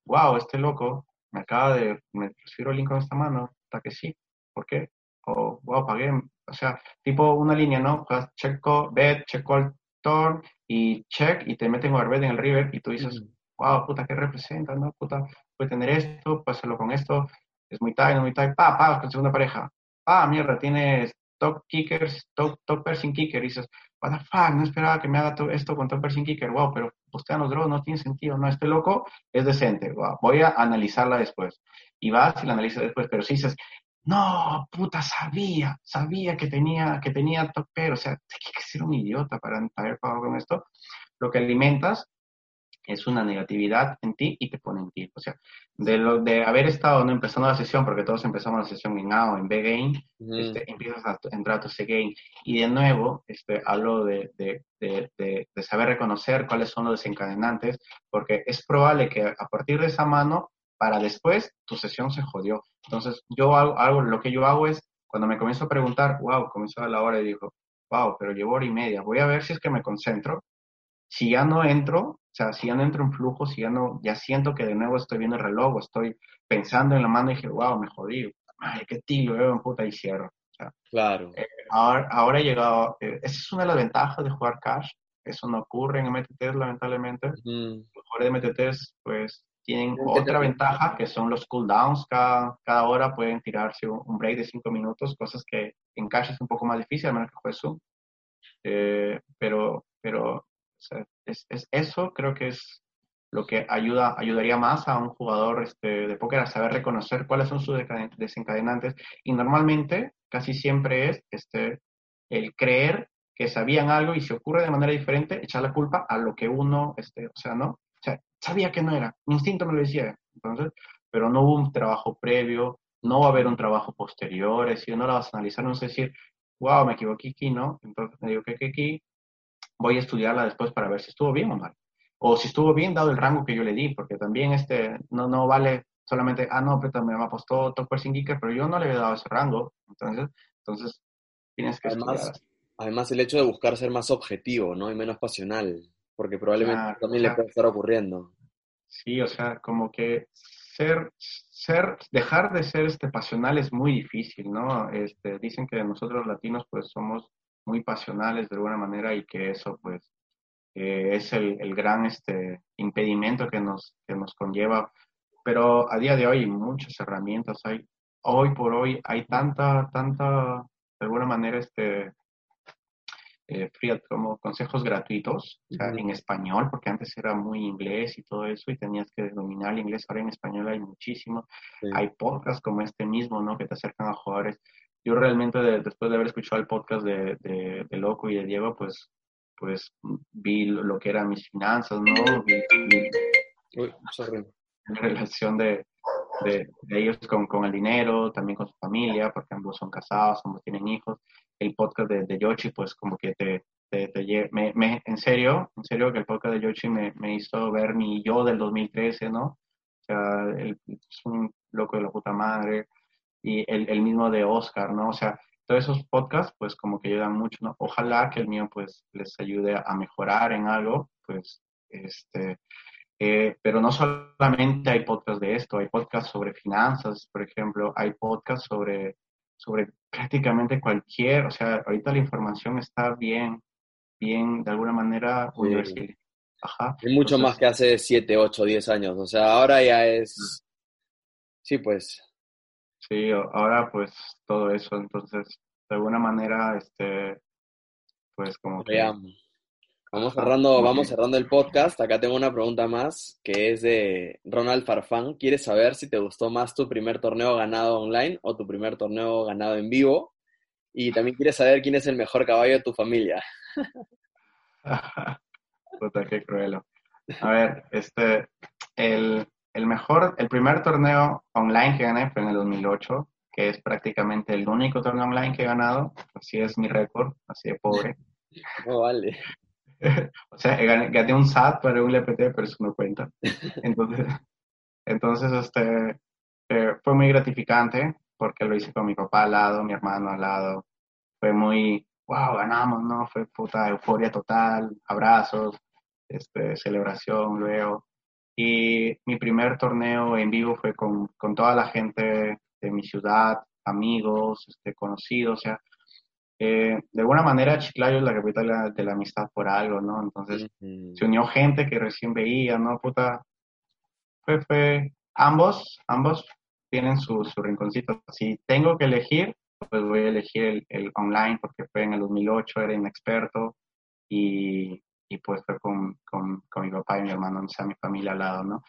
wow, este loco me acaba de, me transfiero el link con esta mano, hasta que sí, ¿por qué? O, wow, pagué, o sea, tipo una línea, ¿no? Check call, bet, check call, turn, y check, y te meten un bet en el river, y tú dices, wow, puta, ¿qué representa, no? Puta, puede tener esto, pásalo con esto, es muy tight, no muy tight, pa, pa, con segunda pareja, ah, mierda, tienes top kickers, top, top person kicker, y dices, what the fuck, no esperaba que me haga esto con top person kicker, wow, pero buscan los draws, no tiene sentido, no, este loco es decente, wow, voy a analizarla después. Y vas y la analizas después, pero si dices, no, puta, sabía, sabía que tenía, que tenía top pero, o sea, hay que ser un idiota para haber pagado con esto. Lo que alimentas es una negatividad en ti y te pone en ti. O sea, de, lo, de haber estado no empezando la sesión, porque todos empezamos la sesión en A o en B game, este, empiezas a entrar a tu C game. Y de nuevo, este, hablo de, de, de, de, saber reconocer cuáles son los desencadenantes, porque es probable que a partir de esa mano, para después, tu sesión se jodió. Entonces, yo hago, algo, lo que yo hago es, cuando me comienzo a preguntar, wow, comenzó a la hora y digo, wow, pero llevo hora y media, voy a ver si es que me concentro. Si ya no entro, o sea, si ya no entro en flujo, si ya no, ya siento que de nuevo estoy viendo el reloj o estoy pensando en la mano y dije, wow, me jodí, ay, qué tilo, veo en puta y cierro. O sea,
claro.
Eh, ahora, ahora he llegado, eh, esa es una de las ventajas de jugar cash, eso no ocurre en MTTs lamentablemente. Los jugadores de MTTs pues tienen otra ventaja que son los cooldowns, cada, cada hora pueden tirarse un, break de cinco minutos, cosas que en cash es un poco más difícil, a menos que juegues Zoom. Eh, pero, pero es, es, eso creo que es lo que ayuda, ayudaría más a un jugador este, de póker a saber reconocer cuáles son sus desencadenantes. Y normalmente, casi siempre es este, el creer que sabían algo y si ocurre de manera diferente, echar la culpa a lo que uno, este, o sea, ¿no? Sabía que no era, mi instinto me lo decía. Entonces, pero no hubo un trabajo previo, no va a haber un trabajo posterior, es decir, no la vas a analizar, no es decir, wow, me equivoqué aquí, ¿no? Entonces me digo que aquí, voy a estudiarla después para ver si estuvo bien o mal. O si estuvo bien dado el rango que yo le di, porque también este, no, no vale solamente, ah, no, pero me apostó top person kicker, pero yo no le he dado ese rango. Entonces, entonces tienes que
además, Además, el hecho de buscar ser más objetivo, ¿no? Y menos pasional, porque probablemente también le puede estar ocurriendo.
Sí, o sea, como que ser, ser, dejar de ser este pasional es muy difícil, ¿no? Este, dicen que nosotros latinos pues somos muy pasionales de alguna manera y que eso pues eh, es el, el, gran este, impedimento que nos, que nos conlleva. Pero a día de hoy hay muchas herramientas, hay, hoy por hoy hay tanta, tanta, de alguna manera, este, eh, como consejos gratuitos en español, porque antes era muy inglés y todo eso y tenías que dominar el inglés. Ahora en español hay muchísimo. Hay podcasts como este mismo, ¿no? Que te acercan a jugadores. Yo realmente, después de haber escuchado el podcast de, de, Loco y de Diego, pues, pues vi lo que eran mis finanzas, ¿no? Vi, la relación de, de, ellos con, con, el dinero, también con su familia, porque ambos son casados, ambos tienen hijos el podcast de, de Yoshi, pues como que te, te, te me, me, en serio, en serio que el podcast de Yoshi me, me, hizo ver mi yo del 2013, ¿no? O sea, él es un loco de la puta madre, y el, el mismo de Oscar, ¿no? O sea, todos esos podcasts, pues como que ayudan mucho, ¿no? Ojalá que el mío, pues, les ayude a mejorar en algo, pues, este, eh, pero no solamente hay podcasts de esto, hay podcasts sobre finanzas, por ejemplo, hay podcasts sobre sobre prácticamente cualquier, o sea, ahorita la información está bien, bien, de alguna manera universal.
Ajá. Mucho más que hace 7, 8, 10 años, o sea, ahora ya es... Sí, pues.
Sí, ahora pues todo eso, entonces, de alguna manera, este, pues como que...
Vamos cerrando, vamos cerrando el podcast. Acá tengo una pregunta más que es de Ronald Farfán. ¿Quieres saber si te gustó más tu primer torneo ganado online o tu primer torneo ganado en vivo? Y también quieres saber quién es el mejor caballo de tu familia.
Puta, qué cruel. A ver, este, el, el mejor, el primer torneo online que gané fue en el 2008, que es prácticamente el único torneo online que he ganado. Así es mi récord, así de pobre.
No vale.
o sea, gané, un SAT para un LPT, pero eso no cuenta. Entonces, entonces este, eh, fue muy gratificante porque lo hice con mi papá al lado, mi hermano al lado. Fue muy, wow, ganamos, ¿no? Fue puta euforia total, abrazos, este, celebración luego. Y mi primer torneo en vivo fue con, con toda la gente de mi ciudad, amigos, este, conocidos, o sea, eh, de alguna manera Chiclayo es la capital de la, amistad por algo, ¿no? Entonces se unió gente que recién veía, ¿no? Puta, fue, fue, ambos, ambos tienen su, su rinconcito. Si tengo que elegir, pues voy a elegir el, online porque fue en el 2008, era inexperto y, y pues fue con, con, con, mi papá y mi hermano, o sea, mi familia al lado, ¿no?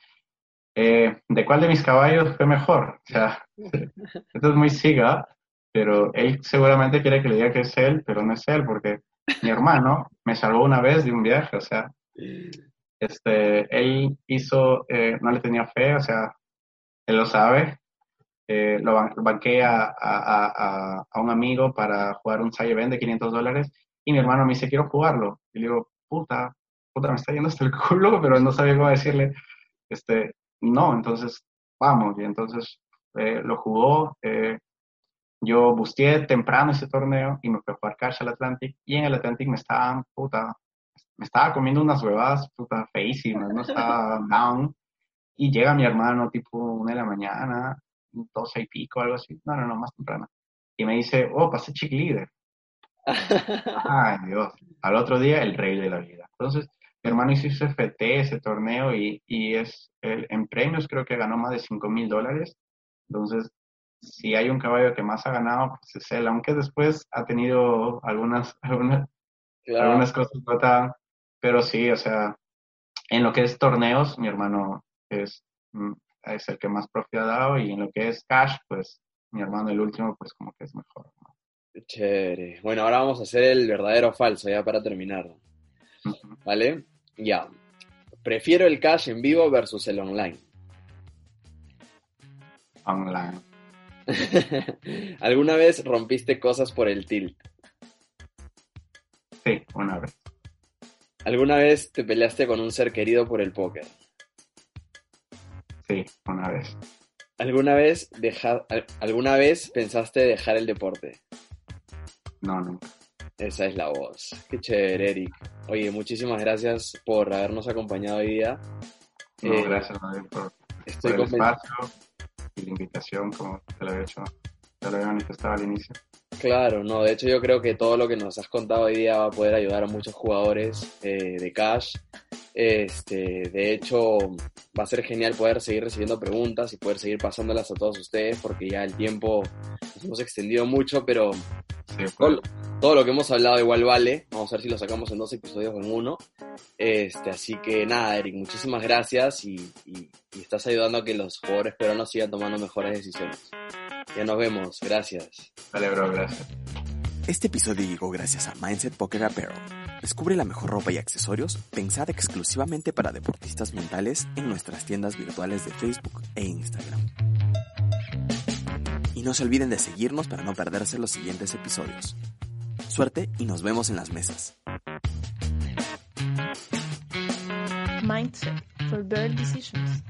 Eh, ¿De cuál de mis caballos fue mejor? O sea, esto es muy siga, pero él seguramente quiere que le diga que es él, pero no es él, porque mi hermano me salvó una vez de un viaje, o sea, este, él hizo, eh, no le tenía fe, o sea, él lo sabe, eh, lo banqué a, a, a, un amigo para jugar un side event de 500 dólares, y mi hermano me dice, quiero jugarlo, y le digo, puta, puta, me está yendo hasta el culo, pero no sabía cómo decirle, este, no, entonces, vamos, y entonces eh, lo jugó, yo busqué temprano ese torneo y me fui a jugar Cash al Atlantic y en el Atlantic me estaban, puta, me estaba comiendo unas huevas, puta, feísimas, no estaba down. Y llega mi hermano tipo una de la mañana, doce y pico, algo así, no, no, no, más temprano. Y me dice, oh, pasé chick leader. Ay, Dios. Al otro día, el rey de la vida. Entonces, mi hermano hizo ese FT, ese torneo, y, y es, el, en premios creo que ganó más de 5 mil dólares. Entonces, si hay un caballo que más ha ganado, pues es él, aunque después ha tenido algunas, algunas, algunas cosas pero sí, o sea, en lo que es torneos, mi hermano es, mm, es el que más profit ha dado y en lo que es cash, pues mi hermano el último, pues como que es mejor.
Chévere. Bueno, ahora vamos a hacer el verdadero o falso, ya para terminar. ¿Vale? Ya. Prefiero el cash en vivo versus el online.
Online.
¿Alguna vez rompiste cosas por el tilt?
Sí, una vez.
¿Alguna vez te peleaste con un ser querido por el póker?
Sí, una vez.
¿Alguna vez, ¿Alguna vez pensaste dejar el deporte?
No, no.
Esa es la voz. Qué chévere, Eric. Oye, muchísimas gracias por habernos acompañado hoy día.
No, eh, gracias, por, estoy por el espacio y la invitación, como te lo había hecho, te lo había manifestado al inicio.
Claro, no, de hecho yo creo que todo lo que nos has contado hoy día va a poder ayudar a muchos jugadores eh, de Cash. Este, de hecho, va a ser genial poder seguir recibiendo preguntas y poder seguir pasándolas a todos ustedes porque ya el tiempo nos hemos extendido mucho, pero todo, lo que hemos hablado igual vale. Vamos a ver si lo sacamos en dos episodios o en uno. Este, así que nada, Eric, muchísimas gracias y, y estás ayudando a que los jugadores peruanos sigan tomando mejores decisiones. Ya nos vemos, gracias.
Vale, bro, gracias.
Este episodio llegó gracias a Mindset Poker Apparel. Descubre la mejor ropa y accesorios pensada exclusivamente para deportistas mentales en nuestras tiendas virtuales de Facebook e Instagram. No se olviden de seguirnos para no perderse los siguientes episodios. Suerte y nos vemos en las mesas.
Mindset for Decisions.